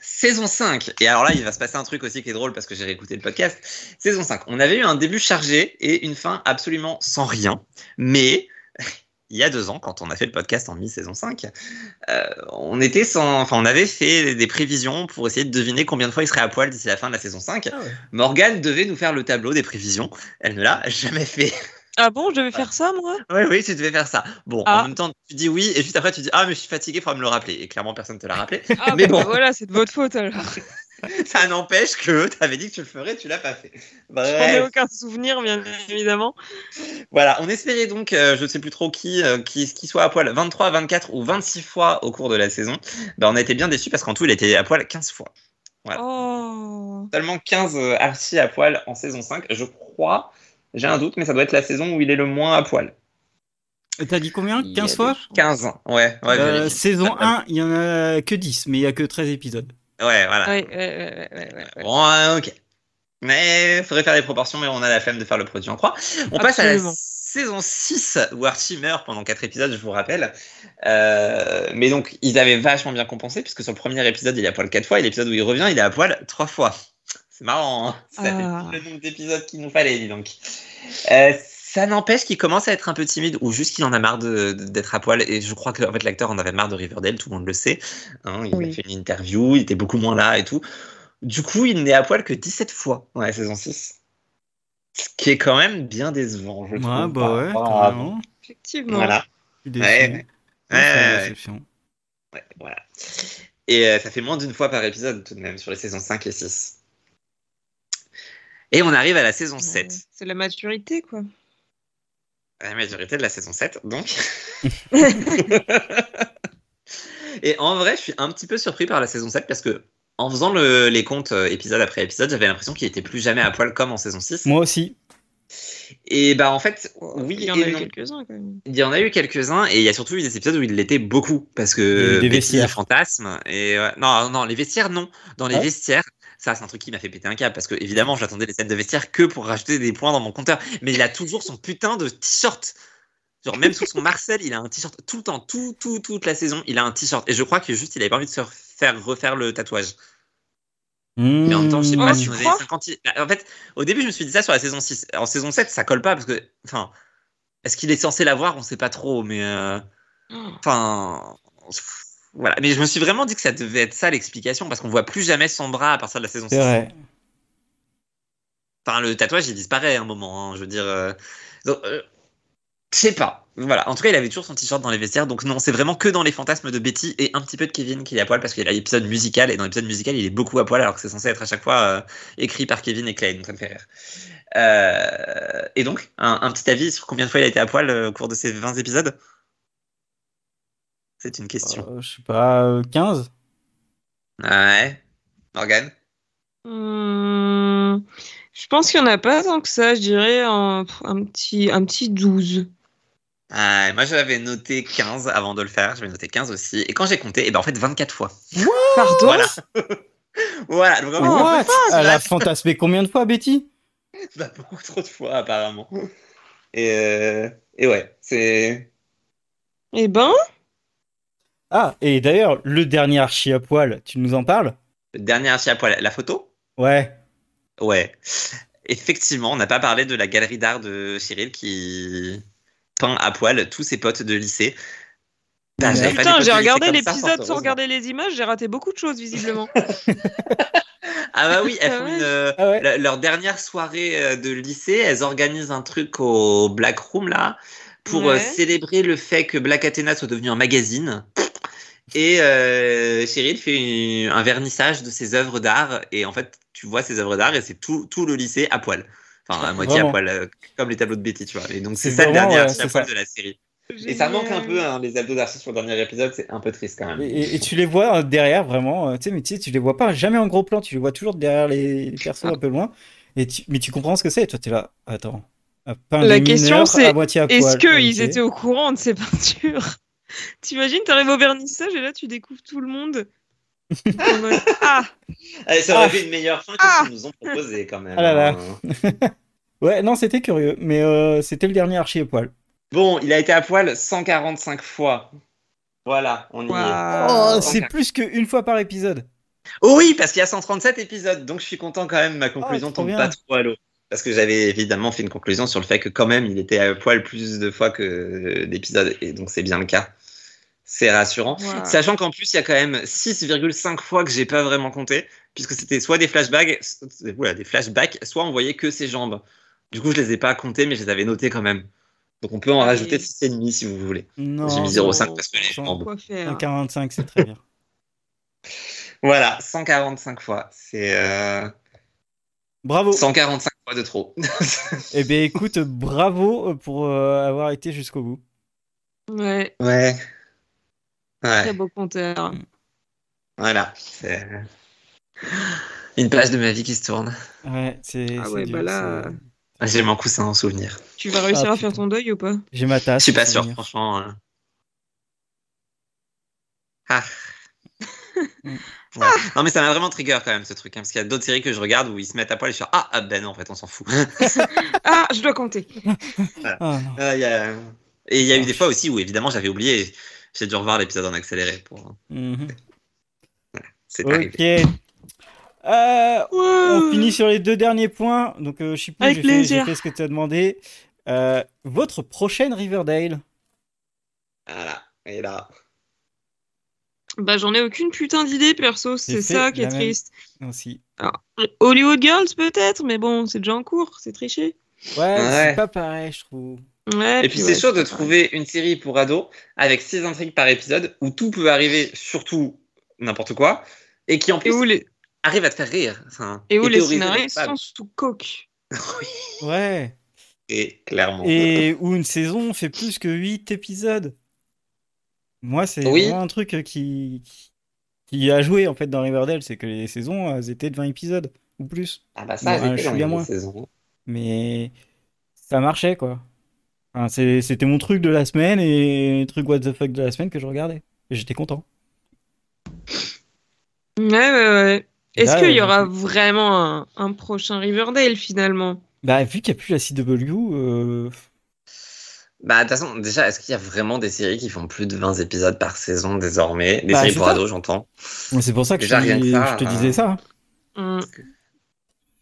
saison 5. Et alors là, il va se passer un truc aussi qui est drôle parce que j'ai réécouté le podcast. Saison 5. On avait eu un début chargé et une fin absolument sans rien. Mais il y a deux ans, quand on a fait le podcast en mi-saison 5, euh, on était sans, enfin, on avait fait des prévisions pour essayer de deviner combien de fois il serait à poil d'ici la fin de la saison 5. Ah ouais. Morgane devait nous faire le tableau des prévisions. Elle ne l'a jamais fait. Ah bon, je devais faire ça, moi? Oui, oui, tu devais faire ça. Bon, Ah. en même temps, tu dis oui, et juste après, tu dis Ah, mais je suis fatigué, il faudra me le rappeler. Et clairement, personne ne te l'a rappelé. Ah, Mais bah, bon. voilà, c'est de votre faute alors. Ça n'empêche que tu avais dit que tu le ferais, tu l'as pas fait. J'en ai Bref, aucun souvenir, bien évidemment. voilà, on espérait donc, euh, je ne sais plus trop qui, euh, qui, qui soit à poil 23, 24 ou 26 fois au cours de la saison. Ben, on a été bien déçus parce qu'en tout, il était à poil 15 fois. Voilà. Oh. Seulement 15 euh, Archie à poil en saison 5, je crois. J'ai un doute, mais ça doit être la saison où il est le moins à poil. Et T'as dit combien? Il y a 15 des fois chances. 15, ouais. ouais Euh. Saison 1, il y en a que 10, mais il y a que 13 épisodes. Ouais, voilà. Ouais, ouais, ouais, ouais, ouais, ouais. Bon, euh, ok. Mais il faudrait faire des proportions, mais on a la flemme de faire le produit en croix. On passe à la Absolument. saison 6 où Archie meurt pendant 4 épisodes, je vous rappelle. Euh, mais donc, ils avaient vachement bien compensé, puisque sur le premier épisode, il est à poil 4 fois, et l'épisode où il revient, il est à poil 3 fois. C'est marrant, hein ça Ah. fait tout le nombre d'épisodes qu'il nous fallait, dis donc. Euh, ça n'empêche qu'il commence à être un peu timide, ou juste qu'il en a marre d'être à poil, et je crois que en fait, l'acteur en avait marre de Riverdale, tout le monde le sait. hein, il Oui. a fait une interview, il était beaucoup moins là et tout. Du coup, il n'est à poil que 17 fois dans la saison 6. Ce qui est quand même bien décevant, je trouve. Ouais, bah ouais, rapport à avant. carrément. Effectivement. Voilà. Je. Ouais, ouais. Ouais, Ouais, ouais, ouais, voilà. Et euh, ça fait moins d'une fois par épisode tout de même sur les saisons 5 et 6. Et on arrive à la saison 7. Ouais, C'est la maturité, quoi. La majorité de la saison 7, donc. et en vrai, je suis un petit peu surpris par la saison 7 parce que en faisant le- les comptes euh, épisode après épisode, j'avais l'impression qu'il était plus jamais à poil comme en saison 6. Moi aussi. Et bah en fait, oui Il y en a eu quelques-uns, quand même. Il y en a eu quelques-uns et il y a surtout eu des épisodes où il l'était beaucoup parce Il y a eu que des Betty vestiaires. fantasme et euh, non non les vestiaires non dans les Ah. vestiaires ça c'est un truc qui m'a fait péter un câble parce que évidemment j'attendais les scènes de vestiaires que pour rajouter des points dans mon compteur mais il a toujours son putain de t-shirt genre même sous son Marcel il a un t-shirt tout le temps tout tout toute la saison il a un t-shirt et je crois que juste il avait pas envie de se faire refaire le tatouage mais en même temps, je sais Oh, pas tu si on avait crois 50. En fait, au début, je me suis dit ça sur la saison 6. En saison 7, ça colle pas parce que. Enfin. est-ce qu'il est censé l'avoir? On sait pas trop, mais euh, enfin, voilà. Mais je me suis vraiment dit que ça devait être ça l'explication parce qu'on voit plus jamais son bras à partir de la saison 6. C'est vrai. Enfin, le tatouage, il disparaît à un moment. hein, je veux dire, euh, donc, euh, je sais pas. Voilà. En tout cas, il avait toujours son t-shirt dans les vestiaires. Donc non, c'est vraiment que dans les fantasmes de Betty et un petit peu de Kevin qu'il est à poil parce qu'il y a l'épisode musical et dans l'épisode musical, il est beaucoup à poil alors que c'est censé être à chaque fois euh, écrit par Kevin et Clay. Donc ça me fait rire. Euh, et donc, un, un petit avis sur combien de fois il a été à poil euh, au cours de ces 20 épisodes? C'est une question. Euh, je sais pas, euh, 15 Ouais. Morgane? Hmm, je pense qu'il n'y en a pas tant que ça, je dirais un, un petit, un petit 12. Ah, moi, j'avais noté 15 avant de le faire. J'avais noté 15 aussi. Et quand j'ai compté, et ben en fait 24 fois. Pardon? Voilà. voilà. Donc, vraiment, What? pas, Elle a fantasmé combien de fois, Betty? Bah, beaucoup trop de fois, apparemment. Et, euh, et ouais, c'est. Eh ben, Ah, et d'ailleurs, le dernier archi à poil, tu nous en parles? Le dernier archi à poil. La photo? Ouais. Ouais. Effectivement, on n'a pas parlé de la galerie d'art de Cyril qui peint à poil tous ses potes de lycée. Bah, pas des putain, j'ai regardé l'épisode sans regarder les images, j'ai raté beaucoup de choses visiblement. Ah bah oui, elles Ah font une, euh, Ah ouais. leur dernière soirée euh, de lycée, elles organisent un truc au Black Room là pour euh, Ouais. célébrer le fait que Black Athena soit devenu un magazine. Et euh, Cyril fait une- un vernissage de ses œuvres d'art et en fait tu vois ses œuvres d'art et c'est tout, tout le lycée à poil. Enfin à moitié Vraiment. à poil, euh, comme les tableaux de Betty, tu vois. Et donc c'est ça le dernier archi à poil ça. de la série. Et ça manque un peu, hein, les abdos d'archi sur le dernier épisode, c'est un peu triste quand même. Et, tu les vois euh, derrière, vraiment. euh, tu sais, mais tu sais, tu les vois pas jamais en gros plan, tu les vois toujours derrière les, les persos un peu loin. Et tu- mais tu comprends ce que c'est, et toi, t'es là. Attends. La question, c'est, Est-ce qu'ils étaient au courant de ces peintures T'imagines, t'arrives au vernissage et là tu découvres tout le monde. Mode, ah, Allez, ça aurait Ah. fait une meilleure fin que Ah. ce qu'ils nous ont proposé quand même. Ah là là. hein. Ouais, non, c'était curieux, mais euh, c'était le dernier archi à poil. Bon, il a été à poil 145 fois. Voilà, on y est. Oh, c'est plus qu'une fois par épisode. Oh oui, parce qu'il y a 137 épisodes, donc je suis content quand même. Ma conclusion Oh, trop tombe bien. pas trop à l'eau. Parce que j'avais évidemment fait une conclusion sur le fait que quand même il était à poil plus de fois que euh, d'épisodes, et donc c'est bien le cas. C'est rassurant. Wow. Sachant qu'en plus, il y a quand même 6,5 fois que j'ai pas vraiment compté, puisque c'était soit des flashbacks, voilà, des flashbacks, soit on voyait que ses jambes. Du coup, je les ai pas comptés, mais je les avais notés quand même. Donc on peut en Allez. rajouter 6,5 si vous voulez. Non, J'ai mis non, 0,5 parce que les cent- jambes. Quoi faire 145, c'est très bien. Voilà, 145 fois. C'est euh, Bravo. 145 fois de trop. Eh bien, écoute, bravo pour euh, avoir été jusqu'au bout. Ouais, ouais. très Ouais, beau compteur. voilà. C'est une page de ma vie qui se tourne. Ouais, c'est. Ah ouais, dur, bah là, c'est- J'ai mon coussin en souvenir. Tu vas réussir Ah, à faire ton deuil ou pas? J'ai ma Je tasse. suis pas sûr, franchement. euh. Ah. Mm. Ouais. Non mais ça m'a vraiment trigger quand même ce truc hein, parce qu'il y a d'autres séries que je regarde où ils se mettent à poil et je suis ah, ah ben non en fait on s'en fout. Ah, je dois compter. Ah. Ah, y a- Et il y a eu des fois aussi où évidemment j'avais oublié j'ai dû revoir l'épisode en accéléré pour Mhm. c'est arrivé. Ok. Euh, on finit sur les deux derniers points. Donc, euh, je sais plus, Avec j'ai fait, fait ce que tu as demandé. Euh, votre prochaine Riverdale? Voilà. Et là. Bah, j'en ai aucune putain d'idée, perso. C'est ça qui est même. triste. aussi. Hollywood Girls, peut-être, mais bon, c'est déjà en cours, c'est triché. Ouais, Ouais. c'est pas pareil, je trouve. Ouais, Et puis c'est chaud de pas trouver une série pour ados avec six intrigues par épisode où tout peut arriver, surtout n'importe quoi, et qui en plus les, arrive à te faire rire. Enfin, et où les scénaristes les sont sous coke. Ouais. Et clairement. Et où une saison fait plus que 8 épisodes. Moi, c'est Oui. vraiment un truc qui... qui a joué en fait dans Riverdale, c'est que les saisons, elles étaient de 20 épisodes ou plus. Ah bah ça, Bon, dans chouïa les moins. saisons. Mais ça marchait quoi. Enfin, c'est- c'était mon truc de la semaine et le truc what the fuck de la semaine que je regardais. Et j'étais content. Ouais, ouais, ouais. Est-ce là, qu'il y euh, aura vraiment un, un prochain Riverdale finalement? Bah, vu qu'il n'y a plus la CW, euh... Bah de toute façon, déjà, est-ce qu'il y a vraiment des séries qui font plus de 20 épisodes par saison désormais? Des Bah, séries pour ça. ados, j'entends. c'est pour ça que je, Déjà, rien que ça, je te disais euh, ça.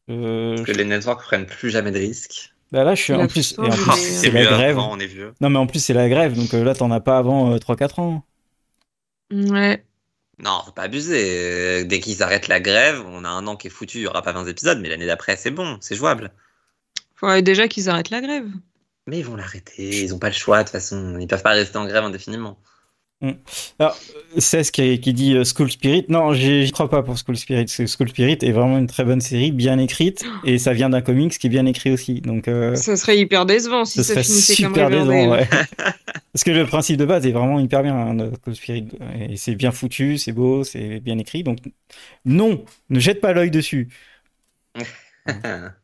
Euh, Que les networks prennent plus jamais de risques. Bah là, je suis en plus, et en fin, plus mais- c'est la grève. avant, on est vieux. Non, mais en plus, c'est la grève, donc euh, là, t'en as pas avant 3-4 ans. Ouais. Non, faut pas abuser. Euh, Dès qu'ils arrêtent la grève, on a un an qui est foutu, il y aura pas 20 épisodes, mais l'année d'après, c'est bon, c'est jouable. Faudrait déjà qu'ils arrêtent la grève. Mais ils vont l'arrêter, ils ont pas le choix de toute façon, ils peuvent pas rester en grève indéfiniment. C'est ce qui, qui dit euh, School Spirit. Non, j'y crois pas pour School Spirit. parce que School Spirit est vraiment une très bonne série, bien écrite, et ça vient d'un comics qui est bien écrit aussi. Donc, euh, Ça serait hyper décevant si ce ça serait finissait comme super Riverdale. décevant. Ouais. Parce que le principe de base est vraiment hyper bien, hein, School Spirit. Et c'est bien foutu, c'est beau, c'est bien écrit. Donc, non, ne jette pas l'œil dessus.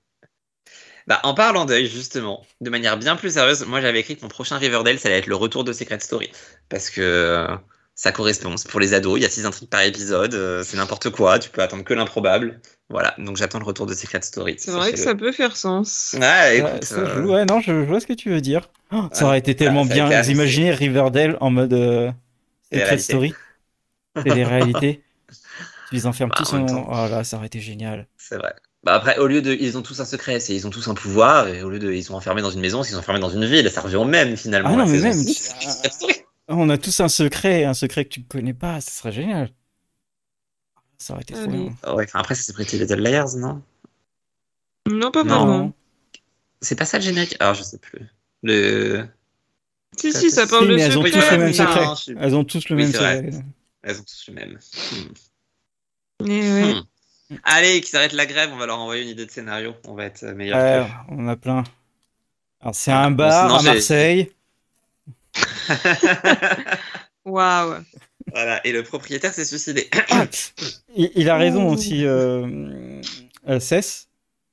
bah, en parlant d'œil, justement, de manière bien plus sérieuse, moi j'avais écrit que mon prochain Riverdale, ça allait être le retour de Secret Story. Parce que euh, ça correspond, pour les ados, il y a six intrigues par épisode, euh, c'est n'importe quoi, tu peux attendre que l'improbable. Voilà, donc j'attends le retour de Secret Story. C'est vrai que ça peut faire sens. Ouais, Ouais, écoute, ça, euh, je- ouais, non, je, je vois ce que tu veux dire. Oh, ça Ouais. aurait été tellement bien. Vous imaginez Riverdale en mode euh, Secret. Story C'est les réalités. Tu les enfermes Bah, tous en même en. temps. Oh là, ça aurait été génial. C'est vrai. Bah après, au lieu de, ils ont tous un secret, c'est ils ont tous un pouvoir, et au lieu de, ils sont enfermés dans une maison, ils sont enfermés dans une ville, ça revient au même finalement. Ah non, mais même, six, Secret. On a tous un secret, un secret que tu ne connais pas, ça serait génial. Ça aurait été trop bien. Ah Ouais, enfin, après, ça c'est Pretty Little Liars, non? Non, pas vraiment. C'est pas ça le générique? Alors, je sais plus. Le... Si, si, ça parle Si, de mais elles ont secret. tous le même secret. Elles ont tous le Oui, même secret. Elles ont tous le même. Hmm. Eh ouais. Hmm. Allez, qu'ils arrêtent la grève, on va leur envoyer une idée de scénario. On va être meilleur Ouais, on a plein. Alors, c'est un Bon, bar sinon, à Marseille. Waouh. voilà, et le propriétaire s'est suicidé. Ah, il, il a raison aussi, euh, euh, Cess.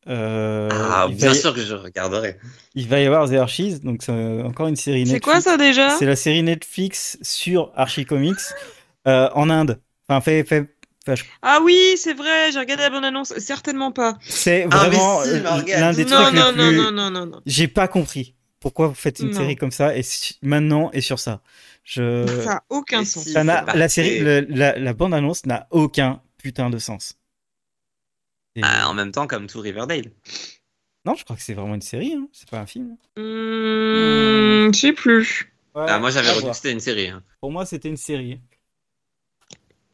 Euh, ah, bien y, sûr que je regarderai. il va y avoir The Archies, donc c'est encore une série C'est Netflix. quoi ça déjà? C'est la série Netflix sur Archie Comics euh, en Inde. Enfin, fait, fait, Ah oui, c'est vrai, j'ai regardé la bande-annonce. Certainement pas. c'est Ah, vraiment si, euh, l'un des Non, trucs non, les non, plus. non, non, non, non. J'ai pas compris pourquoi vous faites une Non. série comme ça et si- maintenant et sur ça. Je. Ça a aucun sens. si. Ça n'a- la série, le- la, la bande annonce n'a aucun putain de sens. Et- Ah, en même temps, comme tout Riverdale. Non, je crois que c'est vraiment une série, hein. c'est pas un film. Hmm, je sais plus. Ah, moi, j'avais retenu que c'était une série. hein. Pour moi, c'était une série.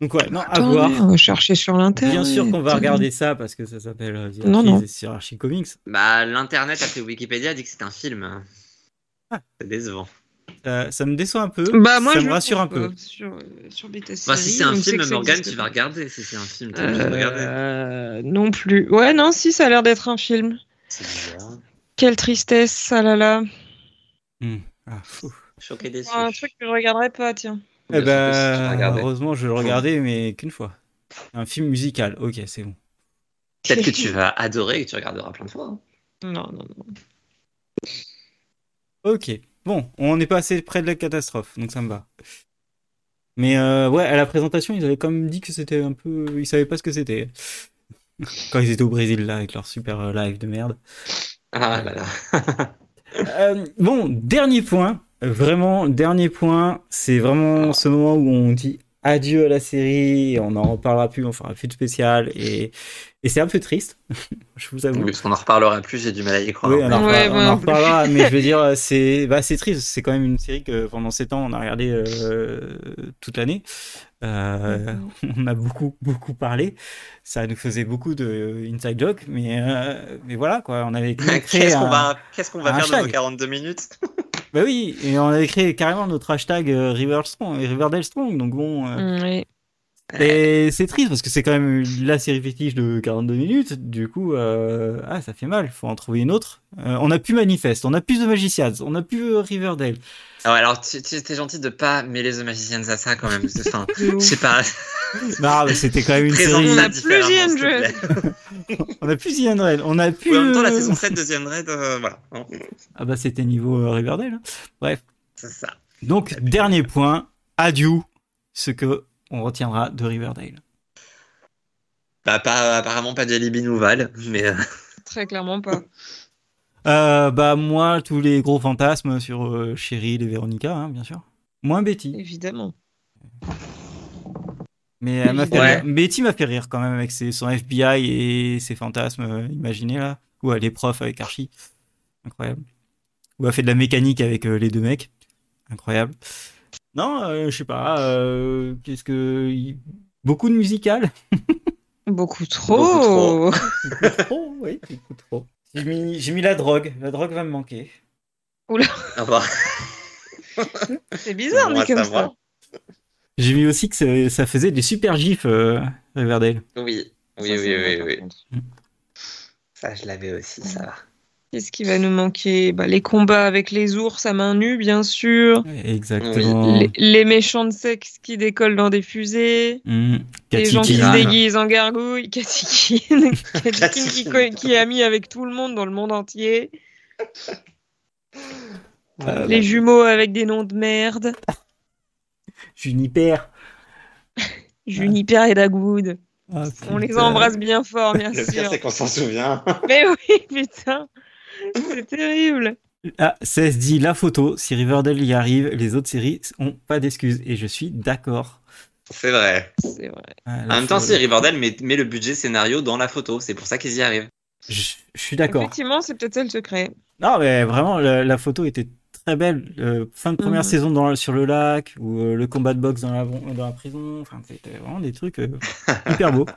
Donc ouais, non, à Attendez, voir. on va chercher sur l'internet. Bien sûr qu'on va regarder ça parce que ça s'appelle euh, The Non, non. sur Archie Comics. Bah, l'internet après Wikipédia dit que c'est un film. Ah. C'est décevant. Euh, ça me déçoit un peu. Bah moi ça je me rassure un peu. Sur, euh, sur Beta Bah, si c'est un film, ça existe tu vas regarder. Si c'est un film, tu vas regarder. Euh, non plus. Ouais, non, si, ça a l'air d'être un film. C'est bizarre. Quelle tristesse, ah là là. Hmm. Ah, fou. Choqué déçu. un truc que je regarderai pas, tiens. Eh si, ben, regarder. heureusement, je le regardais, mais qu'une fois. Un film musical, ok, c'est bon. Peut-être que tu vas adorer et que tu regarderas plein de fois. hein. Non, non, non. Ok, bon, on n'est pas assez près de la catastrophe, donc ça me va. Mais euh, ouais, à la présentation, ils avaient quand même dit que c'était un peu. Ils savaient pas ce que c'était. Quand ils étaient au Brésil, là, avec leur super euh, live de merde. Ah là là. Euh, bon, dernier point. Vraiment, dernier point. C'est vraiment ce moment où on dit adieu à la série. On n'en reparlera plus, on fera plus de spécial. Et, et c'est un peu triste. je vous avoue. Oui, parce qu'on en reparlera plus, j'ai du mal à y croire. Oui, on en, Ouais, reparlera- on en reparlera, mais je veux dire, c'est bah, c'est triste. C'est quand même une série que pendant 7 ans, on a regardé euh, toute l'année. Euh, on a beaucoup, beaucoup parlé. Ça nous faisait beaucoup de inside joke, mais, euh, mais voilà, quoi. On avait créé Qu'est-ce qu'on va, qu'est-ce qu'on va faire de nos hashtag. 42 minutes Bah oui, et on avait créé carrément notre hashtag euh, River Strong, Riverdale Strong. Donc bon, euh, Mm, oui. et c'est triste parce que c'est quand même la série fétiche de 42 minutes. Du coup, euh, ah, ça fait mal. Faut en trouver une autre. Euh, on a plus Manifest, on a plus The Magicians, on a plus euh, Riverdale. Ah ouais, alors tu, tu t'es gentil de pas mêler The Magicians à ça quand même. Enfin, je sais pas. Bah, mais c'était quand même une série. On a plus The plaît. On a plus The Unreal, on a plus. En même temps, la euh, saison 7 de The Unread, euh, voilà. Ah bah c'était niveau euh, Riverdale. hein. C'est ça. Donc dernier point, adieu, ce que on retiendra de Riverdale. Bah, pas, apparemment pas d'alibi Nouval, mais euh, Très clairement pas. Euh, bah moi, tous les gros fantasmes sur euh, Cheryl et Véronica, hein, bien sûr. Moins Betty. Évidemment. Mais elle m'a fait Ouais. rire. Betty m'a fait rire quand même avec ses, son FBI et ses fantasmes euh, imaginés là. Ou elle est prof avec Archie. incroyable. Ou a fait de la mécanique avec euh, les deux mecs, incroyable. Non, euh, je sais pas. Qu'est-ce que beaucoup de musical. Beaucoup trop. Beaucoup trop. Beaucoup trop, oui, beaucoup trop. J'ai mis, j'ai mis la drogue. La drogue va me manquer. Ah bah, C'est bizarre, à comme ça. J'ai mis aussi que ça, ça faisait des super gifs, euh, Riverdale. oui, oui, Ça, oui, oui, par oui. contre. Ça, je l'avais aussi, ça va. Qu'est-ce qui va nous manquer? Bah, Les combats avec les ours à main nue, bien sûr. Exactement. Les, les méchants de sexe qui décollent dans des fusées. Mmh. Les gens qui se déguisent en gargouilles. Katikine. Katikine qui, qui est ami avec tout le monde dans le monde entier. Les jumeaux avec des noms de merde. Juniper. Juniper et Dagwood. Ah, On les embrasse bien fort, bien Le pire, sûr. c'est qu'on s'en souvient. Mais oui, putain. C'est terrible. Ah, ça se dit la photo. Si Riverdale y arrive, les autres séries ont pas d'excuses. Et je suis d'accord. C'est vrai. C'est vrai. Ah, En même temps, si Riverdale met, met le budget scénario dans la photo, c'est pour ça qu'ils y arrivent. je, je suis d'accord. Effectivement, c'est peut-être ça le secret. Non, mais vraiment, la, la photo était très belle. Euh, fin de première Mhm. saison dans, sur le lac, ou euh, le combat de boxe dans la, dans la prison. Enfin, c'était vraiment des trucs euh, hyper beaux.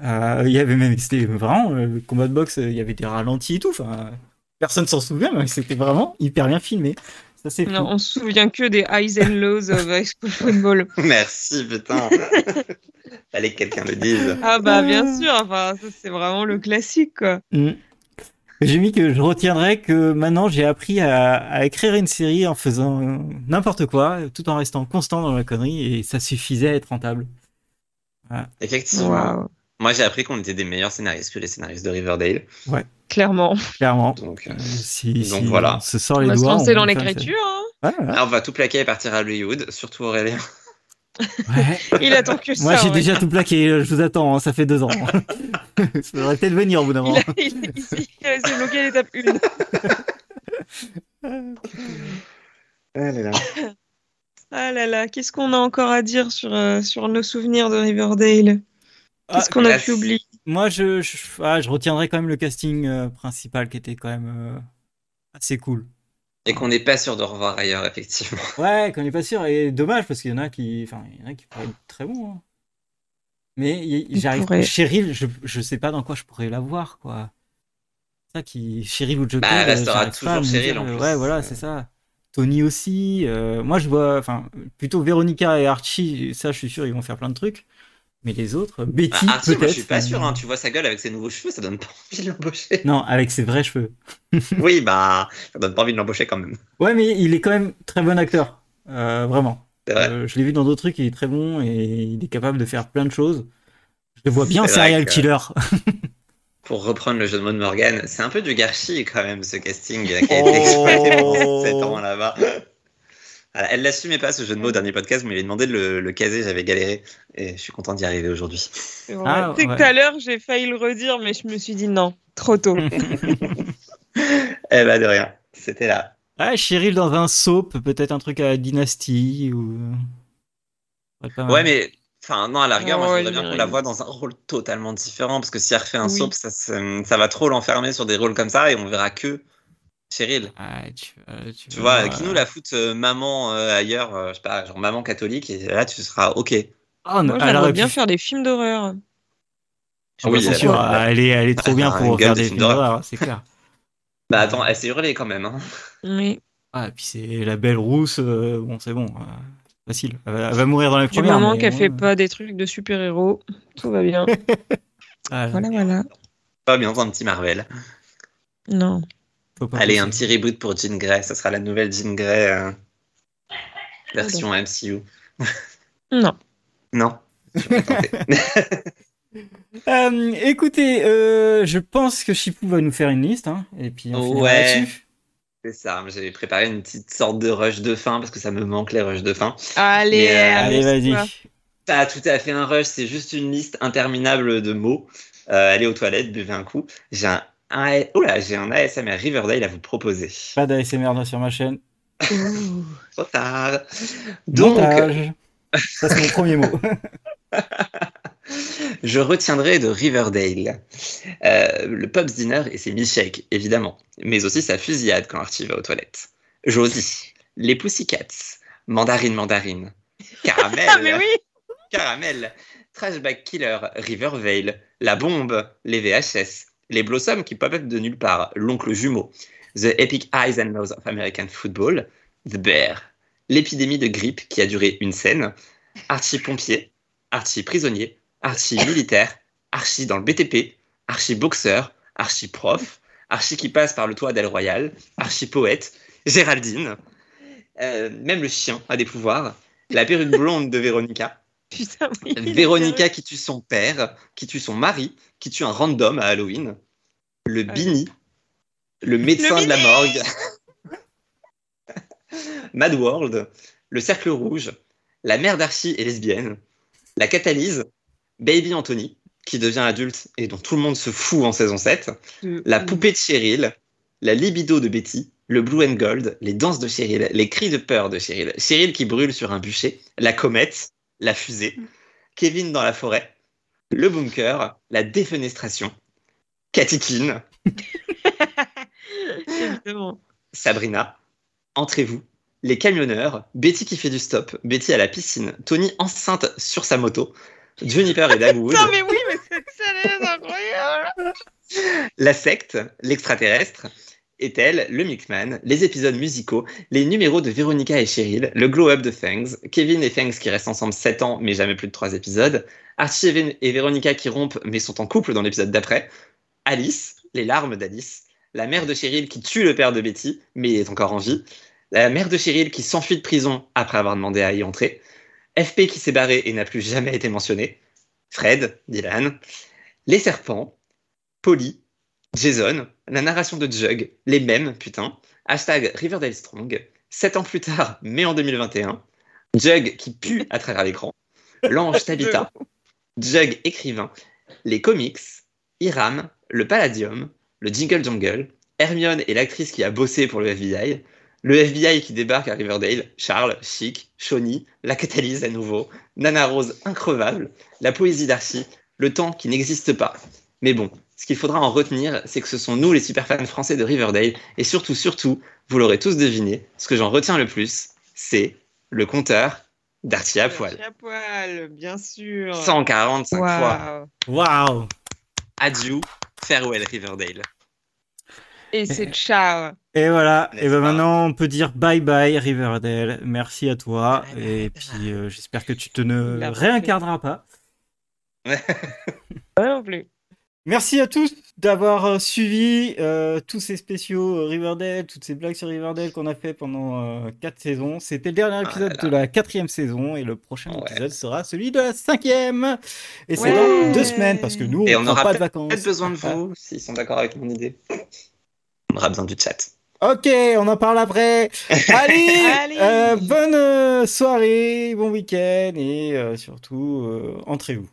Euh, Il y avait même, c'était vraiment, euh, le combat de boxe, euh, il y avait des ralentis et tout. Enfin, personne s'en souvient, mais c'était vraiment hyper bien filmé. Ça, c'est. Non, on se souvient que des highs and lows of High School Football. Merci, putain. Fallait que quelqu'un le dise. Ah bah bien sûr, enfin ça c'est vraiment le classique quoi. Mm. J'ai mis que je retiendrai que maintenant j'ai appris à, à écrire une série en faisant n'importe quoi, tout en restant constant dans la connerie, et ça suffisait à être rentable. Effectivement. Moi, j'ai appris qu'on était des meilleurs scénaristes que les scénaristes de Riverdale. clairement. Clairement. Donc, euh, Euh, si, Donc si voilà. on se sort On les va se doigts. lancer on dans l'écriture. hein. Ouais, ouais. là, on va tout plaquer et partir à Hollywood, surtout Aurélien. Ouais. Il attend que ça. Moi j'ai ouais. déjà tout plaqué, je vous attends, hein, ça fait deux ans. ça devrait peut-être venir au bout d'un Il, moment. a, il, il, il a bloqué à l'étape 1. Ah là là, qu'est-ce qu'on a encore à dire sur, euh, sur nos souvenirs de Riverdale? Qu'est-ce Ah, qu'on a pu oublier? Moi je, je, ah, je retiendrai quand même le casting euh, principal qui était quand même euh, assez cool. Et qu'on n'est pas sûr de revoir ailleurs, effectivement. Ouais, qu'on n'est pas sûr, et dommage parce qu'il y en a qui, enfin, il y en a qui pourraient être très bons. hein. Mais j'arrive. pourraient. Cheryl, je, je sais pas dans quoi je pourrais la voir, quoi. Ça qui, Cheryl ou Joker. Bah, elle euh, restera toujours Cheryl, dire, en euh, plus. Ouais, voilà, c'est ça. Tony aussi. euh, moi, je vois, enfin, plutôt Véronica et Archie. Ça, je suis sûr, ils vont faire plein de trucs. Mais les autres, Betty, Bah, peut-être. moi, je suis pas sûr. Hein. Tu vois sa gueule avec ses nouveaux cheveux, ça donne pas envie de l'embaucher. Non, avec ses vrais cheveux. oui, bah, ça donne pas envie de l'embaucher quand même. Ouais, mais il est quand même très bon acteur. Euh, vraiment. C'est vrai. Euh, je l'ai vu dans d'autres trucs, il est très bon et il est capable de faire plein de choses. Je le vois bien C'est serial que- killer. Pour reprendre le jeu de mots de Morgan, c'est un peu du Garchi quand même, ce casting qui a été exploité pendant 7 ans là-bas. Elle l'assumait pas ce jeu de mots au dernier podcast, vous m'avez demandé de le, le caser, j'avais galéré et je suis content d'y arriver aujourd'hui. C'est vrai. Ah, Tu sais que ouais. tout à l'heure, j'ai failli le redire, mais je me suis dit non, trop tôt. Eh bah de rien, c'était là. Ah, Cheryl dans un soap, peut-être un truc à Dynasty ou. Ouais, pas mal. Ouais, mais enfin, non, à la rigueur, moi Oh, je voudrais bien qu'on la voit dans un rôle totalement différent parce que si elle refait un Oui. soap, ça, ça va trop l'enfermer sur des rôles comme ça et on verra que Cheryl. Ah, tu, euh, tu Tu vois, qui nous la fout euh, maman euh, ailleurs, euh, je sais pas, genre maman catholique, et là tu seras ok. Oh, non, Moi, elle j'aimerais aurait bien pu- faire des films d'horreur. Ah oui, sûr, elle- ah, elle est, elle est trop bien pour faire de des film films d'horreur. d'horreur, c'est clair. Bah attends, elle s'est hurlée quand même. Hein. Oui. Ah, et puis c'est la belle rousse, euh, bon, c'est bon, euh, facile. Elle va, elle va mourir dans les Du premières. moment mais qu'elle fait euh, pas des trucs de super-héros, tout va bien. ah, voilà, voilà. Pas bien dans un petit Marvel. Non. Faut pas Allez, un petit reboot pour Jean Grey, ça sera la nouvelle Jean Grey euh, version MCU. Non. Non. Euh, écoutez, euh, je pense que Chipou va nous faire une liste, hein, et puis on Ouais. là-dessus. C'est ça, j'avais préparé une petite sorte de rush de fin parce que ça me manque les rushs de fin. Allez, euh, Allez, vas-y. Pas tout à fait un rush, c'est juste une liste interminable de mots. Euh, allez aux toilettes, buvez un coup. J'ai un, un, oula, j'ai un ASMR Riverdale à vous proposer. Pas d'ASMR sur ma chaîne. Trop tard. Donc, Montage. Ça, c'est mon premier mot. je retiendrai de Riverdale euh, le pub's dinner et ses milkshakes, évidemment, mais aussi sa fusillade quand Archie va aux toilettes. Josie, les Pussycats, Mandarine Mandarine, Caramel, Ah, mais oui Caramel, Trashback Killer, Rivervale, La Bombe, les VHS, les Blossoms qui pop-up de nulle part, L'Oncle Jumeau, The Epic Eyes and Nose of American Football, The Bear, l'épidémie de grippe qui a duré une scène, Archie pompier, Archie prisonnier, Archie militaire, Archie dans le BTP, Archie boxeur, Archie prof, Archie qui passe par le toit d'El Royal, Archie poète, Géraldine, euh, même le chien a des pouvoirs, la perruque blonde de Véronica, Putain, oui. Véronica qui tue son père, qui tue son mari, qui tue un random à Halloween, le Ah Bini, le médecin Le de la morgue, Mad World, le cercle rouge, la mère d'Archie est lesbienne, la catalyse, Baby Anthony, qui devient adulte et dont tout le monde se fout en saison 7, la poupée de Cheryl, la libido de Betty, le blue and gold, les danses de Cheryl, les cris de peur de Cheryl, Cheryl qui brûle sur un bûcher, la comète, la fusée, Kevin dans la forêt, le bunker, la défenestration, Katikin. Sabrina, Entrez-vous, les camionneurs, Betty qui fait du stop, Betty à la piscine, Tony enceinte sur sa moto, Juniper et Dagwood, Putain, mais oui, mais cette scène est incroyable la secte, l'extraterrestre, Ethel, le Milkman, les épisodes musicaux, les numéros de Véronica et Cheryl, le glow-up de Fangs, Kevin et Fangs qui restent ensemble 7 ans mais jamais plus de 3 épisodes, Archie et Vé- et Véronica qui rompent mais sont en couple dans l'épisode d'après, Alice, les larmes d'Alice, la mère de Cheryl qui tue le père de Betty mais est encore en vie, la mère de Cheryl qui s'enfuit de prison après avoir demandé à y entrer, FP qui s'est barré et n'a plus jamais été mentionné, Fred, Dylan, les serpents, Polly, Jason, la narration de Jug, les mêmes, putain, hashtag Riverdale Strong, 7 ans plus tard, mais en 2021, Jug qui pue à travers l'écran, l'ange Tabitha, Jug écrivain, les comics, Iram, le Palladium, le Jingle Jungle, Hermione et l'actrice qui a bossé pour le FBI, le FBI qui débarque à Riverdale, Charles, Chic, Shawnee, la catalyse à nouveau, Nana Rose increvable, la poésie d'Archie, le temps qui n'existe pas. Mais bon, ce qu'il faudra en retenir, c'est que ce sont nous les superfans français de Riverdale, et surtout, surtout, vous l'aurez tous deviné, ce que j'en retiens le plus, c'est le compteur d'Archie à poil. À poil, bien sûr. 145 fois. Waouh. Adieu, farewell Riverdale. Et c'est ciao. Et voilà, et ben maintenant on peut dire bye bye Riverdale. Merci à toi. Et puis euh, j'espère que tu te ne réincarneras pas. Pas non plus. Merci à tous d'avoir euh, suivi euh, tous ces spéciaux euh, Riverdale, toutes ces blagues sur Riverdale qu'on a fait pendant euh, quatre saisons. C'était le dernier Ah épisode là de la quatrième saison et le prochain Ouais. épisode sera celui de la cinquième. Et c'est Ouais. dans deux semaines parce que nous Et on on prend aura pas de vacances. peut-être besoin de vous, s'ils sont d'accord avec mon idée. On aura besoin du chat. Ok, on en parle après. Allez, Allez. euh, bonne soirée, bon week-end et euh, surtout euh, entrez-vous.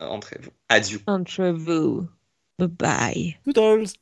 Entrez-vous. Adieu. Entre vous. Bye bye. Toodles.